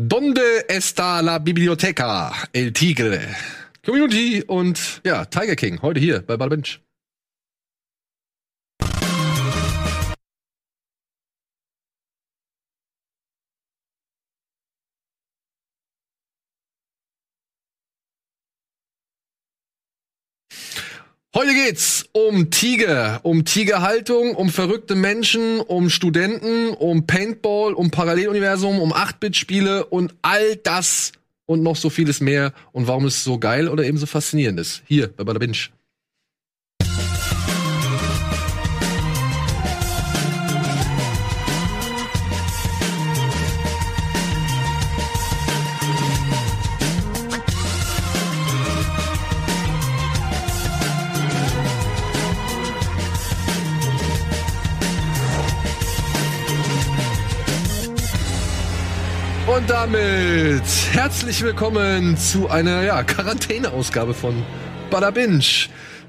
Donde está la biblioteca? El Tigre. Community und ja, Tiger King, heute hier bei Bada Heute geht's um Tiger, um Tigerhaltung, um verrückte Menschen, um Studenten, um Paintball, um Paralleluniversum, um 8-Bit-Spiele und all das und noch so vieles mehr und warum es so geil oder eben so faszinierend ist. Hier bei Bada damit herzlich willkommen zu einer ja, Quarantäneausgabe von Binge.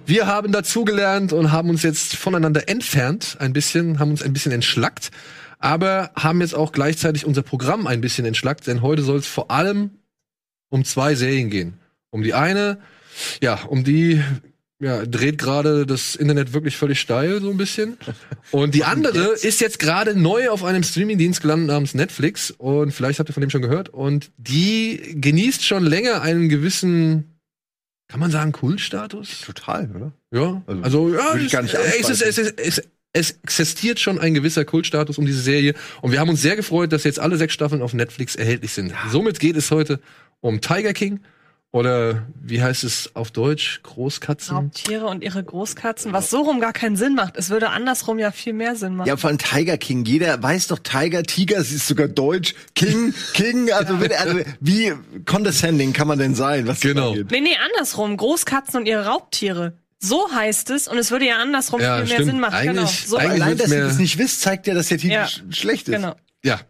Wir haben dazugelernt und haben uns jetzt voneinander entfernt, ein bisschen, haben uns ein bisschen entschlackt, aber haben jetzt auch gleichzeitig unser Programm ein bisschen entschlackt, denn heute soll es vor allem um zwei Serien gehen. Um die eine, ja, um die ja, dreht gerade das Internet wirklich völlig steil, so ein bisschen. Und die andere ist jetzt gerade neu auf einem Streamingdienst gelandet namens Netflix. Und vielleicht habt ihr von dem schon gehört. Und die genießt schon länger einen gewissen, kann man sagen, Kultstatus? Total, oder? Ja. Also, also ja, ich gar nicht es, es, es, es, es, es existiert schon ein gewisser Kultstatus um diese Serie. Und wir haben uns sehr gefreut, dass jetzt alle sechs Staffeln auf Netflix erhältlich sind. Somit geht es heute um Tiger King. Oder wie heißt es auf Deutsch? Großkatzen? Raubtiere und ihre Großkatzen, was so rum gar keinen Sinn macht. Es würde andersrum ja viel mehr Sinn machen. Ja, vor allem Tiger King. Jeder weiß doch Tiger, Tiger, sie ist sogar deutsch. King, King, also, also wie condescending kann man denn sein? Was Genau. Nee, nee, andersrum. Großkatzen und ihre Raubtiere. So heißt es und es würde ja andersrum Ja, viel mehr stimmt. Sinn machen. Eigentlich- genau. So, eigentlich- Allein, dass ihr mehr- das nicht wisst, zeigt ja, dass der Titel Ja. sch schlecht ist. genau. Ja.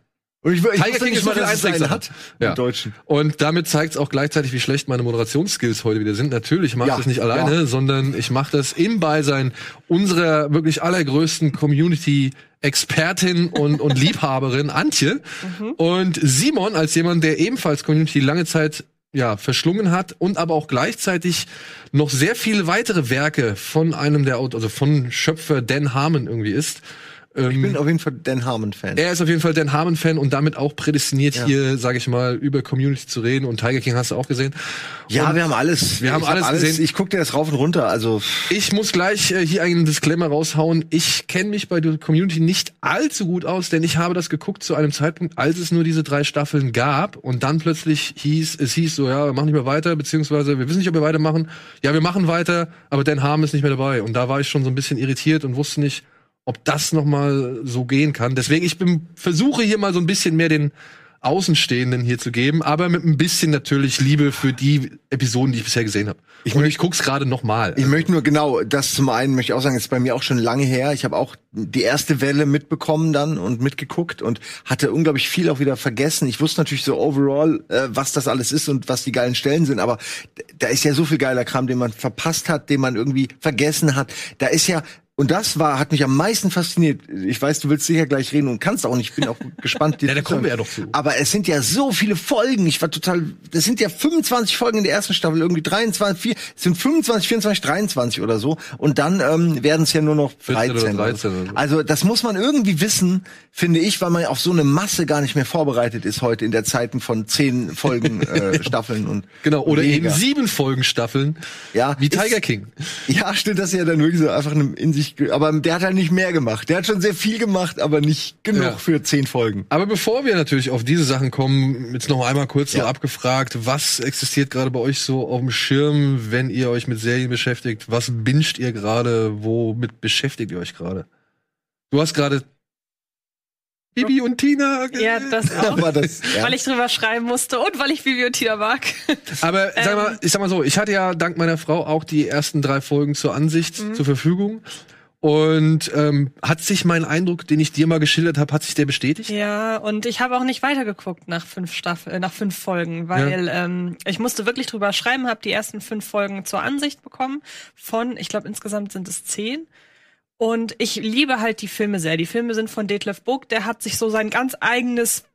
Und ich, ich Tiger wusste King nicht ist mal, dass es hat. Ja. Im Deutschen. Und damit zeigt es auch gleichzeitig, wie schlecht meine Moderationsskills heute wieder sind. Natürlich mache ich Ja, das nicht alleine, ja. sondern ich mache das im Beisein unserer wirklich allergrößten Community-Expertin und, und Liebhaberin Antje. Und Simon als jemand, der ebenfalls Community lange Zeit ja, verschlungen hat und aber auch gleichzeitig noch sehr viele weitere Werke von einem der, also von Schöpfer Dan Harmon irgendwie ist. Ich bin auf jeden Fall Dan Harmon-Fan. Er ist auf jeden Fall Dan Harmon-Fan und damit auch prädestiniert, Ja. hier, sage ich mal, über Community zu reden. Und Tiger King hast du auch gesehen. Ja, und wir haben alles. Wir haben ich hab alles gesehen. Ich guck dir das rauf und runter. Also Ich muss gleich äh, hier einen Disclaimer raushauen. Ich kenne mich bei der Community nicht allzu gut aus, denn ich habe das geguckt zu einem Zeitpunkt, als es nur diese drei Staffeln gab und dann plötzlich hieß, es hieß so, ja, wir machen nicht mehr weiter, beziehungsweise wir wissen nicht, ob wir weitermachen. Ja, wir machen weiter, aber Dan Harmon ist nicht mehr dabei. Und da war ich schon so ein bisschen irritiert und wusste nicht, ob das noch mal so gehen kann. Deswegen, ich bin, versuche hier mal so ein bisschen mehr den Außenstehenden hier zu geben, aber mit ein bisschen natürlich Liebe für die Episoden, die ich bisher gesehen habe. Ich, und ich guck's gerade noch mal. Ich möchte nur genau, das zum einen möchte ich auch sagen, ist bei mir auch schon lange her. Ich habe auch die erste Welle mitbekommen dann und mitgeguckt und hatte unglaublich viel auch wieder vergessen. Ich wusste natürlich so overall, äh, was das alles ist und was die geilen Stellen sind, aber da ist ja so viel geiler Kram, den man verpasst hat, den man irgendwie vergessen hat. Da ist ja und das war, hat mich am meisten fasziniert. Ich weiß, du willst sicher gleich reden und kannst auch nicht. Ich bin auch gespannt. dir Ja, da kommen wir ja doch zu. Aber es sind ja so viele Folgen. Ich war total, das sind ja 25 Folgen in der ersten Staffel, irgendwie 23, 4, es sind 25, 24, 23 oder so. Und dann ähm, werden es ja nur noch 14 oder 13. 13 oder so. Also das muss man irgendwie wissen, finde ich, weil man auf so eine Masse gar nicht mehr vorbereitet ist heute in der Zeiten von zehn Folgen äh, Staffeln und Genau, oder weniger. eben sieben Folgenstaffeln. Ja, Wie ist- Tiger King. Ja, stimmt, das ist ja dann wirklich so einfach in sich, ge- aber der hat halt nicht mehr gemacht. Der hat schon sehr viel gemacht, aber nicht genug Ja. für zehn Folgen. Aber bevor wir natürlich auf diese Sachen kommen, jetzt noch einmal kurz Ja. so abgefragt, was existiert gerade bei euch so auf dem Schirm, wenn ihr euch mit Serien beschäftigt? Was binscht ihr gerade? Womit beschäftigt ihr euch gerade? Du hast gerade Bibi und Tina. Ja, das auch. Das, ja. Weil ich drüber schreiben musste und weil ich Bibliothek mag. Aber sag mal, Ähm. ich sag mal so, ich hatte ja dank meiner Frau auch die ersten drei Folgen zur Ansicht Mhm. zur Verfügung. Und ähm, hat sich mein Eindruck, den ich dir mal geschildert habe, hat sich der bestätigt? Ja, und ich habe auch nicht weitergeguckt nach fünf Staffel, äh, nach fünf Folgen, weil ähm, ich musste wirklich drüber schreiben, habe die ersten fünf Folgen zur Ansicht bekommen von, ich glaube insgesamt sind es zehn. Und ich liebe halt die Filme sehr. Die Filme sind von Detlef Book, der hat sich so sein ganz eigenes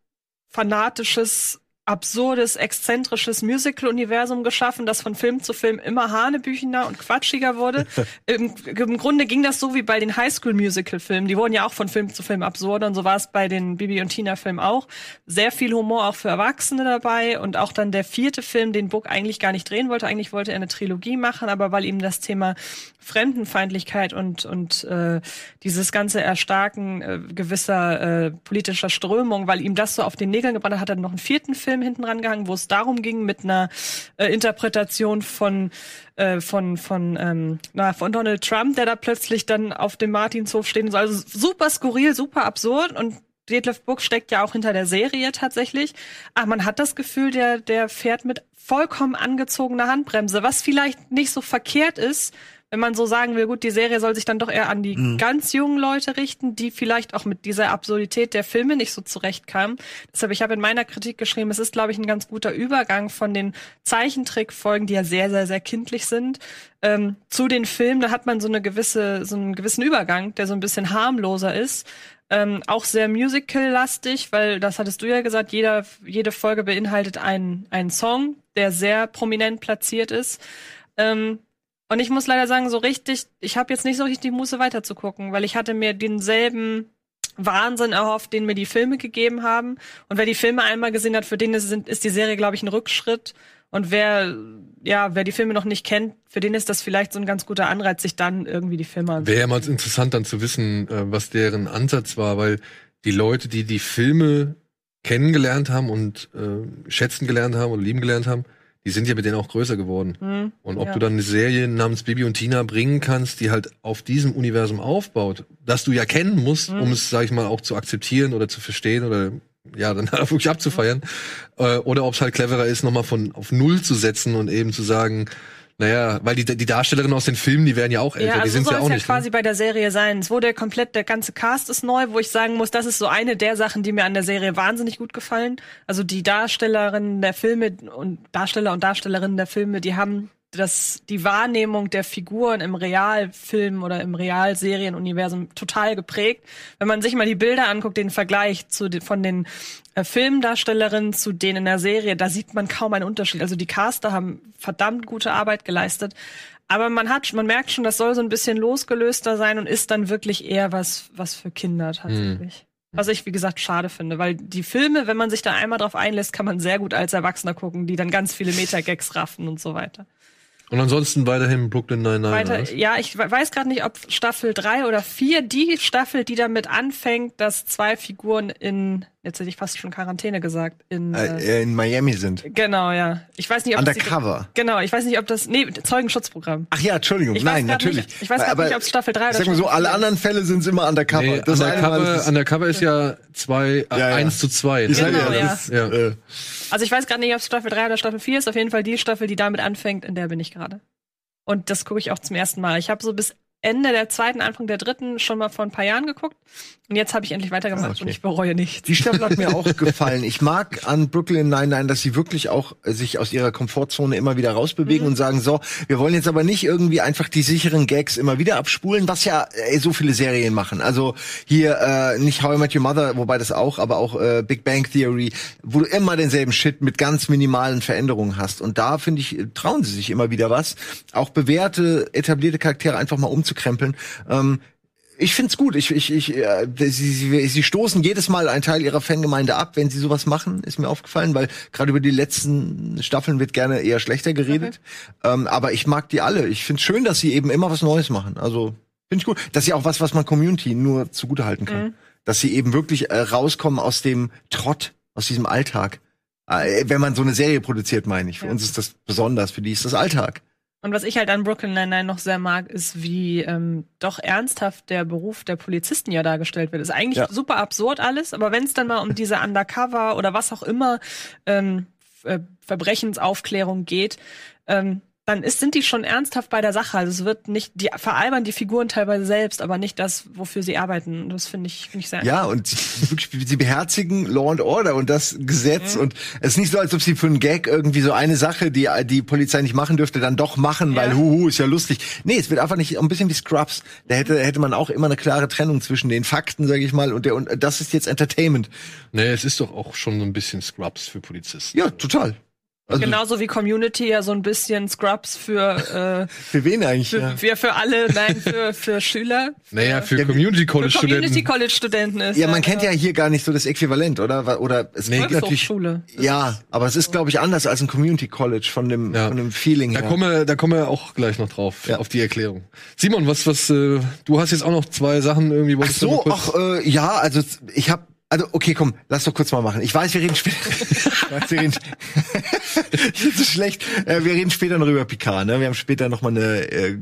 fanatisches absurdes, exzentrisches Musical-Universum geschaffen, das von Film zu Film immer hanebüchener und quatschiger wurde. Im, Im, Grunde ging das so wie bei den Highschool-Musical-Filmen. Die wurden ja auch von Film zu Film absurder und so war es bei den Bibi und Tina-Filmen auch. Sehr viel Humor auch für Erwachsene dabei und auch dann der vierte Film, den Book eigentlich gar nicht drehen wollte. Eigentlich wollte er eine Trilogie machen, aber weil ihm das Thema Fremdenfeindlichkeit und, und äh, dieses ganze Erstarken äh, gewisser äh, politischer Strömung, weil ihm das so auf den Nägeln gebrannt hat, hat er noch einen vierten Film hinten rangehangen, wo es darum ging, mit einer äh, Interpretation von äh, von von ähm, na, von Donald Trump, der da plötzlich dann auf dem Martinshof steht und so. Also super skurril, super absurd und Detlef Book steckt ja auch hinter der Serie tatsächlich. Aber man hat das Gefühl, der, der fährt mit vollkommen angezogener Handbremse, was vielleicht nicht so verkehrt ist, wenn man so sagen will, gut, die Serie soll sich dann doch eher an die mhm. ganz jungen Leute richten, die vielleicht auch mit dieser Absurdität der Filme nicht so zurechtkamen. Deshalb, ich habe in meiner Kritik geschrieben, es ist, glaube ich, ein ganz guter Übergang von den Zeichentrickfolgen, die ja sehr, sehr, sehr kindlich sind, ähm, zu den Filmen. Da hat man so eine gewisse, so einen gewissen Übergang, der so ein bisschen harmloser ist. Ähm, auch sehr musical-lastig, weil das hattest du ja gesagt, jeder, jede Folge beinhaltet einen, einen Song, der sehr prominent platziert ist. Ähm, und ich muss leider sagen, so richtig, ich habe jetzt nicht so richtig die Muße weiterzugucken, weil ich hatte mir denselben Wahnsinn erhofft, den mir die Filme gegeben haben. Und wer die Filme einmal gesehen hat, für den ist, ist die Serie, glaube ich, ein Rückschritt. Und wer, ja, wer die Filme noch nicht kennt, für den ist das vielleicht so ein ganz guter Anreiz, sich dann irgendwie die Filme anzusehen. Wäre mal interessant dann zu wissen, äh, was deren Ansatz war, weil die Leute, die die Filme kennengelernt haben und äh, schätzen gelernt haben und lieben gelernt haben, die sind ja mit denen auch größer geworden. Mhm, und ob ja. du dann eine Serie namens Bibi und Tina bringen kannst, die halt auf diesem Universum aufbaut, das du ja kennen musst, mhm. um es, sag ich mal, auch zu akzeptieren oder zu verstehen oder ja, dann wirklich abzufeiern. Mhm. Äh, oder ob es halt cleverer ist, nochmal von auf Null zu setzen und eben zu sagen, naja, weil die, die Darstellerinnen aus den Filmen, die werden ja auch älter, ja, also die sind ja auch ja nicht. quasi ne? bei der Serie sein. Es wurde komplett, der ganze Cast ist neu, wo ich sagen muss, das ist so eine der Sachen, die mir an der Serie wahnsinnig gut gefallen. Also die Darstellerinnen der Filme und Darsteller und Darstellerinnen der Filme, die haben das die Wahrnehmung der Figuren im Realfilm oder im Realserienuniversum total geprägt. Wenn man sich mal die Bilder anguckt, den Vergleich zu den, von den äh, Filmdarstellerinnen zu denen in der Serie, da sieht man kaum einen Unterschied. Also die Caster haben verdammt gute Arbeit geleistet. Aber man hat, man merkt schon, das soll so ein bisschen losgelöster sein und ist dann wirklich eher was, was für Kinder tatsächlich. Hm. Was ich, wie gesagt, schade finde, weil die Filme, wenn man sich da einmal drauf einlässt, kann man sehr gut als Erwachsener gucken, die dann ganz viele Metagags raffen und so weiter. Und ansonsten weiterhin Brooklyn Nine-Nine. Weiter, ja, ich weiß gerade nicht, ob Staffel 3 oder 4 die Staffel, die damit anfängt, dass zwei Figuren in jetzt hätte ich fast schon Quarantäne gesagt, in, äh, äh, in Miami sind. Genau, ja. Ich weiß nicht, ob Undercover. Das, genau, ich weiß nicht, ob das nee, Zeugenschutzprogramm. Ach ja, Entschuldigung, ich nein, natürlich. Nicht, ich weiß gar nicht, ob es Staffel 3 oder Sag mal so, alle anderen Fälle sind immer Undercover. Nee, das Undercover, ist Undercover ist ja zwei, äh, ja, ja. eins zu zwei. Genau, ja, ja. Ist, ja. Also ich weiß gerade nicht, ob es Staffel 3 oder Staffel 4 ist. Auf jeden Fall die Staffel, die damit anfängt, in der bin ich gerade. Und das gucke ich auch zum ersten Mal. Ich habe so bis Ende der zweiten, Anfang der dritten schon mal vor ein paar Jahren geguckt. Und jetzt habe ich endlich weitergemacht ah, okay. und ich bereue nichts. Die Staffel hat mir auch gefallen. Ich mag an Brooklyn Nine-Nine, dass sie wirklich auch äh, sich aus ihrer Komfortzone immer wieder rausbewegen mhm. und sagen, so, wir wollen jetzt aber nicht irgendwie einfach die sicheren Gags immer wieder abspulen, was ja ey, so viele Serien machen. Also hier äh, nicht How I Met Your Mother, wobei das auch, aber auch äh, Big Bang Theory, wo du immer denselben Shit mit ganz minimalen Veränderungen hast. Und da, finde ich, trauen sie sich immer wieder was. Auch bewährte, etablierte Charaktere einfach mal umzukrempeln. Ähm, ich find's gut. Ich, ich, ich, äh, sie, sie, sie stoßen jedes Mal einen Teil ihrer Fangemeinde ab, wenn sie sowas machen, ist mir aufgefallen, weil gerade über die letzten Staffeln wird gerne eher schlechter geredet. Okay. Ähm, aber ich mag die alle. Ich find's schön, dass sie eben immer was Neues machen. Also finde ich gut. Das ist ja auch was, was man Community nur zugutehalten kann. Mhm. Dass sie eben wirklich äh, rauskommen aus dem Trott, aus diesem Alltag. Äh, wenn man so eine Serie produziert, meine ich. Für ja. uns ist das besonders, für die ist das Alltag. Und was ich halt an Brooklyn Nine-Nine noch sehr mag, ist, wie ähm, doch ernsthaft der Beruf der Polizisten ja dargestellt wird. Ist eigentlich ja. super absurd alles, aber wenn es dann mal um diese Undercover oder was auch immer ähm, äh, Verbrechensaufklärung geht, ähm, dann ist, sind die schon ernsthaft bei der Sache. Also es wird nicht, die veralbern die Figuren teilweise selbst, aber nicht das, wofür sie arbeiten. Und das finde ich, find ich sehr Ja, und sie, wirklich, sie beherzigen Law and Order und das Gesetz. Mhm. Und es ist nicht so, als ob sie für einen Gag irgendwie so eine Sache, die die Polizei nicht machen dürfte, dann doch machen, weil Ja. huhu, ist ja lustig. Nee, es wird einfach nicht, ein bisschen wie Scrubs. Da hätte, hätte man auch immer eine klare Trennung zwischen den Fakten, sage ich mal, und der, und das ist jetzt Entertainment. Nee, es ist doch auch schon so ein bisschen Scrubs für Polizisten. Ja, total. Also, Genauso wie Community ja so ein bisschen Scrubs für, Für wen eigentlich? äh, Ja. für, für, für alle, nein, für, für Schüler. Naja, für Ja, Community Für College Community Studenten. College Studenten ist. Ja, man kennt ja hier gar nicht so das Äquivalent, oder? Oder es Nee. gibt natürlich. Volkshochschule. Ja, aber es ist, glaube ich, anders als ein Community College von dem, Ja. von dem Feeling Da her. kommen wir, da kommen wir auch gleich noch drauf, Ja. auf die Erklärung. Simon, was, was, äh, du hast jetzt auch noch zwei Sachen irgendwie, Ach wolltest du so, noch kurz- ach, äh, ja, also ich habe also okay, komm, lass doch kurz mal machen. Ich weiß, wir reden später. wir reden, so schlecht. Äh, wir reden später noch über Picard. Ne? Wir haben später noch mal eine, äh,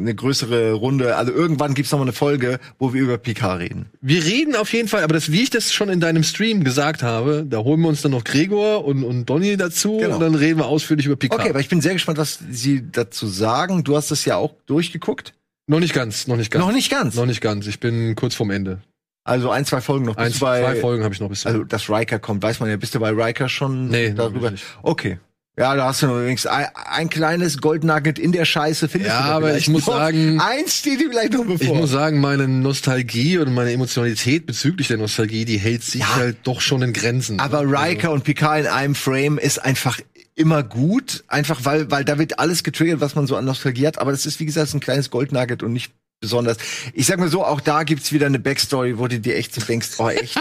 eine größere Runde. Also irgendwann gibt's noch mal eine Folge, wo wir über Picard reden. Wir reden auf jeden Fall, aber das, wie ich das schon in deinem Stream gesagt habe, da holen wir uns dann noch Gregor und, und Donny dazu Genau. und dann reden wir ausführlich über Picard. Okay, aber ich bin sehr gespannt, was Sie dazu sagen. Du hast das ja auch durchgeguckt. noch nicht ganz, noch nicht ganz. Noch nicht ganz. Noch nicht ganz. Ich bin kurz vorm Ende. Also ein, zwei Folgen noch. Ein, bis bei- zwei Folgen habe ich noch bis Also, dass Riker kommt, weiß man ja. Bist du bei Riker schon Nee, darüber? nicht. Okay. Ja, da hast du noch übrigens ein, ein kleines Goldnugget in der Scheiße, findest Ja, du da aber ich muss noch. sagen- Eins steht dir vielleicht noch bevor. Ich muss sagen, meine Nostalgie und meine Emotionalität bezüglich der Nostalgie, die hält sich Ja. halt doch schon in Grenzen. aber Riker und Picard in einem Frame ist einfach immer gut, einfach weil, weil da wird alles getriggert, was man so an Nostalgie hat. Aber das ist, wie gesagt, ein kleines Goldnugget und nicht besonders. Ich sag mal so, auch da gibt's wieder eine Backstory, wo du dir echt so denkst, oh echt,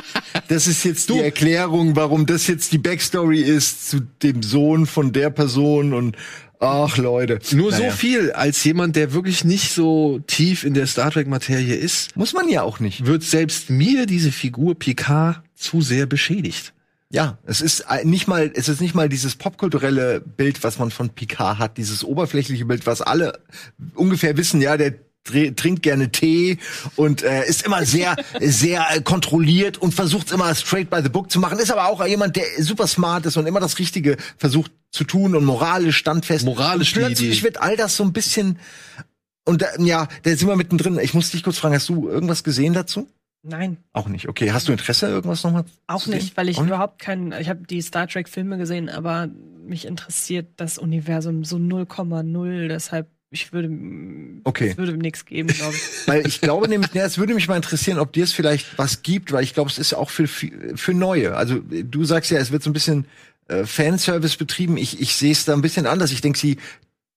das ist jetzt die Erklärung, warum das jetzt die Backstory ist zu dem Sohn von der Person und ach Leute. Nur Naja. so viel, als jemand, der wirklich nicht so tief in der Star Trek-Materie ist, Muss man ja auch nicht. wird selbst mir diese Figur Picard zu sehr beschädigt. Ja, es ist nicht mal, es ist nicht mal dieses popkulturelle Bild, was man von Picard hat, dieses oberflächliche Bild, was alle ungefähr wissen, ja, der trinkt gerne Tee und äh, ist immer sehr, sehr äh, kontrolliert und versucht immer straight by the book zu machen, ist aber auch jemand, der super smart ist und immer das Richtige versucht zu tun und moralisch standfest. Moralisch und plötzlich die- wird all das so ein bisschen und äh, ja, da sind wir mittendrin. Ich muss dich kurz fragen, hast du irgendwas gesehen dazu? Nein, Auch nicht. Okay, hast du Interesse irgendwas nochmal? auch zu sehen? nicht, weil ich nicht? überhaupt keinen, ich habe die Star Trek Filme gesehen, aber mich interessiert das Universum so 0,0, deshalb ich würde, Okay. es würde nichts geben, glaube ich. Weil ich glaube nämlich, ja, es würde mich mal interessieren, ob dir es vielleicht was gibt, weil ich glaube, es ist auch für, für Neue. Also du sagst ja, es wird so ein bisschen äh, Fanservice betrieben. Ich, ich sehe es da ein bisschen anders. Ich denke, sie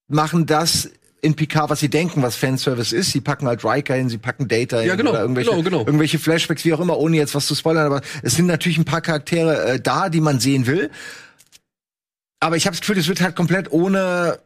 machen das in Picard, was sie denken, was Fanservice ist. Sie packen halt Riker hin, sie packen Data hin Ja, genau, oder irgendwelche, genau, genau. irgendwelche Flashbacks, wie auch immer, ohne jetzt was zu spoilern. Aber es sind natürlich ein paar Charaktere äh, da, die man sehen will. Aber ich habe das Gefühl, es wird halt komplett ohne,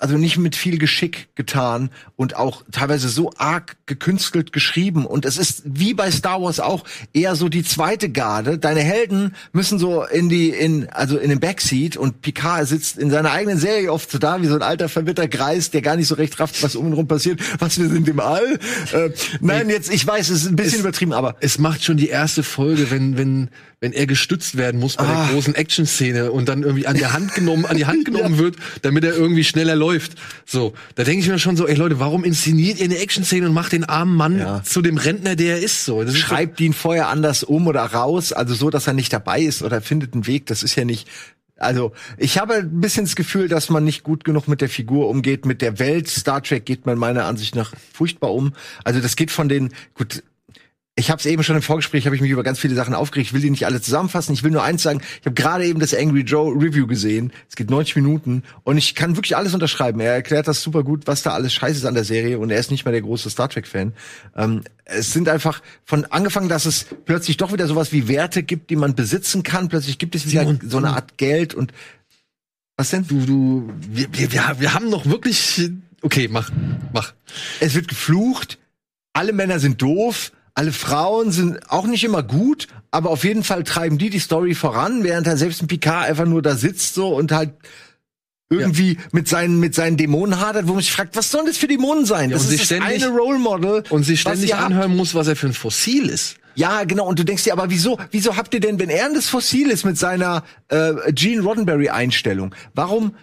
also nicht mit viel Geschick getan und auch teilweise so arg gekünstelt geschrieben. Und es ist wie bei Star Wars auch eher so die zweite Garde. Deine Helden müssen so in die, in, also in den Backseat und Picard sitzt in seiner eigenen Serie oft so da, wie so ein alter verwirrter Greis, der gar nicht so recht rafft, was um ihn rum passiert. Was, wir sind im All? Äh, nein, jetzt, ich weiß, es ist ein bisschen Es- übertrieben, aber Es macht schon die erste Folge, wenn, wenn, wenn er gestützt werden muss bei Ah. der großen Action-Szene und dann irgendwie an der Hand genommen, an die Hand genommen wird, damit er irgendwie schneller läuft. So, da denke ich mir schon so, ey Leute, warum inszeniert ihr eine Action-Szene und macht den armen Mann Ja. zu dem Rentner, der er ist? So, das ist so- schreibt ihn vorher anders um oder raus, also so, dass er nicht dabei ist oder findet einen Weg. Das ist ja nicht. Also, ich habe ein bisschen das Gefühl, dass man nicht gut genug mit der Figur umgeht, mit der Welt. Star Trek geht man meiner Ansicht nach furchtbar um. Also, das geht von den, gut, ich habe es eben schon im Vorgespräch, habe ich mich über ganz viele Sachen aufgeregt. Ich will die nicht alle zusammenfassen. Ich will nur eins sagen. Ich habe gerade eben das Angry Joe Review gesehen. Es geht 90 Minuten und ich kann wirklich alles unterschreiben. Er erklärt das super gut, was da alles scheiße ist an der Serie und er ist nicht mehr der große Star Trek Fan. Ähm, es sind einfach von angefangen, dass es plötzlich doch wieder sowas wie Werte gibt, die man besitzen kann. Plötzlich gibt es wieder so eine Art Geld und was denn? du, du, wir, wir, wir, wir haben noch wirklich, okay, mach, mach. Es wird geflucht. Alle Männer sind doof. Alle Frauen sind auch nicht immer gut, aber auf jeden Fall treiben die die Story voran, während er selbst ein Picard einfach nur da sitzt so und halt irgendwie mit seinen mit seinen Dämonen hadert, wo man sich fragt, was sollen das für Dämonen sein? Ja, das und ist sich das ständig- eine Role Model Und sich was ständig ihr habt. anhören muss, was er für ein Fossil ist. Ja, genau. Und du denkst dir, aber wieso, wieso habt ihr denn, wenn er das Fossil ist mit seiner äh, Gene Roddenberry Einstellung, warum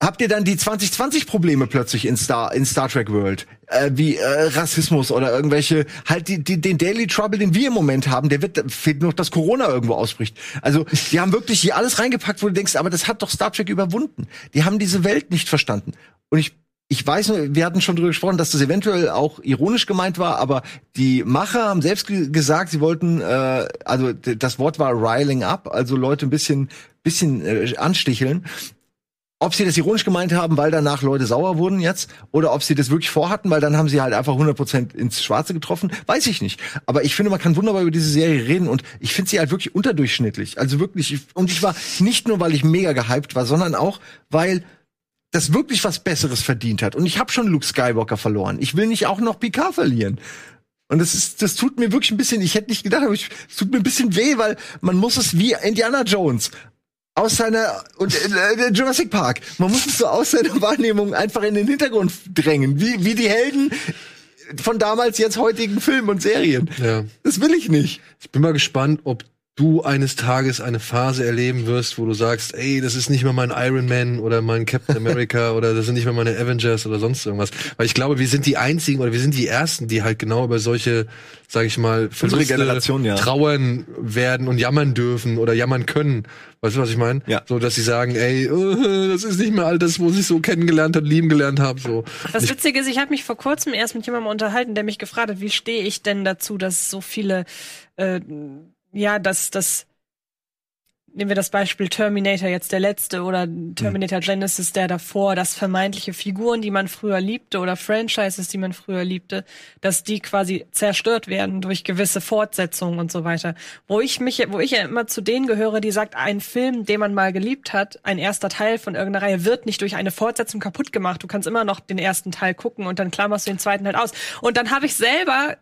habt ihr dann die 2020-Probleme plötzlich in Star, in Star Trek World. Äh, wie äh, Rassismus oder irgendwelche, halt die, die, den Daily Trouble, den wir im Moment haben, der wird, fehlt nur dass Corona irgendwo ausbricht. Also, die haben wirklich hier alles reingepackt, wo du denkst, aber das hat doch Star Trek überwunden. Die haben diese Welt nicht verstanden. Und ich ich weiß nur, wir hatten schon drüber gesprochen, dass das eventuell auch ironisch gemeint war, aber die Macher haben selbst gesagt, sie wollten, äh, also das Wort war riling up, also Leute ein bisschen, bisschen äh, ansticheln. Ob sie das ironisch gemeint haben, weil danach Leute sauer wurden jetzt, oder ob sie das wirklich vorhatten, weil dann haben sie halt einfach 100% ins Schwarze getroffen, weiß ich nicht. Aber ich finde, man kann wunderbar über diese Serie reden und ich finde sie halt wirklich unterdurchschnittlich. Also wirklich, und ich war nicht nur, weil ich mega gehypt war, sondern auch, weil das wirklich was Besseres verdient hat. Und ich habe schon Luke Skywalker verloren. Ich will nicht auch noch Picard verlieren. Und das ist, das tut mir wirklich ein bisschen, ich hätte nicht gedacht, aber es tut mir ein bisschen weh, weil man muss es wie Indiana Jones aus seiner und äh, Jurassic Park. Man muss es so aus seiner Wahrnehmung einfach in den Hintergrund drängen, wie wie die Helden von damals jetzt heutigen Filmen und Serien. Ja. Das will ich nicht. Ich bin mal gespannt, ob du eines Tages eine Phase erleben wirst, wo du sagst, ey, das ist nicht mehr mein Iron Man oder mein Captain America oder das sind nicht mehr meine Avengers oder sonst irgendwas. Weil ich glaube, wir sind die einzigen oder wir sind die ersten, die halt genau über solche, sag ich mal, Verluste Generation, ja. trauern werden und jammern dürfen oder jammern können. Weißt du, was ich meine? Ja. So, dass sie sagen, ey, uh, das ist nicht mehr all das, wo ich so kennengelernt habe, lieben gelernt habe. So. Das Witzige ist, ich habe mich vor kurzem erst mit jemandem unterhalten, der mich gefragt hat, wie stehe ich denn dazu, dass so viele äh, ja, dass das nehmen wir das Beispiel Terminator jetzt der letzte oder Terminator Genesis der davor, dass vermeintliche Figuren, die man früher liebte oder Franchises, die man früher liebte, dass die quasi zerstört werden durch gewisse Fortsetzungen und so weiter. Wo ich mich, wo ich ja immer zu denen gehöre, die sagt, ein Film, den man mal geliebt hat, ein erster Teil von irgendeiner Reihe wird nicht durch eine Fortsetzung kaputt gemacht. Du kannst immer noch den ersten Teil gucken und dann klammerst du den zweiten halt aus. Und dann habe ich selber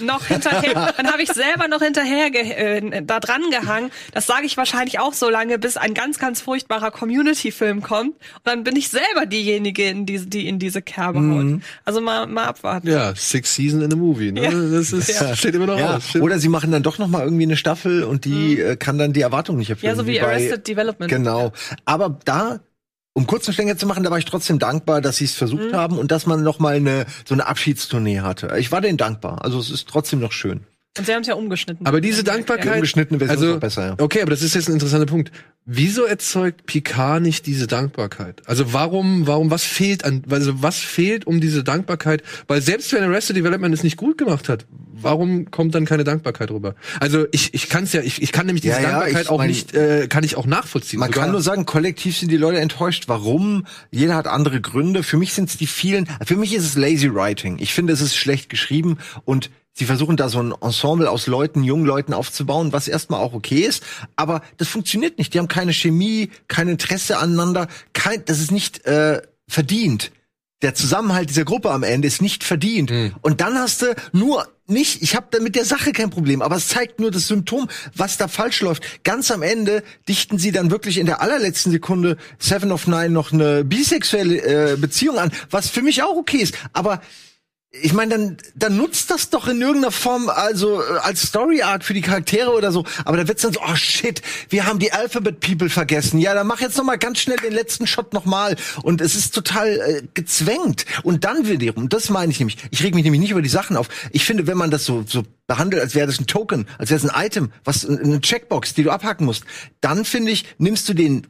noch hinterher, dann habe ich selber noch hinterher äh, da dran gehangen. Das sage ich wahrscheinlich auch so lange, bis ein ganz, ganz furchtbarer Community-Film kommt. Und dann bin ich selber diejenige, in die, die in diese Kerbe mhm. haut. Also mal, mal abwarten. Ja, Six Season in a Movie. Ne? Ja. Das ist, ja. steht immer noch ja. aus. Oder sie machen dann doch noch mal irgendwie eine Staffel und die mhm. Äh, kann dann die Erwartung nicht erfüllen. Ja, so wie, wie Arrested Development. Genau. Aber da um kurzen Schlenker zu machen, da war ich trotzdem dankbar, dass sie es versucht mhm. haben und dass man noch mal eine so eine Abschiedstournee hatte. Ich war denen dankbar. Also es ist trotzdem noch schön. Und sie haben es ja umgeschnitten. Aber diese Dankbarkeit. Ja, umgeschnittene Version also, ist besser, ja. Okay, aber das ist jetzt ein interessanter Punkt. Wieso erzeugt Picard nicht diese Dankbarkeit? Also warum, warum, was fehlt an, also was fehlt um diese Dankbarkeit? Weil selbst wenn Arrested Development es nicht gut gemacht hat, warum kommt dann keine Dankbarkeit rüber? Also ich, ich kann es ja, ich, ich kann nämlich diese ja, Dankbarkeit ja, ich auch mein, nicht, äh, kann ich auch nachvollziehen. Man sogar. kann nur sagen, kollektiv sind die Leute enttäuscht. Warum? Jeder hat andere Gründe. Für mich sind es die vielen, für mich ist es lazy writing. Ich finde, es ist schlecht geschrieben und Sie versuchen da so ein Ensemble aus Leuten, jungen Leuten aufzubauen, was erstmal auch okay ist, aber das funktioniert nicht. Die haben keine Chemie, kein Interesse aneinander, kein, das ist nicht äh, verdient. Der Zusammenhalt dieser Gruppe am Ende ist nicht verdient. Mhm. Und dann hast du nur nicht, ich habe mit der Sache kein Problem, aber es zeigt nur das Symptom, was da falsch läuft. Ganz am Ende dichten sie dann wirklich in der allerletzten Sekunde Seven of Nine noch eine bisexuelle äh, Beziehung an, was für mich auch okay ist. Aber ich meine, dann, dann nutzt das doch in irgendeiner Form, also äh, als Story Art für die Charaktere oder so. Aber da wird's dann so, oh shit, wir haben die Alphabet People vergessen. Ja, dann mach jetzt noch mal ganz schnell den letzten Shot noch mal. Und es ist total äh, gezwängt. Und dann wiederum, das meine ich nämlich, ich reg mich nämlich nicht über die Sachen auf. Ich finde, wenn man das so, so behandelt, als wäre das ein Token, als wäre es ein Item, was eine Checkbox, die du abhaken musst, dann finde ich, nimmst du den,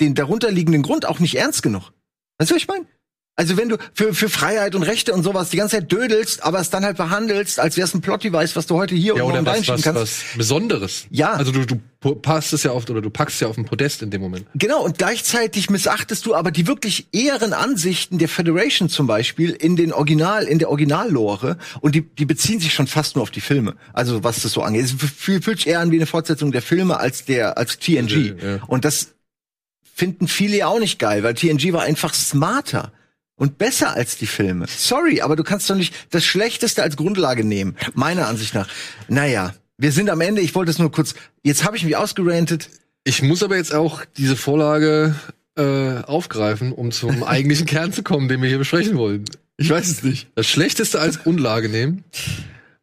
den darunterliegenden Grund auch nicht ernst genug. Weißt du, was ich meine? Also wenn du für, für Freiheit und Rechte und sowas die ganze Zeit dödelst, aber es dann halt behandelst, als wär's ein Plot-Device, was du heute hier ja, und morgen reinschieben kannst. Was Besonderes. Ja. Also du, du passt es ja auf oder du packst es ja auf den Podest in dem Moment. Genau, und gleichzeitig missachtest du aber die wirklich ehren Ansichten der Federation zum Beispiel in den Original, in der Originallore und die, die beziehen sich schon fast nur auf die Filme. Also was das so angeht. Es fühlt, fühlt sich eher an wie eine Fortsetzung der Filme als der, als TNG. Ja, ja. Und das finden viele ja auch nicht geil, weil TNG war einfach smarter und besser als die Filme. Sorry, aber du kannst doch nicht das Schlechteste als Grundlage nehmen, meiner Ansicht nach. Naja, wir sind am Ende. Ich wollte es nur kurz. Jetzt habe ich mich ausgerantet. Ich muss aber jetzt auch diese Vorlage äh, aufgreifen, um zum eigentlichen Kern zu kommen, den wir hier besprechen wollen. Ich weiß es nicht. Das Schlechteste als Grundlage nehmen.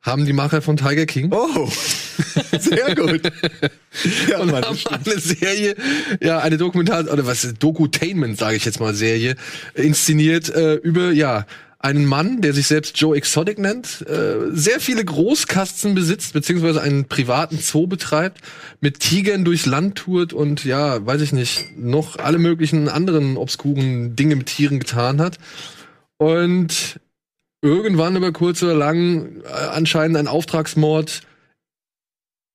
Haben die Macher von Tiger King. Oh, sehr gut. ja, und haben eine Serie, ja, eine Dokumentar oder was Dokutainment, sage ich jetzt mal, Serie inszeniert äh, über ja einen Mann, der sich selbst Joe Exotic nennt, äh, sehr viele Großkasten besitzt, beziehungsweise einen privaten Zoo betreibt, mit Tigern durchs Land tourt und ja, weiß ich nicht, noch alle möglichen anderen obskuren Dinge mit Tieren getan hat. Und irgendwann über kurz oder lang äh, anscheinend ein Auftragsmord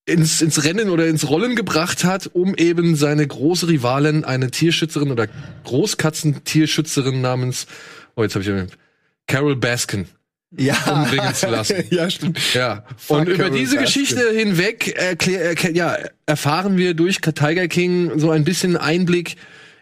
ins, ins Rennen oder ins Rollen gebracht hat, um eben seine große Rivalin, eine Tierschützerin oder Großkatzentierschützerin namens, oh, jetzt habe ich Carol Baskin ja. umbringen zu lassen. ja, stimmt. Ja. Fuck und über Carol diese Baskin. Geschichte hinweg erklär, erklär, ja, erfahren wir durch Tiger King so ein bisschen Einblick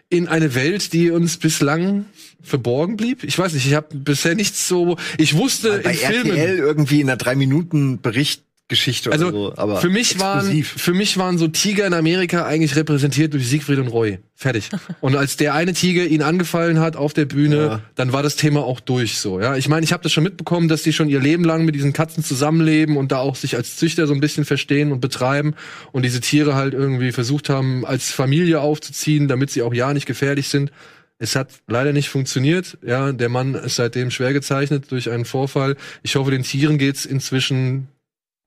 in eine Welt, die uns bislang verborgen blieb. Ich weiß nicht, ich habe bisher nichts so. Ich wusste Bei in Filmen. RTL irgendwie in einer drei Minuten Berichtgeschichte Also oder so. Aber für mich waren exklusiv. für mich waren so Tiger in Amerika eigentlich repräsentiert durch Siegfried und Roy. Fertig. Und als der eine Tiger ihn angefallen hat auf der Bühne, Ja. dann war das Thema auch durch so, ja. Ich meine, ich habe das schon mitbekommen, dass die schon ihr Leben lang mit diesen Katzen zusammenleben und da auch sich als Züchter so ein bisschen verstehen und betreiben und diese Tiere halt irgendwie versucht haben als Familie aufzuziehen, damit sie auch ja nicht gefährlich sind. Es hat leider nicht funktioniert. Ja, der Mann ist seitdem schwer gezeichnet durch einen Vorfall. Ich hoffe, den Tieren geht's inzwischen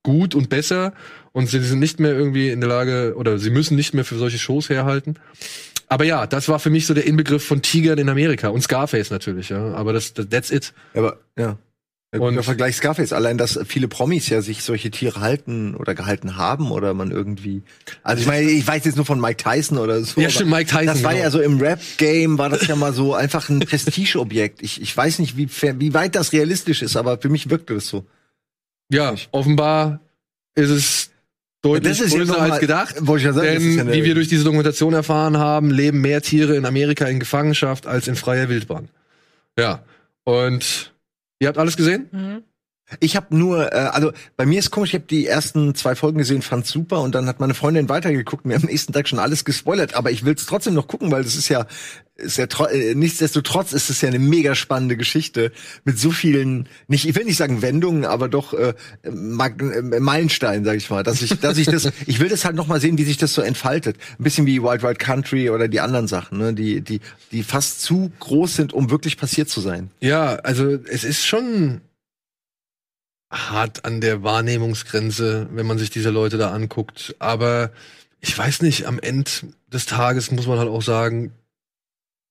gut und besser und sie sind nicht mehr irgendwie in der Lage oder sie müssen nicht mehr für solche Shows herhalten. Aber ja, das war für mich so der Inbegriff von Tigern in Amerika und Scarface natürlich, ja. Aber das, das that's it. Aber ja. Ja, Und- guter Vergleich Scarface, allein, dass viele Promis ja sich solche Tiere halten oder gehalten haben oder man irgendwie. Also ich meine, ich weiß jetzt nur von Mike Tyson oder so. Ja, stimmt, Mike Tyson, Das war genau. ja so im Rap-Game, war das ja mal so einfach ein Prestigeobjekt. Ich, ich weiß nicht, wie, wie weit das realistisch ist, aber für mich wirkte das so. Ja, offenbar ist es deutlich Das ist ja größer mal- als gedacht. ich ja sagen, Denn ja wie wir durch diese Dokumentation erfahren haben, leben mehr Tiere in Amerika in Gefangenschaft als in freier Wildbahn. Ja. Und ihr habt alles gesehen? Mhm. Ich habe nur, äh, also bei mir ist komisch, ich habe die ersten zwei Folgen gesehen, fand's super und dann hat meine Freundin weitergeguckt, mir am nächsten Tag schon alles gespoilert, aber ich will's trotzdem noch gucken, weil das ist ja, ist ja äh, nichtsdestotrotz ist es ja eine mega spannende Geschichte mit so vielen, nicht, ich will nicht sagen Wendungen, aber doch äh, Mag äh, Meilensteinen, sag ich mal, dass ich, dass ich das, ich will das halt noch mal sehen, wie sich das so entfaltet, ein bisschen wie Wild Wild Country oder die anderen Sachen, ne, die, die, die fast zu groß sind, um wirklich passiert zu sein. Ja, also es ist schon hart an der Wahrnehmungsgrenze, wenn man sich diese Leute da anguckt. Aber ich weiß nicht, am Ende des Tages muss man halt auch sagen,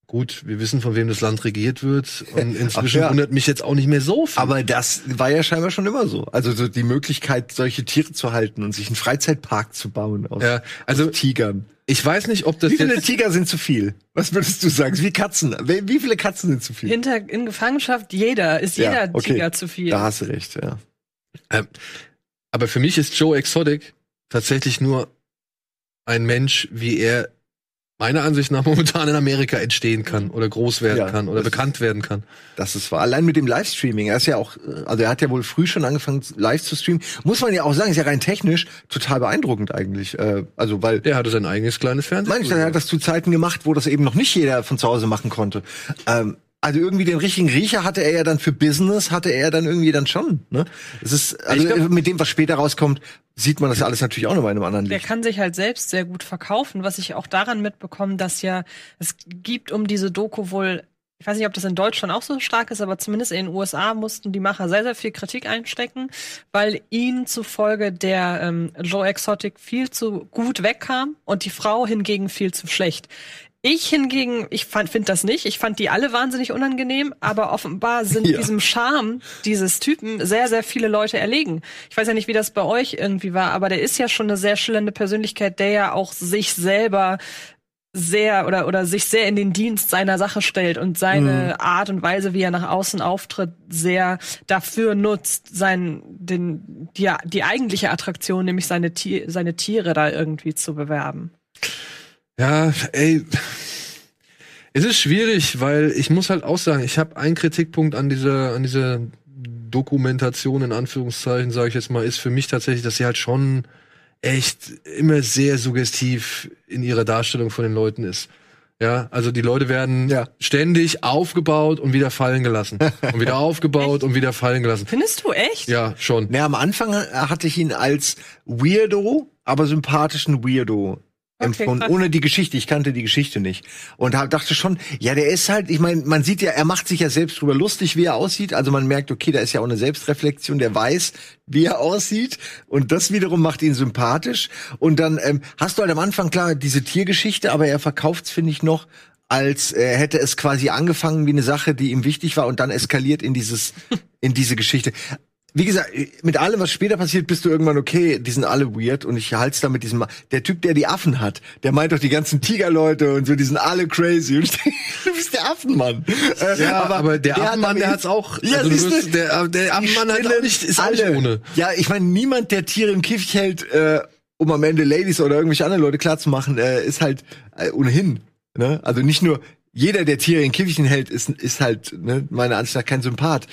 gut, wir wissen, von wem das Land regiert wird. Und inzwischen ja. wundert mich jetzt auch nicht mehr so viel. Aber das war ja scheinbar schon immer so. Also so die Möglichkeit, solche Tiere zu halten und sich einen Freizeitpark zu bauen aus, ja, also aus Tigern. Ich weiß nicht, ob das Wie viele jetzt Tiger sind zu viel? Was würdest du sagen? Wie Katzen? Wie viele Katzen sind zu viel? Hinter, in Gefangenschaft jeder, ist Ja, jeder okay. Tiger zu viel. Da hast du recht, ja. Ähm, aber für mich ist Joe Exotic tatsächlich nur ein Mensch, wie er meiner Ansicht nach momentan in Amerika entstehen kann oder groß werden Ja, kann oder bekannt werden kann. Das ist wahr. Allein mit dem Livestreaming. Er ist ja auch, äh, also er hat ja wohl früh schon angefangen, live zu streamen. Muss man ja auch sagen, ist ja rein technisch total beeindruckend eigentlich. Äh, Also, weil Der hatte sein eigenes kleines Fernsehen. Manch, er hat das zu Zeiten gemacht, wo das eben noch nicht jeder von zu Hause machen konnte. Ähm, also irgendwie den richtigen Riecher hatte er ja dann für Business, hatte er dann irgendwie dann schon. Ne? Es ist also glaub- mit dem, was später rauskommt, sieht man das alles natürlich auch noch mal in einem anderen Der Licht. kann sich halt selbst sehr gut verkaufen, was ich auch daran mitbekomme, dass ja es gibt um diese Doku wohl, ich weiß nicht, ob das in Deutschland auch so stark ist, aber zumindest in den USA mussten die Macher sehr, sehr viel Kritik einstecken, weil ihnen zufolge der ähm, Joe Exotic viel zu gut wegkam und die Frau hingegen viel zu schlecht. Ich hingegen, ich finde das nicht. Ich fand die alle wahnsinnig unangenehm, aber offenbar sind Ja. diesem Charme dieses Typen sehr, sehr viele Leute erlegen. Ich weiß ja nicht, wie das bei euch irgendwie war, aber der ist ja schon eine sehr schillernde Persönlichkeit, der ja auch sich selber sehr oder oder sich sehr in den Dienst seiner Sache stellt und seine Art und Weise, wie er nach außen auftritt, sehr dafür nutzt, sein den die, die eigentliche Attraktion, nämlich seine Tier, seine Tiere da irgendwie zu bewerben. Ja, ey. Es ist schwierig, weil ich muss halt auch sagen, ich habe einen Kritikpunkt an dieser, an dieser Dokumentation, in Anführungszeichen, sage ich jetzt mal, ist für mich tatsächlich, dass sie halt schon echt immer sehr suggestiv in ihrer Darstellung von den Leuten ist. Ja, also die Leute werden Ja. ständig aufgebaut und wieder fallen gelassen. Und wieder aufgebaut und wieder fallen gelassen. Findest du echt? Ja, schon. Ja, am Anfang hatte ich ihn als Weirdo, aber sympathischen Weirdo empfunden, krass. ohne die Geschichte. Ich kannte die Geschichte nicht. Und hab, dachte schon, ja, der ist halt, ich meine, man sieht ja, er macht sich ja selbst drüber lustig, wie er aussieht. Also man merkt, okay, da ist ja auch eine Selbstreflexion, der weiß, wie er aussieht. Und das wiederum macht ihn sympathisch. Und dann ähm, hast du halt am Anfang, klar, diese Tiergeschichte, aber er verkauft's, finde ich, noch als äh, hätte es quasi angefangen wie eine Sache, die ihm wichtig war und dann eskaliert in dieses in diese Geschichte. Wie gesagt, mit allem, was später passiert, bist du irgendwann okay, die sind alle weird und ich halte da mit diesem, der Typ, der die Affen hat, der meint doch die ganzen Tigerleute und so, die sind alle crazy. Und ich denke, du bist der Affenmann. Äh, Ja, aber, der hat Affenmann, aber der hat's auch. Ja, also du siehst du, wirst, der, der Affenmann hat auch nicht, ist auch nicht alle. ohne. Ja, ich meine, niemand, der Tiere im Käfig hält, äh, um am Ende Ladies oder irgendwelche anderen Leute klarzumachen, äh, ist halt äh, ohnehin. Ne? Also nicht nur jeder, der Tiere in Käfigen hält, ist, ist halt ne, meiner Ansicht nach kein Sympath.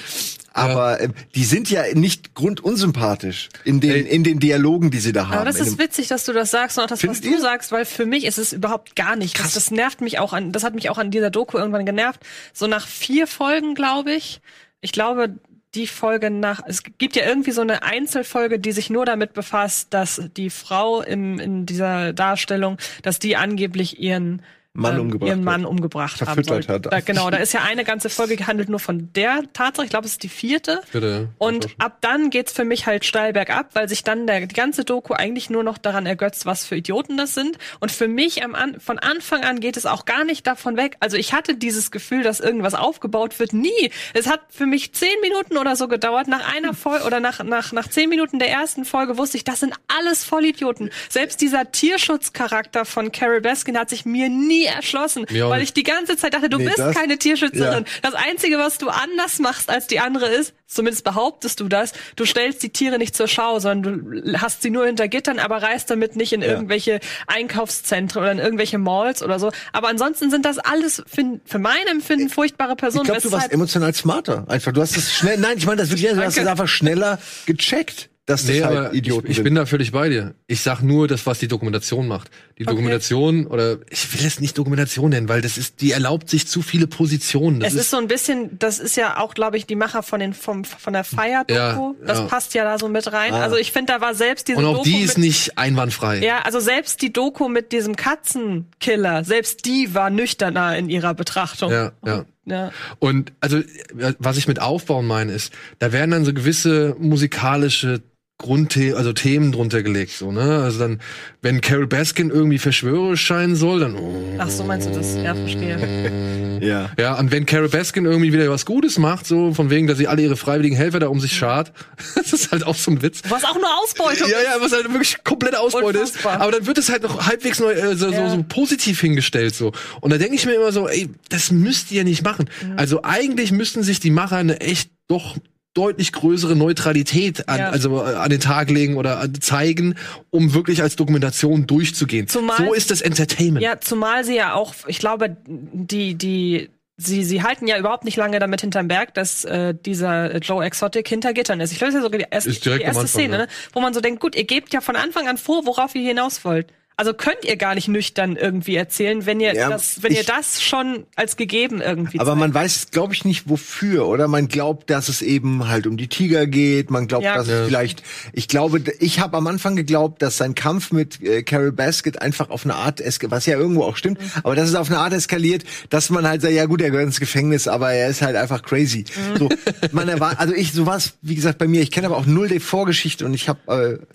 Aber ähm, die sind ja nicht grundunsympathisch in den, Ey. in den Dialogen, die sie da haben. Aber das ist witzig, dass du das sagst und auch das, was Findet du ihr? sagst, weil für mich ist es überhaupt gar nicht. Das, das nervt mich auch an, das hat mich auch an dieser Doku irgendwann genervt. So nach vier Folgen, glaube ich. Ich glaube, die Folge nach, es gibt ja irgendwie so eine Einzelfolge, die sich nur damit befasst, dass die Frau im, in dieser Darstellung, dass die angeblich ihren Mann ähm, umgebracht ihren hat. Mann umgebracht haben Verfüttert soll. hat. Da, genau, da ist ja eine ganze Folge gehandelt nur von der Tatsache. Ich glaube, es ist die vierte. Bitte. Und ab dann geht's für mich halt steil bergab, weil sich dann der, die ganze Doku eigentlich nur noch daran ergötzt, was für Idioten das sind. Und für mich am an, von Anfang an geht es auch gar nicht davon weg. Also ich hatte dieses Gefühl, dass irgendwas aufgebaut wird. Nie. Es hat für mich zehn Minuten oder so gedauert. Nach einer Folge oder nach, nach, nach zehn Minuten der ersten Folge wusste ich, das sind alles Vollidioten. Selbst dieser Tierschutzcharakter von Carol Baskin hat sich mir nie erschlossen, Mir auch weil ich die ganze Zeit dachte, du Nee, bist das- keine Tierschützerin. Ja. Das Einzige, was du anders machst als die andere ist, zumindest behauptest du das, du stellst die Tiere nicht zur Schau, sondern du hast sie nur hinter Gittern, aber reist damit nicht in irgendwelche Einkaufszentren oder in irgendwelche Malls oder so. Aber ansonsten sind das alles für, für mein Empfinden furchtbare Ich Personen. glaube, du warst emotional smarter. Einfach, du hast es schnell, nein, ich meine das wirklich, du hast es einfach schneller gecheckt, dass das Nee, halt aber Idioten ich, ich bin da völlig bei dir. Ich sag nur das, was die Dokumentation macht. Die Dokumentation, oder ich will es nicht Dokumentation nennen, weil das ist, die erlaubt sich zu viele Positionen. Das es ist so ein bisschen, das ist ja auch, glaube ich, die Macher von den vom, von der Fire-Doku. Ja, das ja. passt ja da so mit rein. Also ich finde, da war selbst diese und auch Doku die ist mit, nicht einwandfrei. Ja, also selbst die Doku mit diesem Katzenkiller, selbst die war nüchterner in ihrer Betrachtung. Ja, ja. Ja. Und also, äh, was ich mit Aufbauen meine, ist, da werden dann so gewisse musikalische Grundthemen, also Themen drunter gelegt, so, ne? Also dann, wenn Carol Baskin irgendwie verschwörerisch scheinen soll, dann, oh, Ach so, meinst du das? Ja, verstehe. Ja. ja, und wenn Carol Baskin irgendwie wieder was Gutes macht, so von wegen, dass sie alle ihre freiwilligen Helfer da um sich schart, das ist halt auch so ein Witz. Was auch nur Ausbeutung Ja, ist. ja, was halt wirklich komplette Ausbeute ist. Aber dann wird es halt noch halbwegs neu, äh, so, Ja. so, so positiv hingestellt so. Und da denke ich mir immer so, ey, das müsst ihr nicht machen. Mhm. Also eigentlich müssten sich die Macher eine echt doch deutlich größere Neutralität an, Ja. also äh, an den Tag legen oder an- zeigen, um wirklich als Dokumentation durchzugehen. Zumal- so ist das Entertainment. Ja, zumal sie ja auch, ich glaube, die, die, sie, sie halten ja überhaupt nicht lange damit hinterm Berg, dass äh, dieser Joe Exotic hinter Gittern ist. Ich glaube, das ist ja sogar die direkt die erste Anfang, Szene, ja. wo man so denkt, gut, ihr gebt ja von Anfang an vor, worauf ihr hinaus wollt. Also könnt ihr gar nicht nüchtern irgendwie erzählen, wenn ihr Ja, das, wenn ihr ich- das schon als gegeben irgendwie Aber zeigt. man weiß, glaube ich, nicht wofür, oder? Man glaubt, dass es eben halt um die Tiger geht. Man glaubt, Ja. dass Ja. es vielleicht. Ich glaube, ich habe am Anfang geglaubt, dass sein Kampf mit äh, Carol Basket einfach auf eine Art, was ja irgendwo auch stimmt, aber dass es auf eine Art eskaliert, dass man halt sagt, ja gut, er gehört ins Gefängnis, aber er ist halt einfach crazy. So, man erwartet, also ich, so was, wie gesagt, bei mir. Ich kenne aber auch null die Vorgeschichte und ich habe. Äh,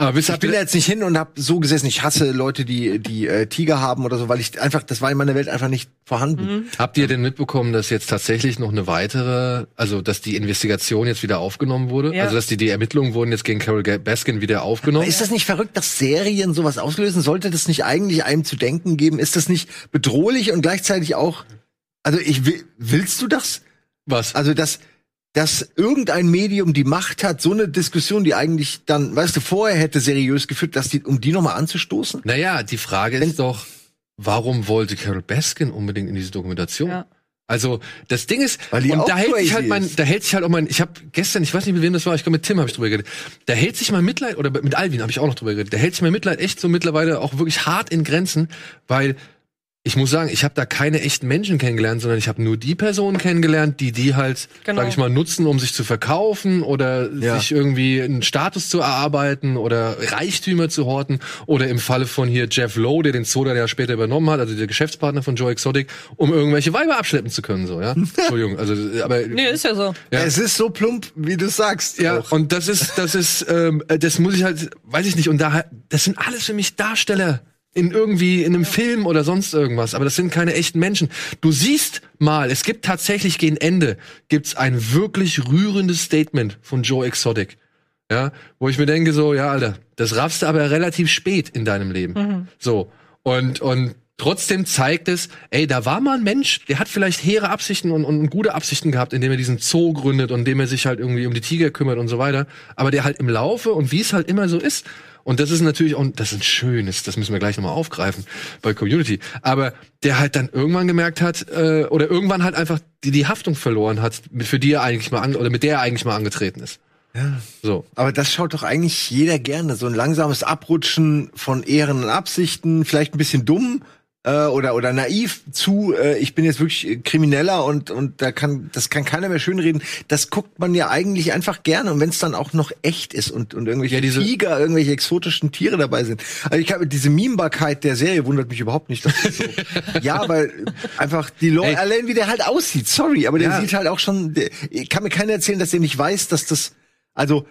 Aber wisst ich bin da jetzt nicht hin und habe so gesessen. Ich hasse Leute, die die äh, Tiger haben oder so, weil ich einfach, das war in meiner Welt einfach nicht vorhanden. Habt ihr denn mitbekommen, dass jetzt tatsächlich noch eine weitere, also dass die Investigation jetzt wieder aufgenommen wurde? Ja. Also dass die, die Ermittlungen wurden jetzt gegen Carol Baskin wieder aufgenommen? Ist das nicht verrückt, dass Serien sowas auslösen? Sollte das nicht eigentlich einem zu denken geben? Ist das nicht bedrohlich und gleichzeitig auch, also ich will, willst du das? Was? Also, dass, dass irgendein Medium die Macht hat, so eine Diskussion, die eigentlich dann, weißt du, vorher hätte seriös geführt, dass die, um die nochmal anzustoßen? Naja, die Frage ist doch, warum wollte Carol Baskin unbedingt in diese Dokumentation? Ja. Also das Ding ist, Weil die und da hält sich halt mein, da hält sich halt auch mein, ich habe gestern, ich weiß nicht mit wem das war, ich glaube mit Tim habe ich drüber geredet, da hält sich mein Mitleid oder mit Alvin habe ich auch noch drüber geredet, da hält sich mein Mitleid echt so mittlerweile auch wirklich hart in Grenzen, weil ich muss sagen, ich habe da keine echten Menschen kennengelernt, sondern ich habe nur die Personen kennengelernt, die die halt, Genau. sag ich mal, nutzen, um sich zu verkaufen oder Ja. sich irgendwie einen Status zu erarbeiten oder Reichtümer zu horten oder im Falle von hier Jeff Lowe, der den Soda ja später übernommen hat, also der Geschäftspartner von Joe Exotic, um irgendwelche Weiber abschleppen zu können, so ja. Entschuldigung, also aber Nee, ist ja so. Ja. Es ist so plump, wie du sagst. ja, auch. und das ist, das ist, ähm, äh, das muss ich halt, weiß ich nicht, und da, das sind alles für mich Darsteller in irgendwie in einem Film oder sonst irgendwas, aber das sind keine echten Menschen. Du siehst mal, es gibt tatsächlich gegen Ende gibt's ein wirklich rührendes Statement von Joe Exotic. Ja, wo ich mir denke so, ja, Alter, das raffst du aber relativ spät in deinem Leben. So. Und, und trotzdem zeigt es, ey, da war mal ein Mensch, der hat vielleicht hehre Absichten und, und gute Absichten gehabt, indem er diesen Zoo gründet und indem er sich halt irgendwie um die Tiger kümmert und so weiter. Aber der halt im Laufe und wie es halt immer so ist. Und das ist natürlich auch, das ist ein schönes, das müssen wir gleich nochmal aufgreifen bei Community. Aber der halt dann irgendwann gemerkt hat, äh, oder irgendwann halt einfach die, die Haftung verloren hat, für die er eigentlich mal an, oder mit der er eigentlich mal angetreten ist. Ja. So. Aber das schaut doch eigentlich jeder gerne. So ein langsames Abrutschen von Ehren und Absichten, vielleicht ein bisschen dumm äh, oder oder naiv zu. Äh, ich bin jetzt wirklich äh, Krimineller und und da kann das kann keiner mehr schönreden. Das guckt man ja eigentlich einfach gerne und wenn es dann auch noch echt ist und und irgendwelche Ja, diese- Tiger, irgendwelche exotischen Tiere dabei sind. Also ich habe diese Memebarkeit der Serie wundert mich überhaupt nicht. Dass das so, ja, weil einfach die Leute Ey. allein wie der halt aussieht. Sorry, aber der Ja. sieht halt auch schon. Der, kann mir keiner erzählen, dass der nicht weiß, dass das also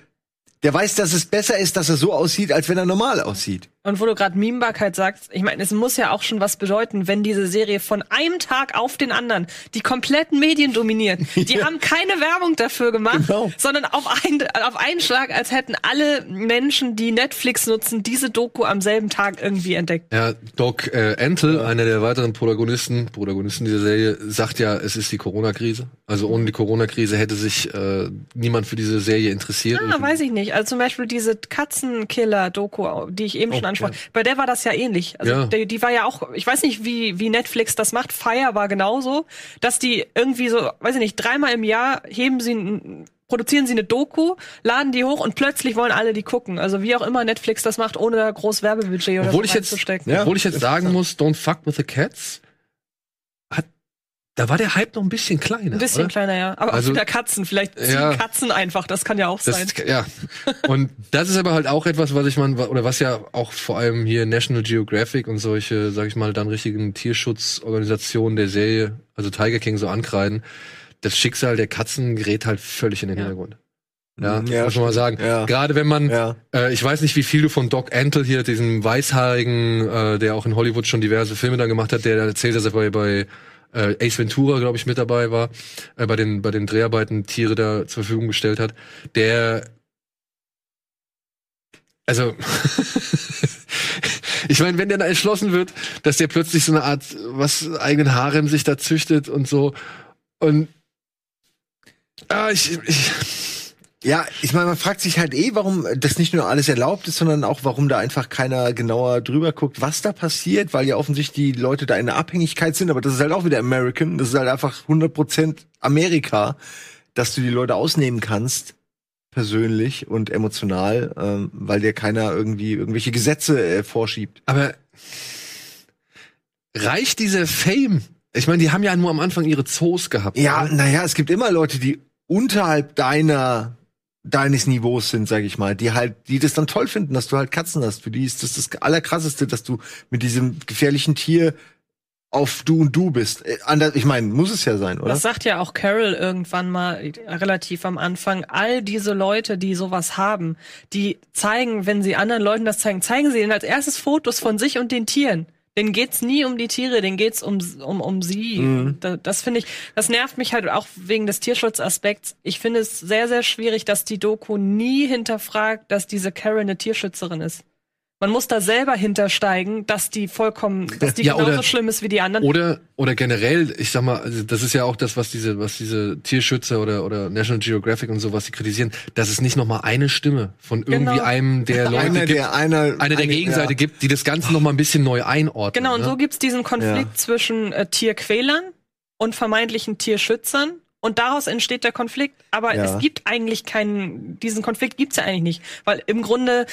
der weiß, dass es besser ist, dass er so aussieht, als wenn er normal aussieht. Und wo du gerade Memebarkeit sagst, ich meine, es muss ja auch schon was bedeuten, wenn diese Serie von einem Tag auf den anderen die kompletten Medien dominiert. Die Ja. haben keine Werbung dafür gemacht, Genau. sondern auf, ein, auf einen Schlag, als hätten alle Menschen, die Netflix nutzen, diese Doku am selben Tag irgendwie entdeckt. Ja, Doc äh, Antle, einer der weiteren Protagonisten, Protagonisten dieser Serie, sagt ja, es ist die Corona-Krise. Also ohne die Corona-Krise hätte sich äh, niemand für diese Serie interessiert. Ah, weiß ich nicht. Also zum Beispiel diese Katzenkiller-Doku, die ich eben schon Oh, ansprach. ja. Bei der war das ja ähnlich. Also Ja. die, die war ja auch, ich weiß nicht, wie, wie Netflix das macht. Fire war genauso, dass die irgendwie so, weiß ich nicht, dreimal im Jahr heben sie ein, produzieren sie eine Doku, laden die hoch und plötzlich wollen alle die gucken. Also wie auch immer Netflix das macht, ohne da groß Werbebudget oder Obwohl so ich jetzt. Ja. obwohl ich jetzt sagen muss, Don't fuck with the cats, da war der Hype noch ein bisschen kleiner. Ein bisschen oder? kleiner, ja. Aber Also- auch wieder Katzen. Vielleicht ziehen Ja. Katzen einfach. Das kann ja auch Das, sein. ja. Und das ist aber halt auch etwas, was ich mal, oder was ja auch vor allem hier National Geographic und solche, sag ich mal, dann richtigen Tierschutzorganisationen der Serie, also Tiger King so ankreiden. Das Schicksal der Katzen gerät halt völlig in den Ja. Hintergrund. Ja, Ja, muss man mal sagen. Ja. Gerade wenn man, Ja. äh, ich weiß nicht, wie viel du von Doc Antle hier, diesem Weißhaarigen, äh, der auch in Hollywood schon diverse Filme dann gemacht hat, der erzählt, dass er bei, bei äh, Ace Ventura, glaube ich, mit dabei war, äh, bei den bei den Dreharbeiten Tiere da zur Verfügung gestellt hat. Der, also ich meine, wenn der da entschlossen wird, dass der plötzlich so eine Art was eigenen Harem sich da züchtet und so und ah, ich, ich Ja, ich meine, man fragt sich halt eh, warum das nicht nur alles erlaubt ist, sondern auch, warum da einfach keiner genauer drüber guckt, was da passiert, weil ja offensichtlich die Leute da in der Abhängigkeit sind, aber das ist halt auch wieder American, das ist halt einfach 100% Amerika, dass du die Leute ausnehmen kannst, persönlich und emotional, ähm, weil dir keiner irgendwie irgendwelche Gesetze äh, vorschiebt. Aber reicht dieser Fame? Ich meine, die haben ja nur am Anfang ihre Zoos gehabt. Ja, naja, es gibt immer Leute, die unterhalb deiner deines Niveaus sind, sag ich mal, die halt, die das dann toll finden, dass du halt Katzen hast. Für die ist das das Allerkrasseste, dass du mit diesem gefährlichen Tier auf du und du bist. Äh, Ich meine, muss es ja sein, oder? Das sagt ja auch Carol irgendwann mal äh, relativ am Anfang. All diese Leute, die sowas haben, die zeigen, wenn sie anderen Leuten das zeigen, zeigen sie ihnen als erstes Fotos von sich und den Tieren. Denen geht's nie um die Tiere, denen geht's um, um, um sie. Mhm. Da, das finde ich, das nervt mich halt auch wegen des Tierschutzaspekts. Ich finde es sehr, sehr schwierig, dass die Doku nie hinterfragt, dass diese Carol eine Tierschützerin ist. Man muss da selber hintersteigen, dass die vollkommen, dass die Ja, genauso oder- schlimm ist wie die anderen. Oder oder generell, ich sag mal, also das ist ja auch das, was diese was diese Tierschützer oder oder National Geographic und so was sie kritisieren, dass es nicht noch mal eine Stimme von irgendwie Genau. einem der Leute einer, gibt, der einer, eine der Gegenseite ja. gibt, die das Ganze noch mal ein bisschen neu einordnet. Genau, und ne? so gibt's diesen Konflikt Ja. zwischen äh, Tierquälern und vermeintlichen Tierschützern. Und daraus entsteht der Konflikt. Aber Ja. es gibt eigentlich keinen, diesen Konflikt gibt's ja eigentlich nicht. Weil im Grunde,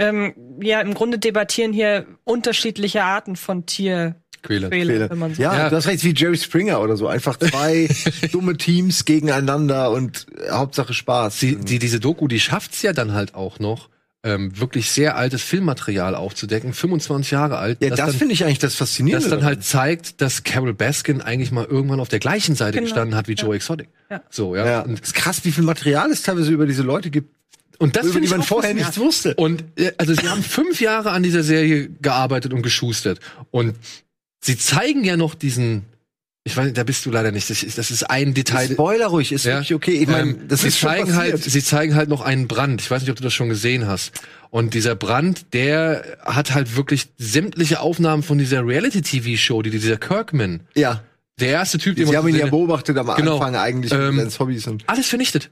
ähm, ja, im Grunde debattieren hier unterschiedliche Arten von Tier. Quäler. Quäle, wenn man so Ja, Ja. hast recht, wie Jerry Springer oder so. Einfach zwei dumme Teams gegeneinander und äh, Hauptsache Spaß. Die, die, diese Doku, die schafft's ja dann halt auch noch, ähm, wirklich sehr altes Filmmaterial aufzudecken, 25 Jahre alt. ja, das das finde ich eigentlich das Faszinierende. das dann daran. halt zeigt, dass Carol Baskin eigentlich mal irgendwann auf der gleichen Seite Genau. gestanden hat wie Ja. Joe Exotic. Ja. So, ja. ja. Und, ist krass, wie viel Material es teilweise über diese Leute gibt, und das finde ich man vorher nichts wusste. Und äh, also sie haben fünf Jahre an dieser Serie gearbeitet und geschustert. Und sie zeigen ja noch diesen. Ich weiß, nicht, da bist du leider nicht. Das ist, das ist ein Detail. Spoiler ruhig, ist Ja. wirklich okay. Ich meine, Ähm, das sie ist zeigen halt, sie zeigen halt noch einen Brand. Ich weiß nicht, ob du das schon gesehen hast. Und dieser Brand, der hat halt wirklich sämtliche Aufnahmen von dieser Reality-TV-Show, die dieser Kirkman, ja, der erste Typ, den sie man haben ihn ja beobachtet am Genau. Anfang eigentlich Ähm, mit seinen Hobbys und alles vernichtet.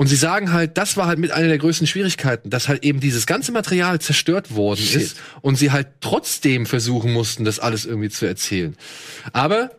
Und sie sagen halt, das war halt mit einer der größten Schwierigkeiten, dass halt eben dieses ganze Material zerstört worden Shit. ist und sie halt trotzdem versuchen mussten, das alles irgendwie zu erzählen. Aber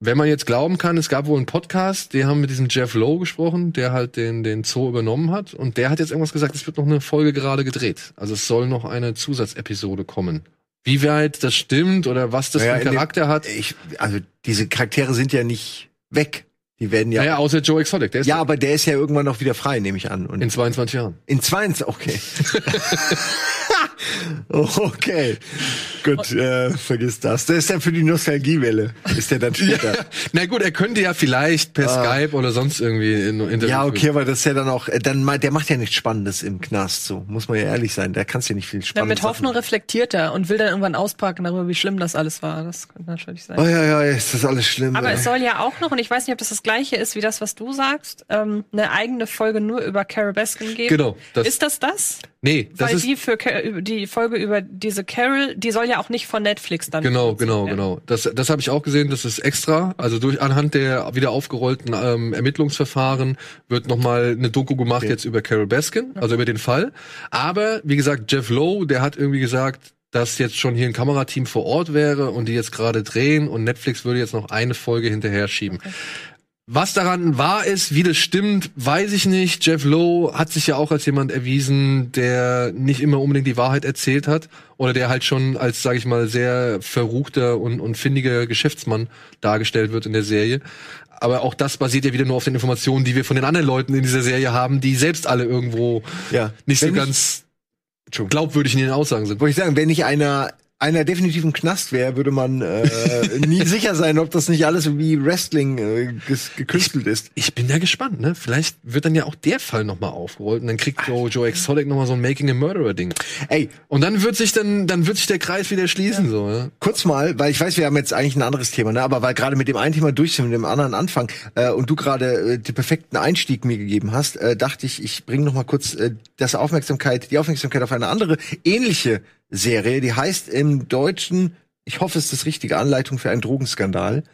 wenn man jetzt glauben kann, es gab wohl einen Podcast, die haben mit diesem Jeff Lowe gesprochen, der halt den, den Zoo übernommen hat und der hat jetzt irgendwas gesagt, es wird noch eine Folge gerade gedreht. Also es soll noch eine Zusatzepisode kommen. Wie weit das stimmt oder was das Naja, für in einen dem- Charakter hat. ich, also diese Charaktere sind ja nicht weg. Die werden ja. Naja, außer Joe Exotic, der ist ja, aber der ist ja irgendwann noch wieder frei, nehme ich an. Und in 22 Jahren. in 22, okay. okay. Gut, äh, vergiss das. Der ist dann für die Nostalgiewelle. Ist der dann später. Na gut, er könnte ja vielleicht per Ah. Skype oder sonst irgendwie in Interview. Ja, okay, aber das ist ja dann auch, äh, dann der macht ja nichts Spannendes im Knast, so. Muss man ja ehrlich sein. Da kannst du ja nicht viel Ja, Spannendes mit Hoffnung reflektiert er und will dann irgendwann auspacken darüber, wie schlimm das alles war. Das könnte natürlich sein. Oh ja, ja, ist das alles schlimm. Aber ey. es soll ja auch noch, und ich weiß nicht, ob das das gleiche ist wie das, was du sagst, ähm, eine eigene Folge nur über Carol Baskin geben. Genau, das- ist das das? Nee, das Weil ist die für die Folge über diese Carol, die soll ja auch nicht von Netflix dann. genau, genau, werden. genau. Das, das habe ich auch gesehen. Das ist extra. Also durch anhand der wieder aufgerollten ähm, Ermittlungsverfahren wird noch mal eine Doku gemacht jetzt über Carol Baskin, also über den Fall. Aber wie gesagt, Jeff Lowe, der hat irgendwie gesagt, dass jetzt schon hier ein Kamerateam vor Ort wäre und die jetzt gerade drehen und Netflix würde jetzt noch eine Folge hinterher schieben. Was daran wahr ist, wie das stimmt, weiß ich nicht. Jeff Lowe hat sich ja auch als jemand erwiesen, der nicht immer unbedingt die Wahrheit erzählt hat oder der halt schon als, sage ich mal, sehr verruchter und, und findiger Geschäftsmann dargestellt wird in der Serie. Aber auch das basiert ja wieder nur auf den Informationen, die wir von den anderen Leuten in dieser Serie haben, die selbst alle irgendwo ja. nicht so Wenn ich- ganz glaubwürdig in ihren Aussagen sind. Wollte ich sagen, wenn ich einer einer definitiv im Knast wäre, würde man äh, nie sicher sein, ob das nicht alles wie Wrestling äh, gekünstelt ist. Ich bin ja gespannt, ne? Vielleicht wird dann ja auch der Fall nochmal aufgerollt und dann kriegt Joe, Joe Exotic nochmal so ein Making a Murderer Ding. Ey, Und dann wird sich dann, dann wird sich der Kreis wieder schließen, so, ja. kurz mal, weil ich weiß, wir haben jetzt eigentlich ein anderes Thema, ne? aber weil gerade mit dem einen Thema durch sind, mit dem anderen Anfang äh, und du gerade äh, den perfekten Einstieg mir gegeben hast, äh, dachte ich, ich bringe noch mal kurz äh, das Aufmerksamkeit, die Aufmerksamkeit auf eine andere ähnliche Serie, die heißt im Deutschen, ich hoffe, es ist das richtige Anleitung für einen Drogenskandal.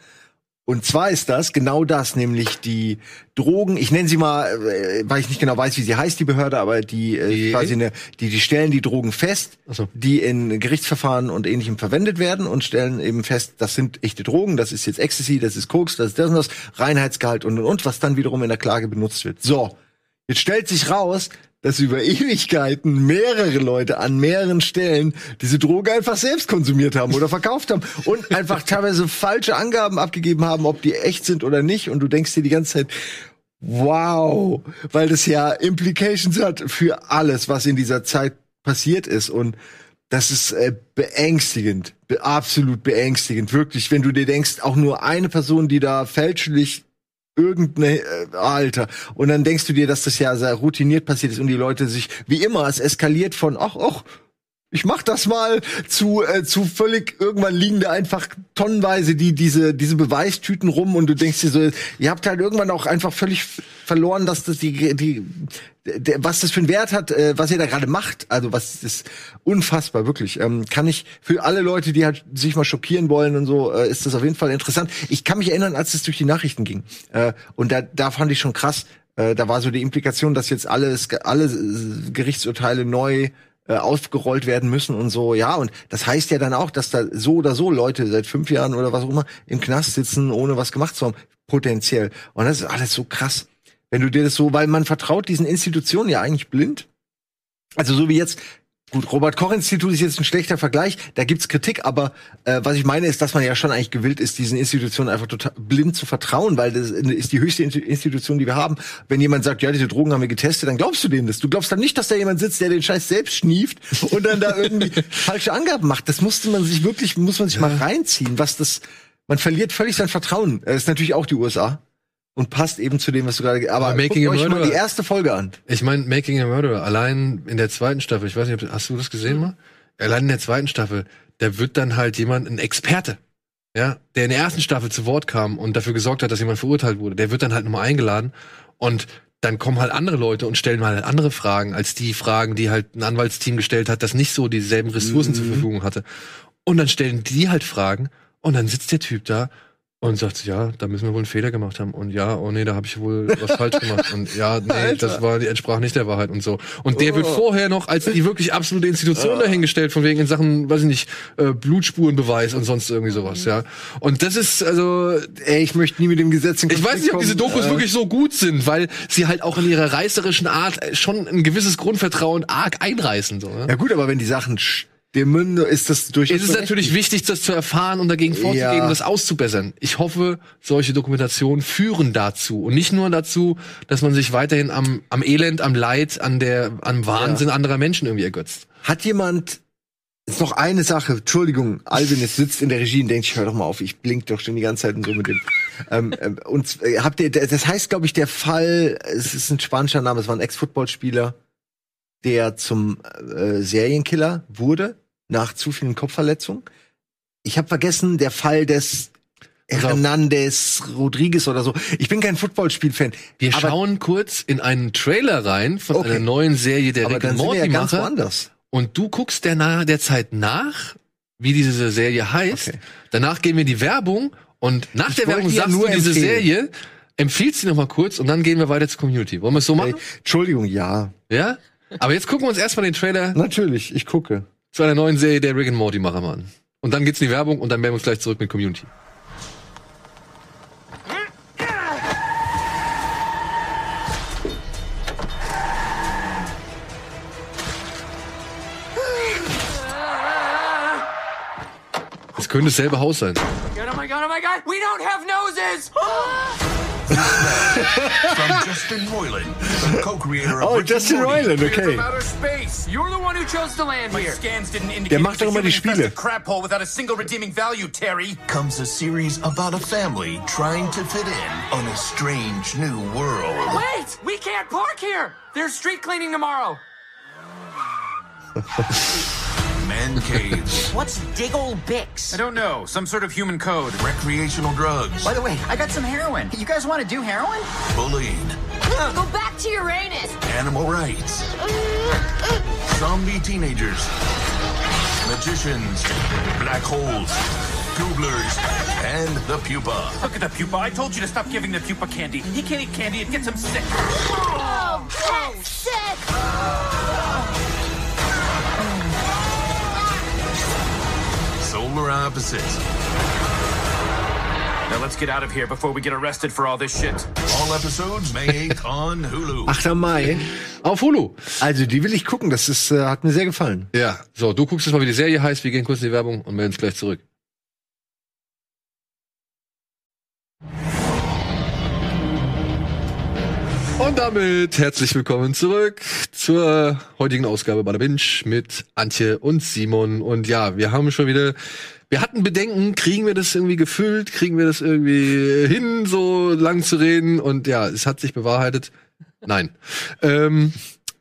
Und zwar ist das genau das, nämlich die Drogen, ich nenne sie mal, äh, weil ich nicht genau weiß, wie sie heißt, die Behörde, aber die, äh, Die- quasi eine, die, die stellen die Drogen fest, so. die in Gerichtsverfahren und ähnlichem verwendet werden und stellen eben fest, das sind echte Drogen, das ist jetzt Ecstasy, das ist Koks, das ist das und das, Reinheitsgehalt und und und, was dann wiederum in der Klage benutzt wird. So, jetzt stellt sich raus, dass über Ewigkeiten mehrere Leute an mehreren Stellen diese Droge einfach selbst konsumiert haben oder verkauft haben und einfach teilweise falsche Angaben abgegeben haben, ob die echt sind oder nicht. Und du denkst dir die ganze Zeit, wow, weil das ja Implications hat für alles, was in dieser Zeit passiert ist. Und das ist äh, beängstigend, be absolut beängstigend, wirklich, wenn du dir denkst, auch nur eine Person, die da fälschlich irgendeine äh, Alter. Und dann denkst du dir, dass das ja sehr routiniert passiert ist und die Leute sich wie immer es eskaliert von ach ach ich mach das mal zu äh, zu völlig irgendwann liegen da einfach tonnenweise die diese diese Beweistüten rum und du denkst dir so ihr habt halt irgendwann auch einfach völlig verloren dass das die die der, was das für einen Wert hat äh, was ihr da gerade macht. Also was ist unfassbar wirklich. Ähm, kann ich für alle Leute die halt sich mal schockieren wollen und so äh, ist das auf jeden Fall interessant. Ich kann mich erinnern als es durch die Nachrichten ging äh, und da da fand ich schon krass äh, da war so die Implikation dass jetzt alles alle Gerichtsurteile neu äh, aufgerollt werden müssen und so, ja, und das heißt ja dann auch, dass da so oder so Leute seit fünf Jahren oder was auch immer im Knast sitzen, ohne was gemacht zu haben, potenziell. Und das ist alles so krass. Wenn du dir das so, weil man vertraut diesen Institutionen ja eigentlich blind. Also so wie jetzt, Gut, Robert-Koch-Institut ist jetzt ein schlechter Vergleich, da gibt's Kritik, aber äh, was ich meine ist, dass man ja schon eigentlich gewillt ist, diesen Institutionen einfach total blind zu vertrauen, weil das ist die höchste Institution, die wir haben. Wenn jemand sagt, ja, diese Drogen haben wir getestet, dann glaubst du denen das. Du glaubst dann nicht, dass da jemand sitzt, der den Scheiß selbst schnieft und dann da irgendwie falsche Angaben macht. Das musste man sich wirklich, muss man sich ja. mal reinziehen, was das, man verliert völlig sein Vertrauen. Das ist natürlich auch die USA und passt eben zu dem, was du gerade. Aber, aber Making guckt euch mal die erste Folge an. Ich meine, Making a Murderer, allein in der zweiten Staffel, ich weiß nicht, hast du das gesehen mal? Allein in der zweiten Staffel, da wird dann halt jemand, ein Experte, ja, der in der ersten Staffel zu Wort kam und dafür gesorgt hat, dass jemand verurteilt wurde, der wird dann halt nochmal eingeladen und dann kommen halt andere Leute und stellen mal halt andere Fragen als die Fragen, die halt ein Anwaltsteam gestellt hat, das nicht so dieselben Ressourcen mhm. zur Verfügung hatte. Und dann stellen die halt Fragen und dann sitzt der Typ da und sagt, ja, da müssen wir wohl einen Fehler gemacht haben. Und ja, oh nee, da habe ich wohl was falsch gemacht. Und ja, nee, Alter. das war, die entsprach nicht der Wahrheit und so. Und der oh. wird vorher noch als die wirklich absolute Institution oh. dahingestellt, von wegen in Sachen, weiß ich nicht, äh, Blutspurenbeweis und sonst irgendwie sowas, ja. Und das ist, also. Ey, ich möchte nie mit dem Gesetz in Ich weiß nicht, ob diese Dokus äh. wirklich so gut sind, weil sie halt auch in ihrer reißerischen Art schon ein gewisses Grundvertrauen arg einreißen, so. Ja, ja gut, aber wenn die Sachen dem Münder ist das durchaus. Es ist natürlich wichtig, das zu erfahren und dagegen vorzugehen, ja. das auszubessern. Ich hoffe, solche Dokumentationen führen dazu und nicht nur dazu, dass man sich weiterhin am, am Elend, am Leid, an der, am Wahnsinn ja. anderer Menschen irgendwie ergötzt. Hat jemand ist noch eine Sache, Entschuldigung, Alvin jetzt sitzt in der Regie und denkt, ich hör doch mal auf, ich blink doch schon die ganze Zeit so mit dem. Ähm, ähm, und äh, habt ihr, das heißt, glaube ich, der Fall, es ist ein spanischer Name, es war ein Ex-Footballspieler, der zum äh, Serienkiller wurde nach zu vielen Kopfverletzungen. Ich habe vergessen, der Fall des Hernandez Rodriguez oder so. Ich bin kein Footballspielfan. Wir schauen kurz in einen Trailer rein von okay. einer neuen Serie der Rick and Morty ja woanders. Und du guckst der, na der Zeit nach, wie diese Serie heißt. Okay. Danach gehen wir die Werbung und nach ich der Werbung sagst du diese empfehlen. Serie, empfiehlst sie noch mal kurz und dann gehen wir weiter zur Community. Wollen wir es so machen? Hey, Entschuldigung, ja. Ja? Aber jetzt gucken wir uns erstmal den Trailer. Natürlich, ich gucke zu einer neuen Serie der Rick and Morty Macher an. Und dann geht's in die Werbung und dann werden wir uns gleich zurück mit Community. Es könnte dasselbe Haus sein. Oh my god, oh my god, we don't have noses! From Justin Roiland, the co-creator of Oh, Justin Roiland, okay. Outer space. You're the one who chose to land here. scans didn't indicate Der macht doch immer die Spiele. Crap hole without a single redeeming value, Terry. Comes a series about a family trying to fit in on a strange new world. Wait, we can't park here. There's street cleaning tomorrow. Man caves. What's Diggle Bix? I don't know. Some sort of human code. Recreational drugs. By the way, I got some heroin. You guys want to do heroin? Bullying. Go back to Uranus. Animal rights. Zombie teenagers. Magicians. Black holes. Gooblers. And the pupa. Look at the pupa. I told you to stop giving the pupa candy. He can't eat candy. It gets him sick. Oh, that's sick. Ah. Solar opposites. Now let's get out of here before we get arrested for all this shit. All episodes May 8 on Hulu. 8. Mai auf Hulu. Also die will ich gucken, das ist, äh, hat mir sehr gefallen. Ja, so, du guckst jetzt mal, wie die Serie heißt, wir gehen kurz in die Werbung und melden uns gleich zurück. Und damit herzlich willkommen zurück zur heutigen Ausgabe bei der Binge mit Antje und Simon. Und ja, wir haben schon wieder, wir hatten Bedenken, kriegen wir das irgendwie gefüllt, kriegen wir das irgendwie hin, so lang zu reden? Und ja, es hat sich bewahrheitet. Nein. Ähm,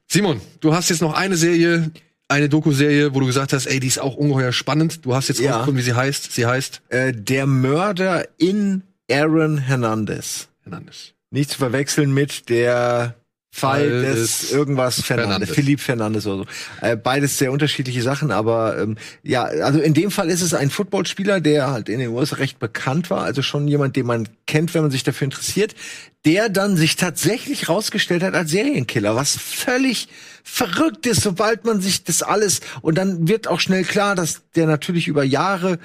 Simon, du hast jetzt noch eine Serie, eine Doku-Serie, wo du gesagt hast, ey, die ist auch ungeheuer spannend. Du hast jetzt ja. wie sie heißt. Sie heißt äh, Der Mörder in Aaron Hernandez. Hernandez. Nicht zu verwechseln mit der Fall des irgendwas Fernandes. Philipp Fernandes oder so. Äh, beides sehr unterschiedliche Sachen, aber ähm, ja, also in dem Fall ist es ein Footballspieler, der halt in den USA recht bekannt war, also schon jemand, den man kennt, wenn man sich dafür interessiert, der dann sich tatsächlich rausgestellt hat als Serienkiller, was völlig verrückt ist, sobald man sich das alles und dann wird auch schnell klar, dass der natürlich über Jahre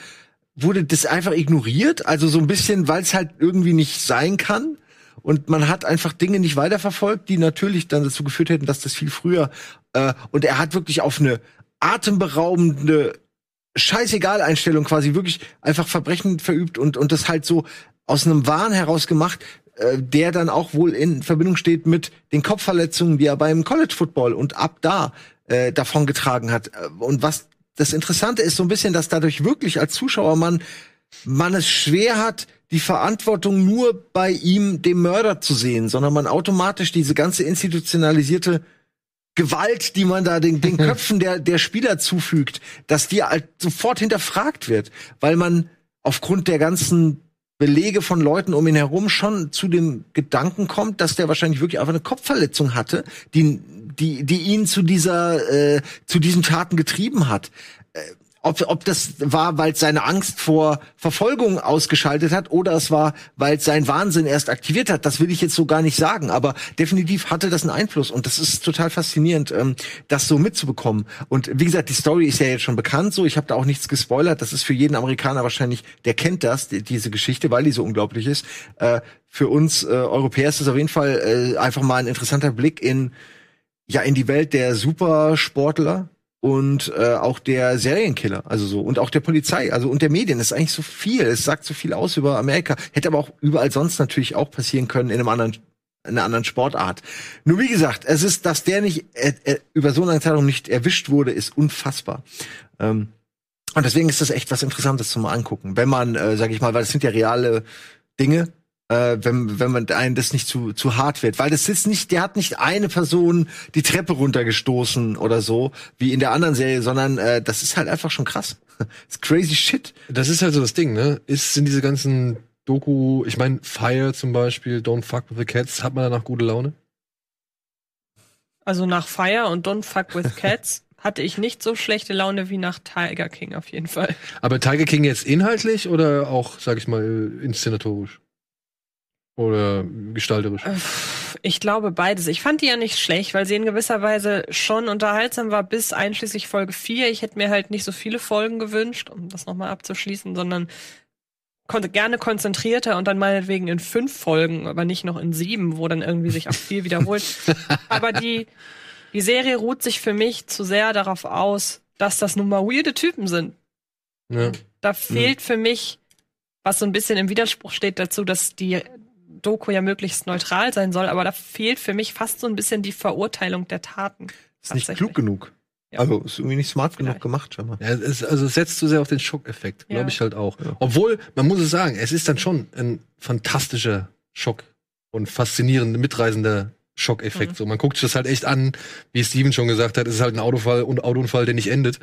wurde das einfach ignoriert, also so ein bisschen, weil es halt irgendwie nicht sein kann und man hat einfach Dinge nicht weiterverfolgt, die natürlich dann dazu geführt hätten, dass das viel früher äh, und er hat wirklich auf eine atemberaubende Scheißegal-Einstellung quasi wirklich einfach Verbrechen verübt und, und das halt so aus einem Wahn heraus gemacht, äh, der dann auch wohl in Verbindung steht mit den Kopfverletzungen, die er beim College Football und ab da äh, davon getragen hat. Äh, Und was das Interessante ist so ein bisschen, dass dadurch wirklich als Zuschauer man, man es schwer hat, die Verantwortung nur bei ihm, dem Mörder, zu sehen, sondern man automatisch diese ganze institutionalisierte Gewalt, die man da den, den Köpfen der, der Spieler zufügt, dass die halt sofort hinterfragt wird, weil man aufgrund der ganzen Belege von Leuten um ihn herum schon zu dem Gedanken kommt, dass der wahrscheinlich wirklich einfach eine Kopfverletzung hatte, die, die, die ihn zu dieser, äh, zu diesen Taten getrieben hat. Ob, ob das war, weil seine Angst vor Verfolgung ausgeschaltet hat oder es war, weil sein Wahnsinn erst aktiviert hat, das will ich jetzt so gar nicht sagen. Aber definitiv hatte das einen Einfluss und das ist total faszinierend, ähm, das so mitzubekommen. Und wie gesagt, die Story ist ja jetzt schon bekannt so. Ich habe da auch nichts gespoilert. Das ist für jeden Amerikaner wahrscheinlich, der kennt das, die, diese Geschichte, weil die so unglaublich ist. Äh, für uns äh, Europäer ist das auf jeden Fall äh, einfach mal ein interessanter Blick in ja in die Welt der Supersportler und äh, auch der Serienkiller, also so und auch der Polizei, also und der Medien. Das ist eigentlich so viel. Es sagt so viel aus über Amerika. Hätte aber auch überall sonst natürlich auch passieren können in einem anderen in einer anderen Sportart. Nur wie gesagt, es ist, dass der nicht äh, äh, über so lange Zeitraum nicht erwischt wurde, ist unfassbar. Ähm, und deswegen ist das echt was Interessantes zum angucken, wenn man, äh, sag ich mal, weil das sind ja reale Dinge, äh, wenn, wenn man einen das nicht zu, zu hart wird. Weil das ist nicht, der hat nicht eine Person die Treppe runtergestoßen oder so, wie in der anderen Serie, sondern äh, das ist halt einfach schon krass. Das ist crazy shit. Das ist halt so das Ding, ne? Ist, sind diese ganzen Doku, ich meine, Fire zum Beispiel, Don't Fuck with the Cats, hat man danach gute Laune? Also nach Fire und Don't Fuck with Cats hatte ich nicht so schlechte Laune wie nach Tiger King auf jeden Fall. Aber Tiger King jetzt inhaltlich oder auch, sag ich mal, inszenatorisch? Oder gestalterisch? Ich glaube beides. Ich fand die ja nicht schlecht, weil sie in gewisser Weise schon unterhaltsam war bis einschließlich Folge 4. Ich hätte mir halt nicht so viele Folgen gewünscht, um das nochmal abzuschließen, sondern konnte gerne konzentrierter und dann meinetwegen in fünf Folgen, aber nicht noch in sieben, wo dann irgendwie sich auch viel wiederholt. aber die, die Serie ruht sich für mich zu sehr darauf aus, dass das nun mal weirde Typen sind. Ja. Da fehlt für mich, was so ein bisschen im Widerspruch steht dazu, dass die Doku ja möglichst neutral sein soll, aber da fehlt für mich fast so ein bisschen die Verurteilung der Taten. Ist nicht klug genug. Ja. Also ist irgendwie nicht smart genug gemacht, scheinbar. Ja, es, also es setzt zu sehr auf den Schockeffekt, Ja. glaube ich halt auch. Obwohl, man muss es sagen, es ist dann schon ein fantastischer Schock und faszinierender, mitreisender Schockeffekt. Mhm. So, man guckt sich das halt echt an, wie Steven schon gesagt hat, es ist halt ein Autofall und Autounfall, der nicht endet.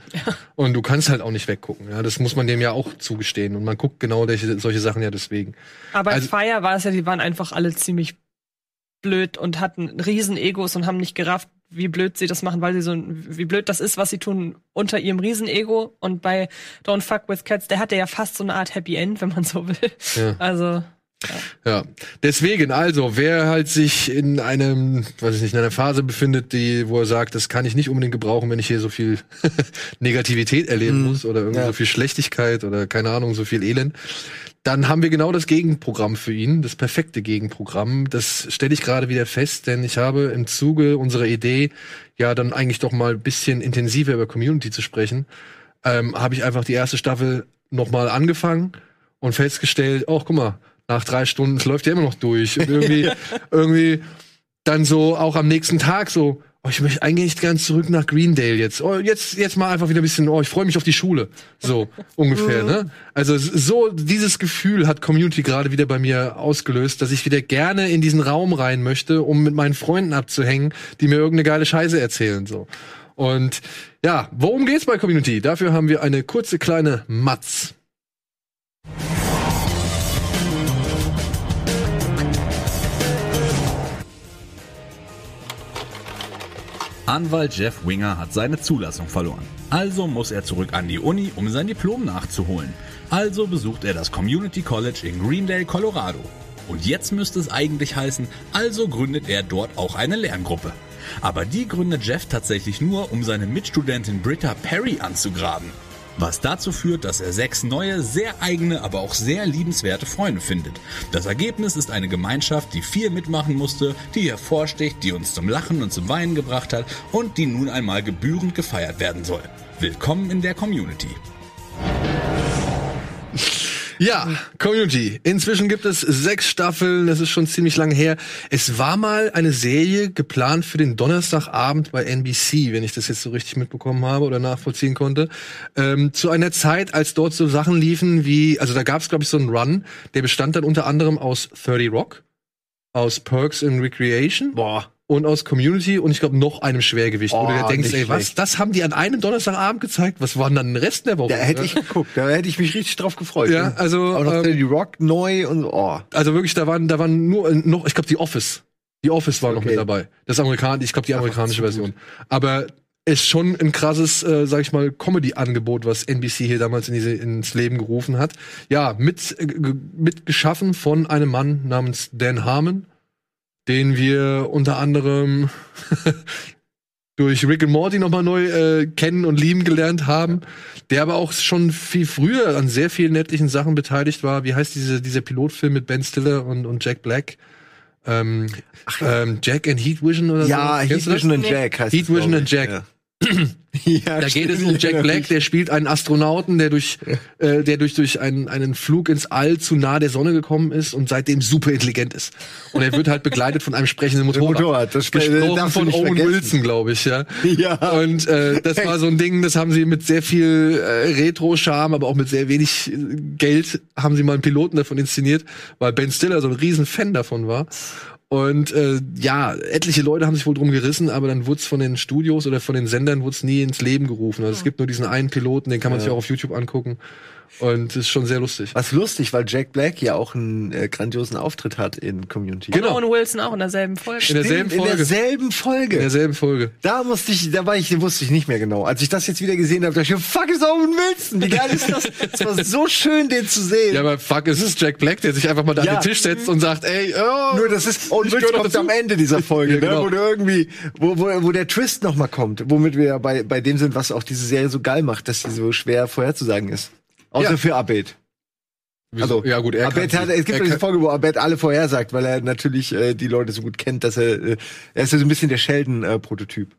Und du kannst halt auch nicht weggucken. Ja, das muss man dem ja auch zugestehen. Und man guckt genau solche, solche Sachen ja deswegen. Aber Also- Fire war es ja, die waren einfach alle ziemlich blöd und hatten riesen Egos und haben nicht gerafft, wie blöd sie das machen, weil sie so, wie blöd das ist, was sie tun unter ihrem Riesenego. Und bei Don't Fuck with Cats, der hatte ja fast so eine Art Happy End, wenn man so will. Ja. Also, Ja, deswegen also, wer halt sich in einem, weiß ich nicht, in einer Phase befindet, die, wo er sagt, das kann ich nicht unbedingt gebrauchen, wenn ich hier so viel Negativität erleben muss oder irgendwie Ja. so viel Schlechtigkeit oder keine Ahnung, so viel Elend, dann haben wir genau das Gegenprogramm für ihn, das perfekte Gegenprogramm. Das stelle ich gerade wieder fest, denn ich habe im Zuge unserer Idee, ja dann eigentlich doch mal ein bisschen intensiver über Community zu sprechen, ähm, habe ich einfach die erste Staffel nochmal angefangen und festgestellt, oh, guck mal, nach drei Stunden, es läuft ja immer noch durch. Und irgendwie, irgendwie dann so auch am nächsten Tag so, oh, ich möchte eigentlich ganz zurück nach Greendale jetzt. Oh, jetzt, jetzt mal einfach wieder ein bisschen, oh, ich freue mich auf die Schule. So ungefähr, ne? Also s- so dieses Gefühl hat Community gerade wieder bei mir ausgelöst, dass ich wieder gerne in diesen Raum rein möchte, um mit meinen Freunden abzuhängen, die mir irgendeine geile Scheiße erzählen. so. Und ja, worum geht's bei Community? Dafür haben wir eine kurze kleine Matz. Anwalt Jeff Winger hat seine Zulassung verloren. Also muss er zurück an die Uni, um sein Diplom nachzuholen. Also besucht er das Community College in Greendale, Colorado. Und jetzt müsste es eigentlich heißen, also gründet er dort auch eine Lerngruppe. Aber die gründet Jeff tatsächlich nur, um seine Mitstudentin Britta Perry anzugraben. Was dazu führt, dass er sechs neue, sehr eigene, aber auch sehr liebenswerte Freunde findet. Das Ergebnis ist eine Gemeinschaft, die viel mitmachen musste, die hervorsticht, die uns zum Lachen und zum Weinen gebracht hat und die nun einmal gebührend gefeiert werden soll. Willkommen in der Community. Ja, Community. Inzwischen gibt es sechs Staffeln, das ist schon ziemlich lange her. Es war mal eine Serie geplant für den Donnerstagabend bei NBC, wenn ich das jetzt so richtig mitbekommen habe oder nachvollziehen konnte. Ähm, zu einer Zeit, als dort so Sachen liefen wie, also da gab es, glaube ich, so einen Run, der bestand dann unter anderem aus 30 Rock, aus Perks and Recreation. Boah. Und aus Community und ich glaube noch einem Schwergewicht, wo du Oh, dir denkst, ey, was, schlecht. das haben die an einem Donnerstagabend gezeigt? Was war denn dann den Rest der Woche? Da hätte ich geguckt, da hätte ich mich richtig drauf gefreut. Ja, ne? also, Auch noch ähm, die Rock neu und oh. Also wirklich, da waren, da waren nur äh, noch, ich glaube, die Office. Die Office war noch Okay. mit dabei. Das Amerikan, ich glaube, die amerikanische zu Version. Aber ist schon ein krasses, äh, sag ich mal, Comedy-Angebot, was NBC hier damals in diese, ins Leben gerufen hat. Ja, mit, äh, mit geschaffen von einem Mann namens Dan Harmon, den wir unter anderem durch Rick and Morty nochmal neu äh, kennen und lieben gelernt haben, der aber auch schon viel früher an sehr vielen nettlichen Sachen beteiligt war. Wie heißt diese, dieser Pilotfilm mit Ben Stiller und, und Jack Black? Ähm, ähm, Jack and Heat Vision oder Ja, so? Heat du das? Vision and Jack heißt Heat Vision and Jack. Ja. Ja, Da geht es um Jack ja, Black, der spielt einen Astronauten, der durch, äh, der durch, durch einen, einen Flug ins All zu nah der Sonne gekommen ist und seitdem super intelligent ist. Und er wird halt begleitet von einem sprechenden Motorrad. Motorrad, das sp- Gesprochen von Owen vergessen. Wilson, glaube ich, ja. Ja. Und äh, das war so ein Ding, das haben sie mit sehr viel äh, Retro-Charme, aber auch mit sehr wenig äh, Geld, haben sie mal einen Piloten davon inszeniert, weil Ben Stiller so ein riesen Fan davon war. Und äh, ja, etliche Leute haben sich wohl drum gerissen, aber dann wurde es von den Studios oder von den Sendern wurde nie ins Leben gerufen. Also es gibt nur diesen einen Piloten, den kann man sich auch auf YouTube angucken. Und das ist schon sehr lustig. Was lustig, weil Jack Black ja auch einen äh, grandiosen Auftritt hat in Community. Genau. Und Owen Wilson auch in derselben Folge. In derselben In Folge. derselben Folge. In derselben Folge. Da musste ich, da war ich, wusste ich nicht mehr genau. Als ich das jetzt wieder gesehen habe, dachte ich, fuck ist Owen Wilson. Wie geil ist das? Es war so schön, den zu sehen. Ja, aber fuck, es ist Jack Black, der sich einfach mal da Ja. an den Tisch setzt und sagt, ey, oh, Nur das ist, Owen ich Wilson kommt dazu. am Ende dieser Folge, Ja, genau. ne, wo du irgendwie, wo, wo, wo der Twist noch mal kommt, womit wir ja bei, bei dem sind, was auch diese Serie so geil macht, dass sie so schwer vorherzusagen ist. Außer Ja. für Abed. Also, ja gut, er Abed kann hat, es gibt er doch diese kann- Folge, wo Abed alle vorhersagt, weil er natürlich äh, die Leute so gut kennt, dass er, äh, er ist ja so ein bisschen der Sheldon-Prototyp.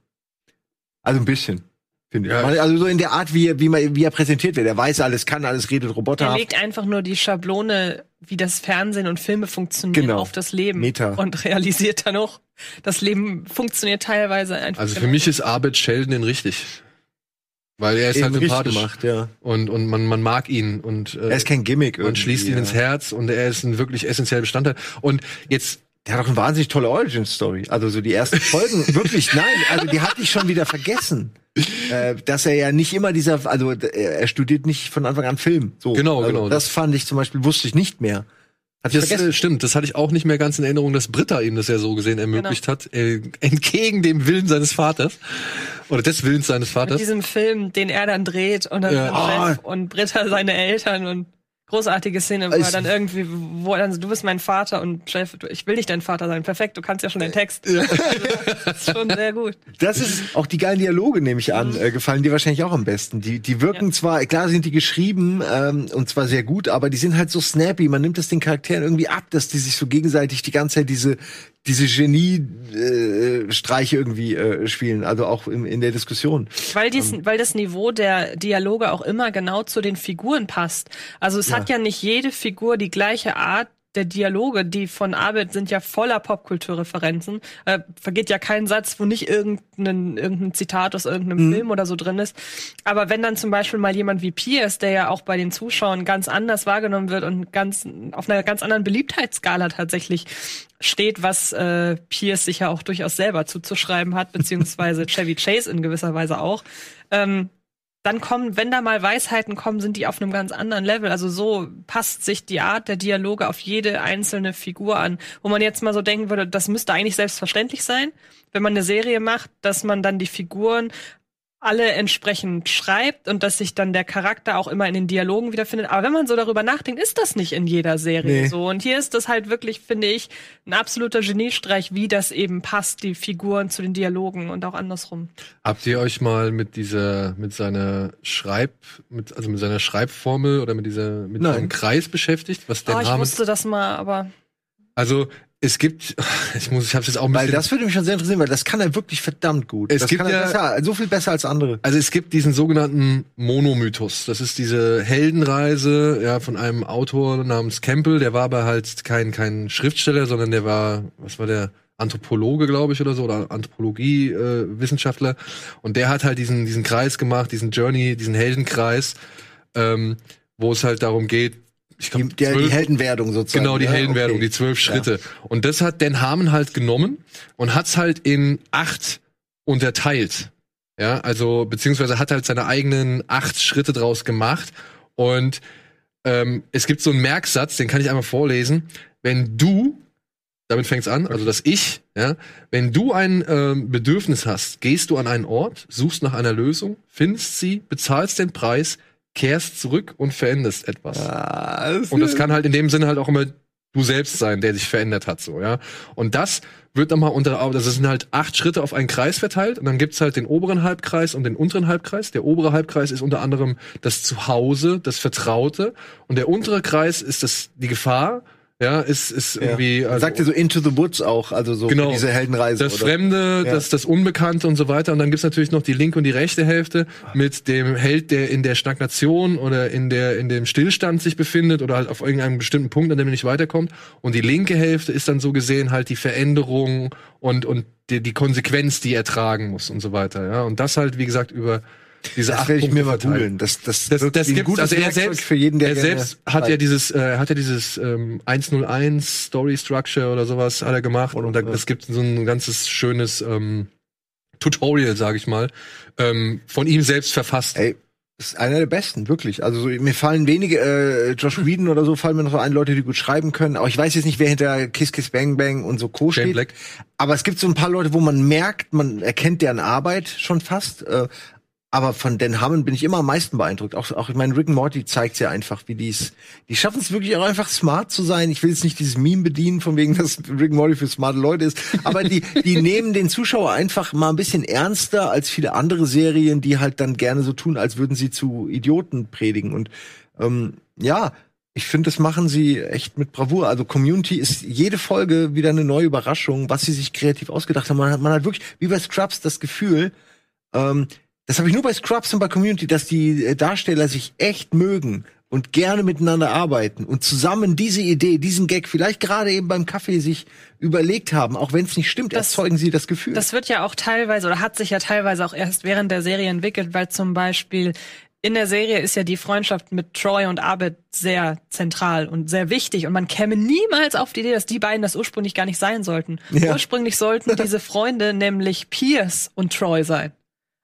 also ein bisschen. Finde ich. Ja. Also so in der Art, wie er, wie, man, wie er präsentiert wird. Er weiß alles, kann alles, redet Er Roboter. legt einfach nur die Schablone, wie das Fernsehen und Filme funktionieren, Genau. auf das Leben. Meta. Und realisiert dann auch, das Leben funktioniert teilweise einfach. Also für genau. mich ist Abed Sheldon richtig. Weil er ist halt sympathisch. gemacht, ja. Und, und man, man mag ihn. Und äh, Er ist kein Gimmick man irgendwie, schließt ihn ja. ins Herz und er ist ein wirklich essentieller Bestandteil. Und jetzt Der hat auch eine wahnsinnig tolle Origin-Story. Also so die ersten Folgen, wirklich, nein, also die hatte ich schon wieder vergessen. Äh, dass er ja nicht immer dieser, also er er studiert nicht von Anfang an Film. So. Genau, also, genau. Das fand ich zum Beispiel, wusste ich nicht mehr. Das äh, stimmt, das hatte ich auch nicht mehr ganz in Erinnerung, dass Britta ihm das ja so gesehen ermöglicht hat, äh, entgegen dem Willen seines Vaters oder des Willens seines Mit Vaters. diesem Film, den er dann dreht und dann Ja. Chef und Britta seine Eltern und großartige Szene, Also- er dann irgendwie, wo dann so, du bist mein Vater und Chef, ich will nicht dein Vater sein. Perfekt, du kannst ja schon den Text. das ist schon sehr gut. Das ist auch die geilen Dialoge, nehme ich an, äh, gefallen dir wahrscheinlich auch am besten. Die, die wirken Ja. zwar, klar sind die geschrieben ähm, und zwar sehr gut, aber die sind halt so snappy. Man nimmt es den Charakteren irgendwie ab, dass die sich so gegenseitig die ganze Zeit diese diese Genie-Streiche äh, irgendwie äh, spielen, also auch im, in der Diskussion. Weil, dies, weil das Niveau der Dialoge auch immer genau zu den Figuren passt. Also es hat ja nicht jede Figur die gleiche Art der Dialoge, die von Abed sind ja voller Popkulturreferenzen. Äh, vergeht ja kein Satz, wo nicht irgendein, irgendein Zitat aus irgendeinem Film oder so drin ist. Aber wenn dann zum Beispiel mal jemand wie Pierce, der ja auch bei den Zuschauern ganz anders wahrgenommen wird und ganz auf einer ganz anderen Beliebtheitsskala tatsächlich steht, was äh, Pierce sich ja auch durchaus selber zuzuschreiben hat, beziehungsweise Chevy Chase in gewisser Weise auch. Ähm, dann kommen, wenn da mal Weisheiten kommen, sind die auf einem ganz anderen Level. Also so passt sich die Art der Dialoge auf jede einzelne Figur an. Wo man jetzt mal so denken würde, das müsste eigentlich selbstverständlich sein, wenn man eine Serie macht, dass man dann die Figuren alle entsprechend schreibt und dass sich dann der Charakter auch immer in den Dialogen wiederfindet. Aber wenn man so darüber nachdenkt, ist das nicht in jeder Serie Nee. so. Und hier ist das halt wirklich, finde ich, ein absoluter Geniestreich, wie das eben passt, die Figuren zu den Dialogen und auch andersrum. Habt ihr euch mal mit dieser, mit seiner Schreib, mit, also mit seiner Schreibformel oder mit dieser, mit Nein. seinem Kreis beschäftigt, was Oh, Dan ich wusste das mal, aber Also es gibt, ich muss, ich habe jetzt auch ein Weil bisschen das würde mich schon sehr interessieren, weil das kann er wirklich verdammt gut. Es das gibt kann er ja- besser, so viel besser als andere. Also es gibt diesen sogenannten Monomythos. Das ist diese Heldenreise ja, von einem Autor namens Campbell. Der war aber halt kein, kein Schriftsteller, sondern der war, was war der? Anthropologe, glaube ich, oder so, oder Anthropologie-Wissenschaftler. Und der hat halt diesen, diesen Kreis gemacht, diesen Journey, diesen Heldenkreis, ähm, wo es halt darum geht, ich Die, glaube, der, die Heldenwerdung sozusagen. Genau, die ja? Heldenwerdung, Okay. die zwölf Schritte. Und das hat Dan Harmon halt genommen und hat's halt in acht unterteilt. Ja, also, beziehungsweise hat halt seine eigenen acht Schritte draus gemacht. Und ähm, es gibt so einen Merksatz, den kann ich einmal vorlesen. Wenn du, damit fängt's an, also das Ich, ja, wenn du ein ähm, Bedürfnis hast, gehst du an einen Ort, suchst nach einer Lösung, findest sie, bezahlst den Preis, kehrst zurück und veränderst etwas. Das Und das kann halt in dem Sinne halt auch immer du selbst sein, der sich verändert hat, so, ja. Und das wird nochmal unter, das sind halt acht Schritte auf einen Kreis verteilt und dann gibt's halt den oberen Halbkreis und den unteren Halbkreis. Der obere Halbkreis ist unter anderem das Zuhause, das Vertraute und der untere Kreis ist das, die Gefahr, ja, ist, ist irgendwie, Man also, sagt ja so Into the Woods auch, also so Genau. diese Heldenreise. das oder? Fremde, Ja. das, das Unbekannte und so weiter. Und dann gibt's natürlich noch die linke und die rechte Hälfte mit dem Held, der in der Stagnation oder in der in dem Stillstand sich befindet oder halt auf irgendeinem bestimmten Punkt, an dem er nicht weiterkommt. Und die linke Hälfte ist dann so gesehen halt die Veränderung und und die, die Konsequenz, die er tragen muss und so weiter. Ja, und das halt wie gesagt über diese Das werde ich mir mal googeln. Das, das, Das, das gibt also er selbst für jeden, der er selbst hat ja dieses äh, hat ja dieses ähm, 101 Story Structure oder sowas hat er gemacht und da, es gibt so ein ganzes schönes ähm, Tutorial sage ich mal ähm, von ihm selbst verfasst. Ey, ist einer der besten, wirklich. Also so, mir fallen wenige, äh, Josh Whedon oder so, fallen mir noch so ein, Leute, die gut schreiben können. Aber ich weiß jetzt nicht, wer hinter Kiss Kiss Bang Bang und so Co. Shane steht. Black. Aber es gibt so ein paar Leute, wo man merkt, man erkennt deren Arbeit schon fast. Äh, aber von Dan Harmon bin ich immer am meisten beeindruckt. Auch, auch ich meine, Rick and Morty zeigt ja einfach, wie die's, die schaffen es wirklich auch einfach smart zu sein. Ich will jetzt nicht dieses Meme bedienen, von wegen, dass Rick and Morty für smarte Leute ist. Aber die, die nehmen den Zuschauer einfach mal ein bisschen ernster als viele andere Serien, die halt dann gerne so tun, als würden sie zu Idioten predigen. Und ähm, ja, ich finde, das machen sie echt mit Bravour. Also Community ist jede Folge wieder eine neue Überraschung, was sie sich kreativ ausgedacht haben. Man hat, man hat wirklich, wie bei Scrubs, das Gefühl, ähm, das habe ich nur bei Scrubs und bei Community, dass die äh, Darsteller sich echt mögen und gerne miteinander arbeiten und zusammen diese Idee, diesen Gag vielleicht gerade eben beim Kaffee sich überlegt haben, auch wenn es nicht stimmt, Das- erzeugen sie das Gefühl. Das wird ja auch teilweise oder hat sich ja teilweise auch erst während der Serie entwickelt, weil zum Beispiel in der Serie ist ja die Freundschaft mit Troy und Abed sehr zentral und sehr wichtig und man käme niemals auf die Idee, dass die beiden das ursprünglich gar nicht sein sollten. Ja. Ursprünglich sollten diese Freunde nämlich Pierce und Troy sein.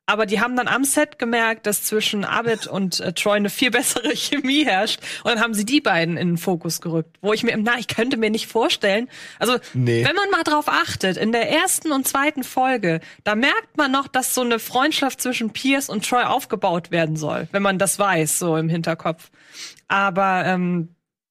Aber die haben dann am Set gemerkt, dass zwischen Abed und äh, Troy eine viel bessere Chemie herrscht. Und dann haben sie die beiden in den Fokus gerückt. Wo ich mir, na, ich könnte mir nicht vorstellen. Also, Nee. wenn man mal drauf achtet, in der ersten und zweiten Folge, da merkt man noch, dass so eine Freundschaft zwischen Pierce und Troy aufgebaut werden soll. Wenn man das weiß, so im Hinterkopf. Aber, ähm,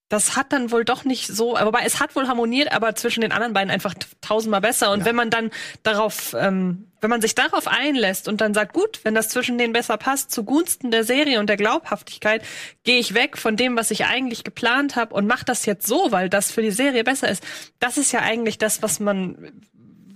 das hat dann wohl doch nicht so, wobei es hat wohl harmoniert, aber zwischen den anderen beiden einfach tausendmal besser. Und wenn man dann darauf, ähm, wenn man sich darauf einlässt und dann sagt, gut, wenn das zwischen denen besser passt, zugunsten der Serie und der Glaubhaftigkeit, gehe ich weg von dem, was ich eigentlich geplant habe und mache das jetzt so, weil das für die Serie besser ist. Das ist ja eigentlich das, was man,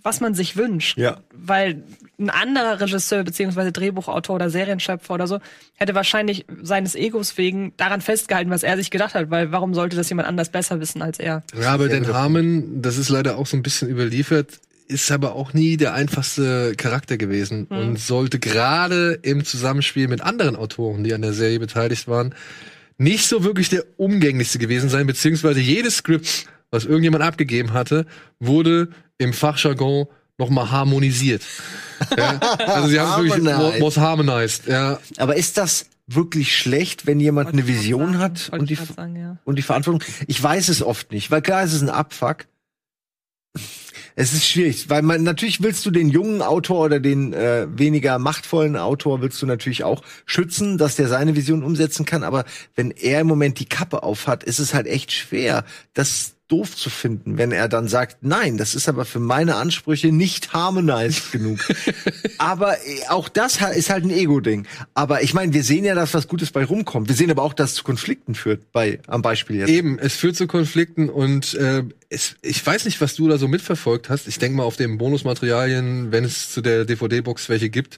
was man sich wünscht. Ja. Weil ein anderer Regisseur beziehungsweise Drehbuchautor oder Serienschöpfer oder so hätte wahrscheinlich seines Egos wegen daran festgehalten, was er sich gedacht hat, weil warum sollte das jemand anders besser wissen als er? Ja, aber guter Harmon, das ist leider auch so ein bisschen überliefert, ist aber auch nie der einfachste Charakter gewesen und sollte gerade im Zusammenspiel mit anderen Autoren, die an der Serie beteiligt waren, nicht so wirklich der umgänglichste gewesen sein, beziehungsweise jedes Skript, was irgendjemand abgegeben hatte, wurde im Fachjargon nochmal harmonisiert. ja, also sie haben es wirklich was harmonized. Ja, Aber ist das wirklich schlecht, wenn jemand eine Wollte ich Vision grad hat sagen. und die, sagen, ja. und die Verantwortung? Ich weiß es oft nicht, weil klar, es ist ein Abfuck. Es ist schwierig, weil man natürlich willst du den jungen Autor oder den äh, weniger machtvollen Autor willst du natürlich auch schützen, dass der seine Vision umsetzen kann. Aber wenn er im Moment die Kappe aufhat, ist es halt echt schwer, das doof zu finden, wenn er dann sagt, nein, das ist aber für meine Ansprüche nicht harmonized genug. aber äh, auch das ist halt ein Ego-Ding. Aber ich meine, wir sehen ja, dass was Gutes bei rumkommt. Wir sehen aber auch, dass es zu Konflikten führt, bei, am Beispiel jetzt. Eben, es führt zu Konflikten und äh, es, ich weiß nicht, was du da so mitverfolgt hast. Ich denke mal, auf den Bonusmaterialien, wenn es zu der DVD-Box welche gibt,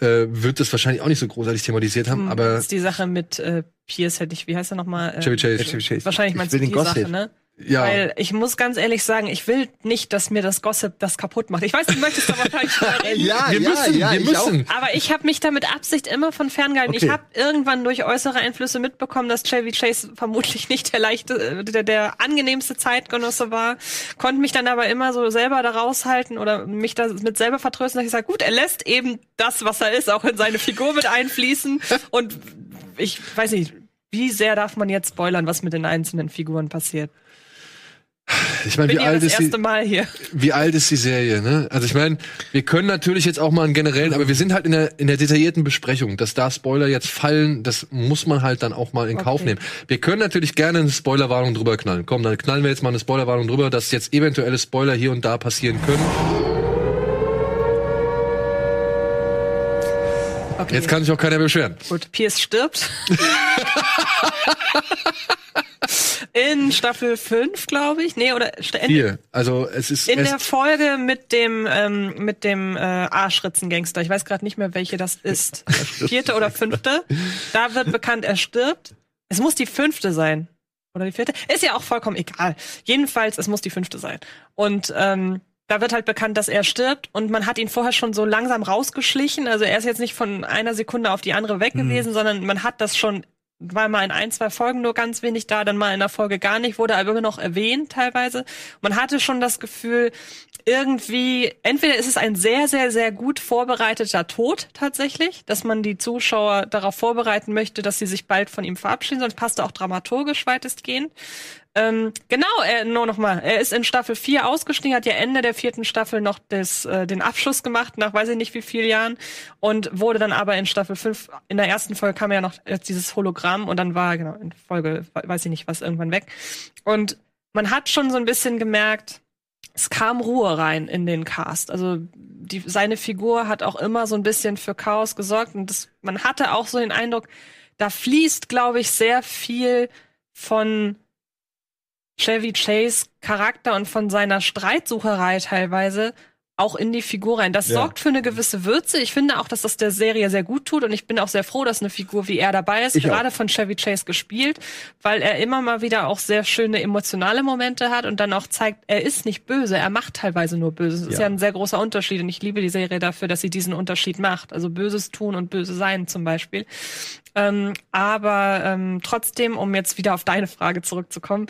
äh, wird das wahrscheinlich auch nicht so großartig thematisiert haben. Hm, Aber das ist die Sache mit äh, Pierce, hätte ich, wie heißt er nochmal? Äh, Chevy Chase. Chevy Chase. Wahrscheinlich Ich meinst du die Gossip. Sache, ne? Ja, Weil ich muss ganz ehrlich sagen, ich will nicht, dass mir das Gossip das kaputt macht. Ich weiß, du möchtest da wahrscheinlich drüber reden. ja, wir ja, müssen, ja, wir ich müssen. Aber ich habe mich da mit Absicht immer von ferngehalten. Okay. Ich habe irgendwann durch äußere Einflüsse mitbekommen, dass Chevy Chase vermutlich nicht der leichte, äh, der, der angenehmste Zeitgenosse war. Konnte mich dann aber immer so selber da raushalten oder mich da mit selber vertrösten, dass ich sage, gut, er lässt eben das, was er ist, auch in seine Figur mit einfließen. Und ich weiß nicht, wie sehr darf man jetzt spoilern, was mit den einzelnen Figuren passiert? Ich meine, wie alt ist die? wie alt ist die Serie, ne? Also ich meine, wir können natürlich jetzt auch mal einen generellen, aber wir sind halt in der, in der detaillierten Besprechung, dass da Spoiler jetzt fallen, das muss man halt dann auch mal in Kauf Okay. nehmen. Wir können natürlich gerne eine Spoilerwarnung drüber knallen. Komm, dann knallen wir jetzt mal eine Spoilerwarnung drüber, dass jetzt eventuelle Spoiler hier und da passieren können. Okay. Jetzt kann sich auch keiner beschweren. Gut, Pierce stirbt. In Staffel 5, glaube ich. Nee, oder in, Hier, also es ist in der Folge mit dem ähm, mit dem äh, Arschritzengangster. Ich weiß gerade nicht mehr, welche das ist. Vierte oder fünfte. Da wird bekannt, er stirbt. Es muss die fünfte sein. Oder die vierte? Ist ja auch vollkommen egal. Jedenfalls, es muss die fünfte sein. Und ähm, da wird halt bekannt, dass er stirbt und man hat ihn vorher schon so langsam rausgeschlichen. Also er ist jetzt nicht von einer Sekunde auf die andere weg gewesen, sondern man hat das schon, war mal in ein, zwei Folgen nur ganz wenig da, dann mal in der Folge gar nicht, wurde aber immer noch erwähnt teilweise. Man hatte schon das Gefühl, irgendwie, entweder ist es ein sehr, sehr, sehr gut vorbereiteter Tod tatsächlich, dass man die Zuschauer darauf vorbereiten möchte, dass sie sich bald von ihm verabschieden, sonst passt er auch dramaturgisch weitestgehend. Ähm, genau, er, nur noch mal. Er ist in Staffel 4 ausgestiegen, hat ja Ende der vierten Staffel noch des, äh, den Abschluss gemacht, nach weiß ich nicht wie vielen Jahren, und wurde dann aber in Staffel 5, in der ersten Folge kam ja noch dieses Hologramm und dann war genau, in Folge, weiß ich nicht was, irgendwann weg. Und man hat schon so ein bisschen gemerkt, es kam Ruhe rein in den Cast. Also die, seine Figur hat auch immer so ein bisschen für Chaos gesorgt und das, man hatte auch so den Eindruck, da fließt, glaube ich, sehr viel von Chevy Chase Charakter und von seiner Streitsucherei teilweise auch in die Figur rein. Das Ja. sorgt für eine gewisse Würze. Ich finde auch, dass das der Serie sehr gut tut und ich bin auch sehr froh, dass eine Figur wie er dabei ist, Ich auch. gerade von Chevy Chase gespielt, weil er immer mal wieder auch sehr schöne emotionale Momente hat und dann auch zeigt, er ist nicht böse, er macht teilweise nur Böses. Das ist Ja. ja ein sehr großer Unterschied und ich liebe die Serie dafür, dass sie diesen Unterschied macht. Also Böses tun und böse sein zum Beispiel. Ähm, aber ähm, trotzdem, um jetzt wieder auf deine Frage zurückzukommen,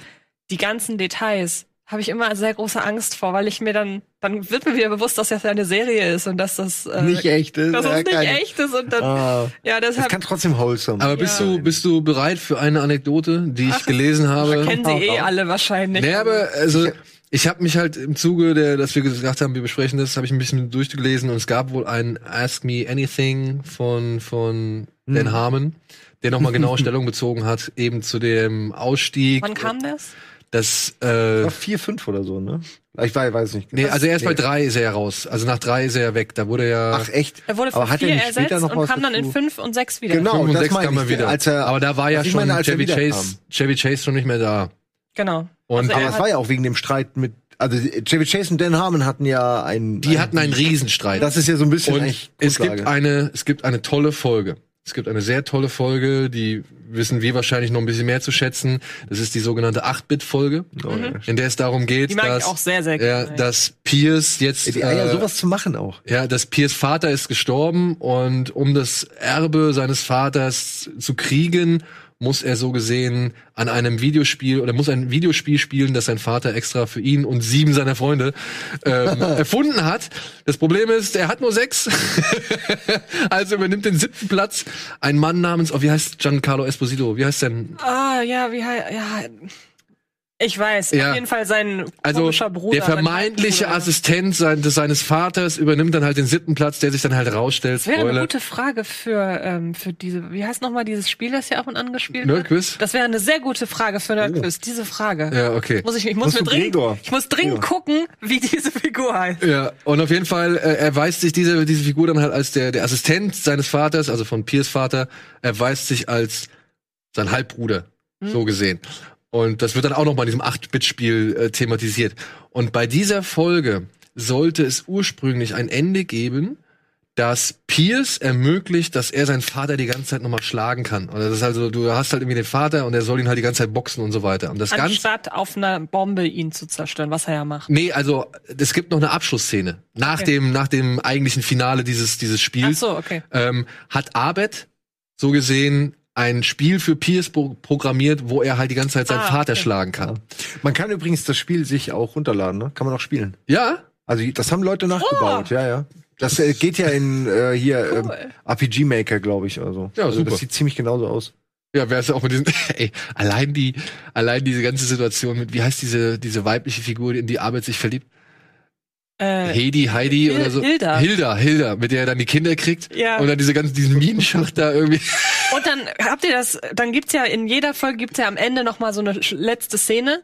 die ganzen Details habe ich immer sehr große Angst vor, weil ich mir dann, dann wird mir wieder bewusst, dass das ja eine Serie ist und dass das äh, Nicht echt ist. dass ja, es nicht keine- echt ist und dann, Ah, ja, das deshalb kann trotzdem wholesome. aber bist Ja. du bist du bereit für eine Anekdote, die ich gelesen habe? kennen sie eh alle wahrscheinlich. Nee, aber also ich habe mich halt im Zuge der, dass wir gesagt haben, wir besprechen das, habe ich ein bisschen durchgelesen und es gab wohl ein Ask Me Anything von von Hm. Dan Harmon, der nochmal genau Stellung bezogen hat, eben zu dem Ausstieg. Wann kam das? Das, äh, War vier, fünf oder so, ne? Ich weiß, weiß nicht. nee, also erst bei Nee. drei ist er raus. Also nach drei ist er weg. Da wurde ja Ach, echt? Er wurde Aber von hat er vier nicht später ersetzt noch und kam dann in fünf und sechs wieder. Genau, fünf und das sechs kam er wieder. als er- aber da war ja schon meine, als er Chevy. Chase, Chevy Chase schon nicht mehr da. Genau. Und Also Aber er es war ja auch wegen dem Streit mit, also Chevy Chase und Dan Harmon hatten ja einen. die hatten einen Riesenstreit. Das ist ja so ein bisschen Und es gibt eine, es gibt eine tolle Folge. Es gibt eine sehr tolle Folge, die wissen wir wahrscheinlich noch ein bisschen mehr zu schätzen. Das ist die sogenannte 8-Bit-Folge, in der es darum geht, dass, auch sehr, sehr ja, gerne. dass Pierce jetzt, die Eier, äh, sowas zu machen auch. ja, dass Piers Vater ist gestorben und um das Erbe seines Vaters zu kriegen, muss er so gesehen an einem Videospiel oder muss ein Videospiel spielen, das sein Vater extra für ihn und sieben seiner Freunde ähm, erfunden hat. Das Problem ist, er hat nur sechs. also übernimmt den siebten Platz ein Mann namens, oh, wie heißt Giancarlo Esposito? Wie heißt denn? Ah, ja, wie hei- ja. Ich weiß, Ja. auf jeden Fall sein Also komischer Bruder. der vermeintliche. Assistent sein, des, seines Vaters übernimmt dann halt den siebten Platz, der sich dann halt rausstellt. Das wäre eine gute Frage für, ähm, für diese, wie heißt nochmal dieses Spiel, das hier ab und an gespielt wird? Nerdquiz? Das wäre eine sehr gute Frage für Nerdquiz, diese Frage. Ja, okay. Muss ich, ich muss mir dringend, Gregor. ich muss dringend gucken, wie diese Figur heißt. Ja, und auf jeden Fall äh, erweist sich diese, diese Figur dann halt als der, der Assistent seines Vaters, also von Piers Vater, erweist sich als sein Halbbruder, so gesehen. Und das wird dann auch noch mal in diesem 8-Bit-Spiel äh, thematisiert. Und bei dieser Folge sollte es ursprünglich ein Ende geben, das Piers ermöglicht, dass er seinen Vater die ganze Zeit noch mal schlagen kann. Oder das ist also, du hast halt irgendwie den Vater und er soll ihn halt die ganze Zeit boxen und so weiter. Und das Ganze Anstatt auf einer Bombe ihn zu zerstören, was er ja macht. Nee, also es gibt noch eine Abschlussszene. Nach Okay. dem, nach dem eigentlichen Finale dieses, dieses Ach Spiels so, okay. ähm, hat Abed so gesehen ein Spiel für Piers pro programmiert, wo er halt die ganze Zeit seinen Ah, Vater okay. schlagen kann. Man kann übrigens das Spiel sich auch runterladen, ne? Kann man auch spielen. Ja? Also das haben Leute nachgebaut, ja, ja. Das äh, geht ja in äh, hier ähm, Cool. RPG Maker, glaube ich, oder so. Ja, also super. Das sieht ziemlich genauso aus. Ja, wer ist auch mit diesen, ey, allein die, allein diese ganze Situation mit, wie heißt diese, diese weibliche Figur, in die Arbeit sich verliebt? Äh, Heidi, Heidi Hil- oder so? Hilda. Hilda, Hilda, mit der er dann die Kinder kriegt. Ja. Und dann diese ganzen, diesen Minenschacht da irgendwie. Und dann habt ihr das, dann gibt's ja in jeder Folge gibt's ja am Ende noch mal so eine letzte Szene.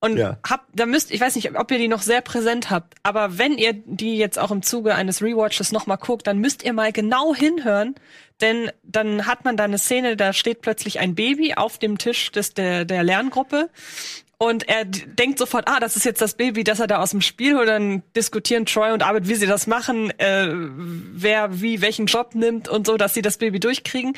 Und Ja. habt, da müsst, ich weiß nicht, ob ihr die noch sehr präsent habt, aber wenn ihr die jetzt auch im Zuge eines Rewatches noch mal guckt, dann müsst ihr mal genau hinhören, denn dann hat man da eine Szene, da steht plötzlich ein Baby auf dem Tisch des, der, der Lerngruppe und er denkt sofort, ah, das ist jetzt das Baby, das er da aus dem Spiel holt. Dann diskutieren Troy und Arbeit, wie sie das machen, äh, wer wie welchen Job nimmt und so, dass sie das Baby durchkriegen.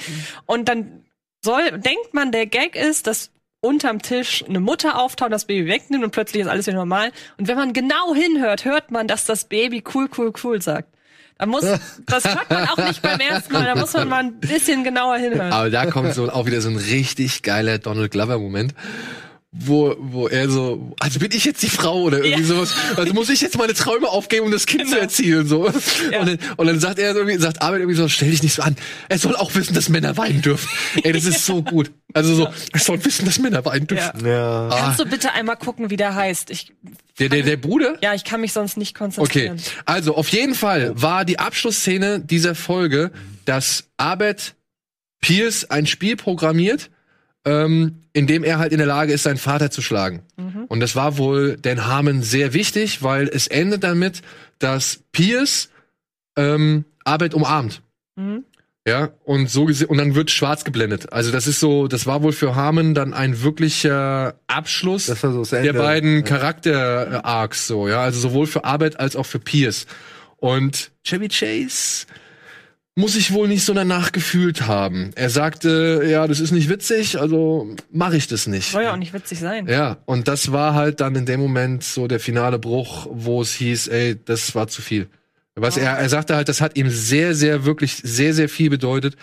Und dann soll, denkt man, der Gag ist, dass unterm Tisch eine Mutter auftaucht, das Baby wegnimmt und plötzlich ist alles wieder normal. Und wenn man genau hinhört, hört man, dass das Baby cool, cool, cool sagt. Da muss, das hört man auch nicht beim ersten Mal, da muss man mal ein bisschen genauer hinhören. Aber da kommt so auch wieder so ein richtig geiler Donald Glover Moment. Wo, wo er so, also bin ich jetzt die Frau oder irgendwie Ja. sowas. Also muss ich jetzt meine Träume aufgeben, um das Kind zu Genau. erzielen, so. Ja. Und, dann, und dann sagt er irgendwie, sagt Arbeit irgendwie so, stell dich nicht so an. Er soll auch wissen, dass Männer weinen dürfen. Ey, das ist so gut. Also so, er soll wissen, dass Männer weinen dürfen. Ja. Kannst du bitte einmal gucken, wie der heißt? Ich, Der, der, der Bruder? ja, ich kann mich sonst nicht Okay, konzentrieren. also auf jeden Fall war die Abschlussszene dieser Folge, dass Abed Pierce ein Spiel programmiert, ähm, in dem er halt in der Lage ist, seinen Vater zu schlagen. Und das war wohl Dan Harmon sehr wichtig, weil es endet damit, dass Pierce ähm, Abed umarmt. Mhm. Ja, und so und dann wird schwarz geblendet. Also das ist so, das war wohl für Harmon dann ein wirklicher Abschluss Das war so das der beiden Charakter-Arcs so, ja, also sowohl für Arbeit als auch für Pierce. Und Chevy Chase muss ich wohl nicht so danach gefühlt haben. Er sagte, ja, das ist nicht witzig, also mache ich das nicht. Soll ja auch nicht witzig sein. Ja, und das war halt dann in dem Moment so der finale Bruch, wo es hieß, ey, das war zu viel. Was er, er sagte halt, das hat ihm sehr, sehr, wirklich sehr, sehr viel bedeutet.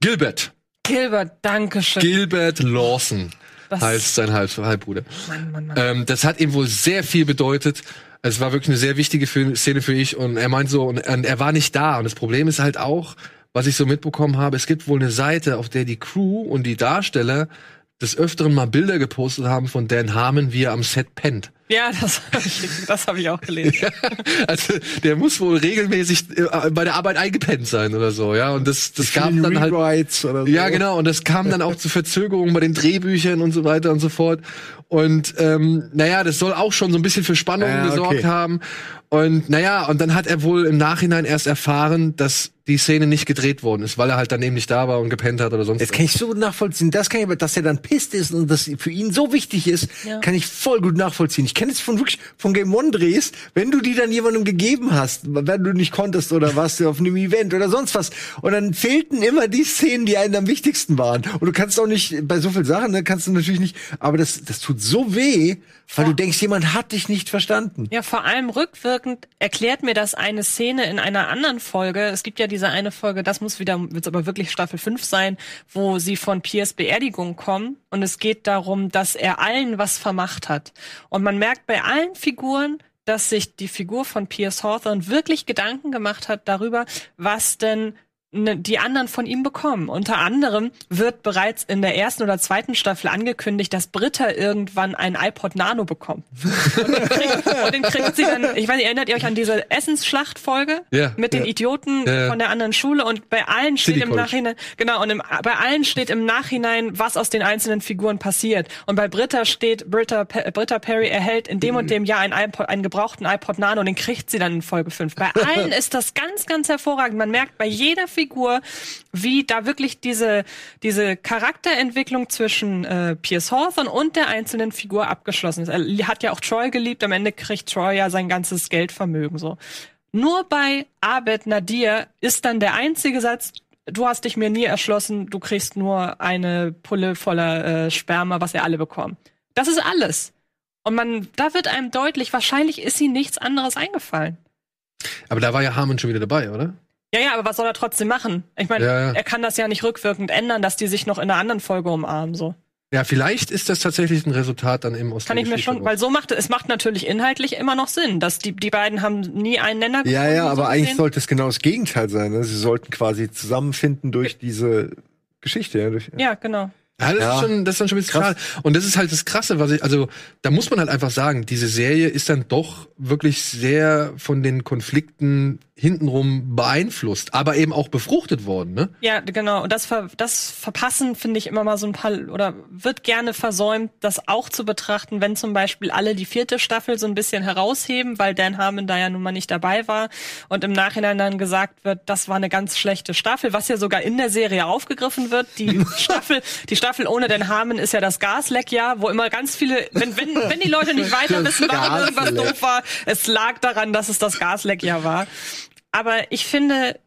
Gilbert. Gilbert, danke schön. Gilbert Lawson Das- heißt sein Halb Halbbruder. Mann, Mann, Mann. Ähm, das hat ihm wohl sehr viel bedeutet. Es war wirklich eine sehr wichtige Fil- Szene für ich und er meint so, und, und er war nicht da. Und das Problem ist halt auch, was ich so mitbekommen habe, es gibt wohl eine Seite, auf der die Crew und die Darsteller des Öfteren mal Bilder gepostet haben von Dan Harmon, wie er am Set pennt. Ja, das habe ich, das hab ich auch gelesen. Also der muss wohl regelmäßig äh, bei der Arbeit eingepennt sein oder so, ja. Und das, das gab dann halt so. Ja, genau. Und das kam dann auch zu Verzögerungen bei den Drehbüchern und so weiter und so fort. Und ähm, naja, das soll auch schon so ein bisschen für Spannung Ja, gesorgt okay. haben. Und naja, und dann hat er wohl im Nachhinein erst erfahren, dass die Szene nicht gedreht worden ist, weil er halt daneben nicht da war und gepennt hat oder sonst Das was. kann ich so gut nachvollziehen. Das kann ich, aber, dass er dann pisst ist und das für ihn so wichtig ist, Ja. kann ich voll gut nachvollziehen. Ich kenne es von wirklich von Game One Drehs, wenn du die dann jemandem gegeben hast, wenn du nicht konntest oder warst du auf einem Event oder sonst was, und dann fehlten immer die Szenen, die einem am wichtigsten waren. Und du kannst auch nicht bei so vielen Sachen, ne, kannst du natürlich nicht. Aber das, das tut so weh, weil du denkst, jemand hat dich nicht verstanden. Ja, vor allem rückwirkend erklärt mir das eine Szene in einer anderen Folge. Es gibt ja diese eine Folge, das muss wieder, wird's aber wirklich Staffel 5 sein, wo sie von Piers Beerdigung kommen und es geht darum, dass er allen was vermacht hat. Und man merkt bei allen Figuren, dass sich die Figur von Piers Hawthorne wirklich Gedanken gemacht hat darüber, was denn die anderen von ihm bekommen. Unter anderem wird bereits in der ersten oder zweiten Staffel angekündigt, dass Britta irgendwann ein iPod Nano bekommt. Und den kriegt, und den kriegt sie dann, ich weiß nicht, erinnert ihr euch an diese Essensschlachtfolge Ja, mit den ja. Idioten Ja, von der anderen Schule und bei allen steht City im College. Nachhinein, genau, und im, bei allen steht im Nachhinein, was aus den einzelnen Figuren passiert. Und bei Britta steht, Britta, Pe- Britta Perry erhält in dem und dem Jahr einen, iPod, einen gebrauchten iPod Nano und den kriegt sie dann in Folge 5. Bei allen ist das ganz, ganz hervorragend. Man merkt bei jeder Figur, wie da wirklich diese, diese Charakterentwicklung zwischen äh, Pierce Hawthorne und der einzelnen Figur abgeschlossen ist. Er hat ja auch Troy geliebt, am Ende kriegt Troy ja sein ganzes Geldvermögen so. Nur bei Abed Nadir ist dann der einzige Satz, du hast dich mir nie erschlossen, du kriegst nur eine Pulle voller äh, Sperma, was ihr alle bekommen. Das ist alles. Und man, da wird einem deutlich, wahrscheinlich ist ihm nichts anderes eingefallen. Aber da war ja Harmon schon wieder dabei, oder? Ja, ja, aber was soll er trotzdem machen? Ich meine, Ja, ja. er kann das ja nicht rückwirkend ändern, dass die sich noch in einer anderen Folge umarmen, so. Ja, vielleicht ist das tatsächlich ein Resultat dann eben aus Kann der ich mir schon, weil so macht es macht natürlich inhaltlich immer noch Sinn, dass die die beiden haben nie einen Nenner Ja, gefunden, ja, so aber eigentlich gesehen. sollte es genau das Gegenteil sein. Ne? Sie sollten quasi zusammenfinden durch diese Geschichte. Ja, durch, Ja, genau. Ja, das, Ja. Ist schon, das ist dann schon ein bisschen Krass. krass. Und das ist halt das Krasse, was ich, also da muss man halt einfach sagen, diese Serie ist dann doch wirklich sehr von den Konflikten hintenrum beeinflusst, aber eben auch befruchtet worden, ne? Ja, genau. Und das, ver das Verpassen finde ich immer mal so ein paar oder wird gerne versäumt, das auch zu betrachten, wenn zum Beispiel alle die vierte Staffel so ein bisschen herausheben, weil Dan Harmon da ja nun mal nicht dabei war und im Nachhinein dann gesagt wird, das war eine ganz schlechte Staffel, was ja sogar in der Serie aufgegriffen wird. Die Staffel, die Staffel ohne Dan Harmon ist ja das Gasleckjahr, wo immer ganz viele, wenn, wenn, wenn die Leute nicht weiter wissen, warum irgendwas doof war, es lag daran, dass es das Gasleckjahr war. Aber ich finde,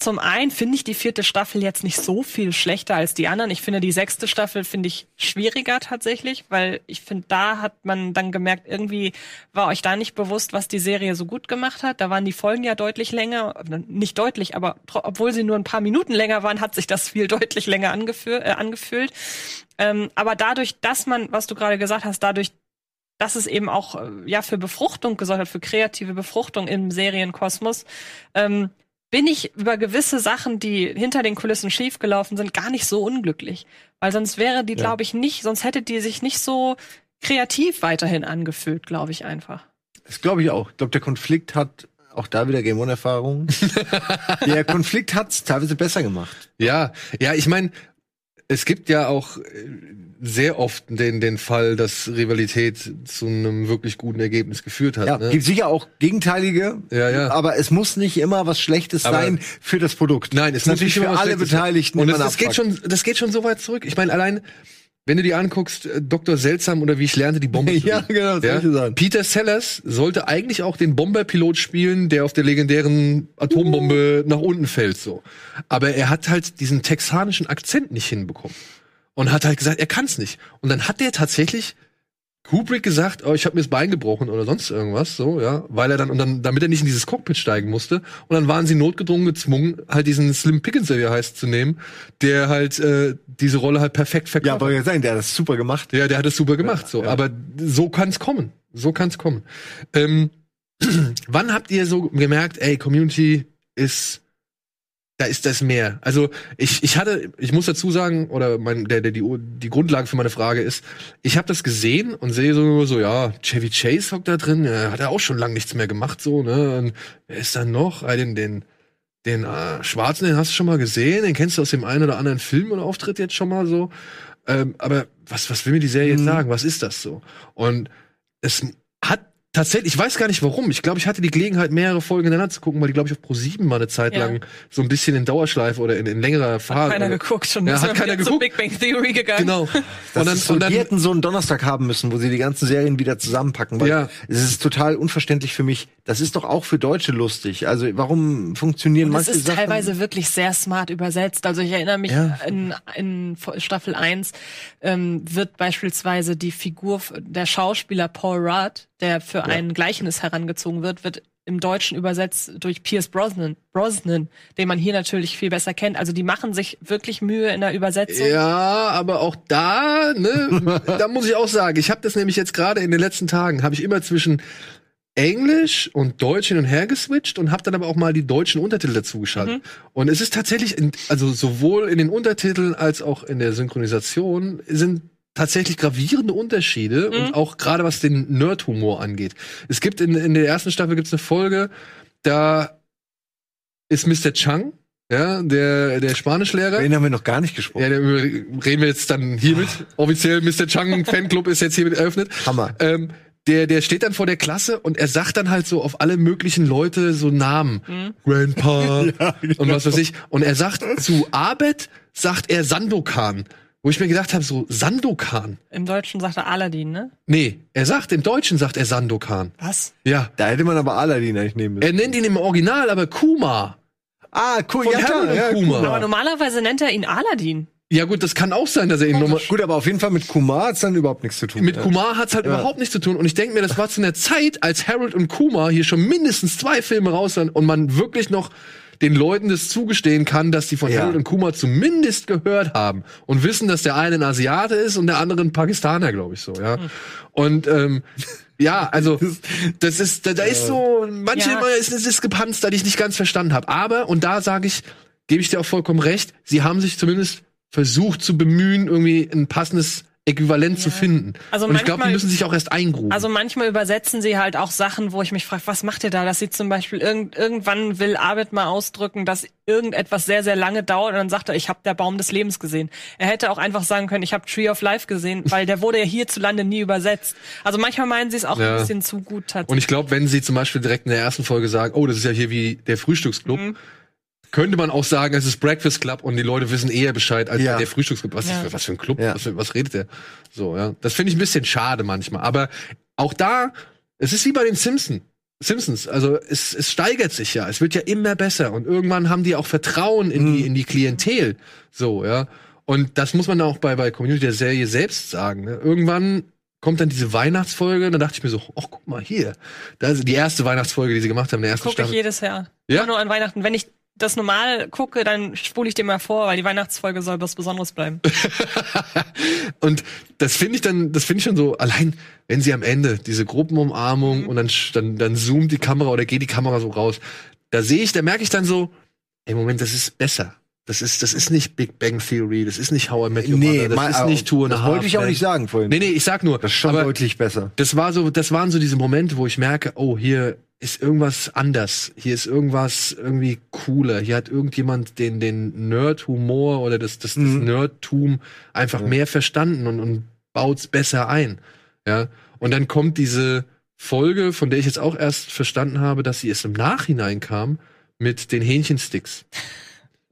zum einen finde ich die vierte Staffel jetzt nicht so viel schlechter als die anderen. Ich finde die sechste Staffel finde ich schwieriger tatsächlich, weil ich finde, da hat man dann gemerkt, irgendwie war euch da nicht bewusst, was die Serie so gut gemacht hat. Da waren die Folgen ja deutlich länger, nicht deutlich, aber obwohl sie nur ein paar Minuten länger waren, hat sich das viel deutlich länger angefü äh, angefühlt. Ähm, aber dadurch, dass man, was du gerade gesagt hast, dadurch, dass es eben auch äh, ja für Befruchtung gesorgt hat, für kreative Befruchtung im Serienkosmos, ähm, bin ich über gewisse Sachen, die hinter den Kulissen schiefgelaufen sind, gar nicht so unglücklich. Weil sonst wäre die, glaube ich, nicht, sonst hätte die sich nicht so kreativ weiterhin angefühlt, glaube ich einfach. Das glaube ich auch. Ich glaube, der Konflikt hat auch da wieder Game One-Erfahrung. der Konflikt hat's teilweise besser gemacht. Ja, ja, ich meine, es gibt ja auch äh, sehr oft den, den Fall, dass Rivalität zu einem wirklich guten Ergebnis geführt hat. Ja, ne? gibt sicher auch gegenteilige, Ja, ja. aber es muss nicht immer was Schlechtes Aber- sein für das Produkt. Nein, es ist natürlich muss nicht für alle. Beteiligten Und das, das geht schon, das geht schon so weit zurück. Ich meine, allein, wenn du dir anguckst, äh, Dr. Seltsam oder wie ich lernte, die Bombe. Ja, genau, solche Sachen. Peter Sellers sollte eigentlich auch den Bomberpilot spielen, der auf der legendären Atombombe nach unten fällt, so. Aber er hat halt diesen texanischen Akzent nicht hinbekommen. Und hat halt gesagt, er kann's nicht. Und dann hat der tatsächlich Kubrick gesagt, oh, ich habe mir das Bein gebrochen oder sonst irgendwas, so, ja, weil er dann und dann damit er nicht in dieses Cockpit steigen musste und dann waren sie notgedrungen gezwungen, halt diesen Slim Pickens, wie er heißt, zu nehmen, der halt äh, diese Rolle halt perfekt Ja, verkörpert. wollte ich sagen, der hat das super gemacht. Ja, der hat es super gemacht, so. Aber so kann's kommen. So kann's kommen. Ähm, wann habt ihr so gemerkt, ey, Community ist, da ist das mehr? Also, ich, ich hatte, ich muss dazu sagen, oder mein, der, der, die, die Grundlage für meine Frage ist, ich habe das gesehen und sehe so, so, ja, Chevy Chase hockt da drin, ja, hat er auch schon lang nichts mehr gemacht, so, ne? Und wer ist dann noch? Ah, den, den, den äh, Schwarzen, den hast du schon mal gesehen, den kennst du aus dem einen oder anderen Film oder Auftritt jetzt schon mal so. Ähm, aber was, was will mir die Serie jetzt sagen? Was ist das so? Und es hat tatsächlich, ich weiß gar nicht warum. Ich glaube, ich hatte die Gelegenheit, mehrere Folgen hintereinander zu gucken, weil die, glaube ich, auf Pro7 mal eine Zeit Ja. lang so ein bisschen in Dauerschleife oder in, in längerer Phase. Keiner geguckt und Ja, ist hat dann keiner wieder zu geguckt. Big Bang Theory gegangen. Genau. Das und dann, so, und dann die hätten so einen Donnerstag haben müssen, wo sie die ganzen Serien wieder zusammenpacken. Weil Ja. es ist total unverständlich für mich. Das ist doch auch für Deutsche lustig. Also warum funktionieren Und das manche ist Sachen? teilweise wirklich sehr smart übersetzt. Also ich erinnere mich, Ja. in, in Staffel 1 ähm, wird beispielsweise die Figur der Schauspieler Paul Rudd, der für ein Gleichnis herangezogen wird, wird im Deutschen übersetzt durch Pierce Brosnan, Brosnan, den man hier natürlich viel besser kennt. Also die machen sich wirklich Mühe in der Übersetzung. Ja, aber auch da, ne, da muss ich auch sagen, ich habe das nämlich jetzt gerade in den letzten Tagen, habe ich immer zwischen Englisch und Deutsch hin und her geswitcht und habe dann aber auch mal die deutschen Untertitel dazu geschaltet. Und es ist tatsächlich, in, also sowohl in den Untertiteln als auch in der Synchronisation sind tatsächlich gravierende Unterschiede und auch gerade was den Nerd-Humor angeht. Es gibt in, in der ersten Staffel gibt's eine Folge, da ist Mr. Chang, ja, der, der Spanischlehrer. Den haben wir noch gar nicht gesprochen. Ja, darüber reden wir jetzt dann hiermit. Offiziell Mr. Chang Fanclub ist jetzt hiermit eröffnet. Hammer. Ähm, der, der steht dann vor der Klasse und er sagt dann halt so auf alle möglichen Leute so Namen. Grandpa und was weiß ich. Und er sagt zu Abed, sagt er Sandokan. Wo ich mir gedacht habe, so Sandokan. Im Deutschen sagt er Aladdin, ne? Nee, er sagt, im Deutschen sagt er Sandokan. Was? Ja. Da hätte man aber Aladdin eigentlich nehmen müssen. Er nennt ihn im Original aber Kuma. ah, cool, Von ja, Harold klar, und ja, Kumar. cool. Aber normalerweise nennt er ihn Aladdin. Ja gut, das kann auch sein, dass er ihn nochmal... Gut, aber auf jeden Fall mit Kumar hat's dann überhaupt nichts zu tun. Mit Ja. Kumar hat's halt überhaupt nichts zu tun. Und ich denke mir, das war zu einer Zeit, als Harold und Kumar hier schon mindestens zwei Filme raus waren und man wirklich noch den Leuten das zugestehen kann, dass die von Ja. Harold und Kumar zumindest gehört haben und wissen, dass der eine ein Asiate ist und der andere ein Pakistaner, glaube ich so, ja. Und ähm, ja, also das ist, da, da ist so, manche Ja. ist eine Diskrepanz, da die ich nicht ganz verstanden habe. Aber, und da sage ich, gebe ich dir auch vollkommen recht, sie haben sich zumindest versucht zu bemühen, irgendwie ein passendes Äquivalent zu finden. Also und ich glaube, die manchmal- müssen sich auch erst eingrufen. Also manchmal übersetzen sie halt auch Sachen, wo ich mich frage, was macht ihr da? Dass sie zum Beispiel irgend, irgendwann will Abed mal ausdrücken, dass irgendetwas sehr, sehr lange dauert und dann sagt er, ich habe der Baum des Lebens gesehen. Er hätte auch einfach sagen können, ich habe Tree of Life gesehen, weil der wurde ja hierzulande nie übersetzt. Also manchmal meinen sie es auch Ja. ein bisschen zu gut tatsächlich. Und ich glaube, wenn sie zum Beispiel direkt in der ersten Folge sagen, oh, das ist ja hier wie der Frühstücksclub, Mhm. Könnte man auch sagen, es ist Breakfast Club und die Leute wissen eher Bescheid als Ja. der Frühstücksclub. Was, Ja. ist, was für ein Club? Ja. Was, für, was redet der? So, ja. Das finde ich ein bisschen schade manchmal. Aber auch da, es ist wie bei den Simpsons. Simpsons, also es, es steigert sich ja, es wird ja immer besser und irgendwann haben die auch Vertrauen in Mhm. die in die Klientel, so ja und das muss man auch bei bei Community der Serie selbst sagen. Ne? Irgendwann kommt dann diese Weihnachtsfolge, und dann dachte ich mir so, ach guck mal hier, da ist die erste Weihnachtsfolge, die sie gemacht haben, der ersten Gucke ich Staffel. jedes Jahr. Ja? Immer nur an Weihnachten. Wenn ich das normal gucke, dann spule ich dir mal vor, weil die Weihnachtsfolge soll was Besonderes bleiben. Und das finde ich dann, das finde ich schon so, allein wenn sie am Ende diese Gruppenumarmung und dann, dann, dann zoomt die Kamera oder geht die Kamera so raus, da sehe ich, da merke ich dann so, ey Moment, das ist besser. Das ist, das ist nicht Big Bang Theory, das ist nicht How I Met Your Nee, Mother, das mal- ist nicht Two and a das wollte ich auch nicht sagen vorhin. Nee, nee, ich sag nur, Das ist schon deutlich besser. das war so, das waren so diese Momente, wo ich merke, oh, hier ist irgendwas anders. Hier ist irgendwas irgendwie cooler. Hier hat irgendjemand den, den Nerd-Humor oder das, das, das Mhm. Nerdtum einfach mehr verstanden und, und baut's besser ein. Ja. Und dann kommt diese Folge, von der ich jetzt auch erst verstanden habe, dass sie erst im Nachhinein kam mit den Hähnchensticks.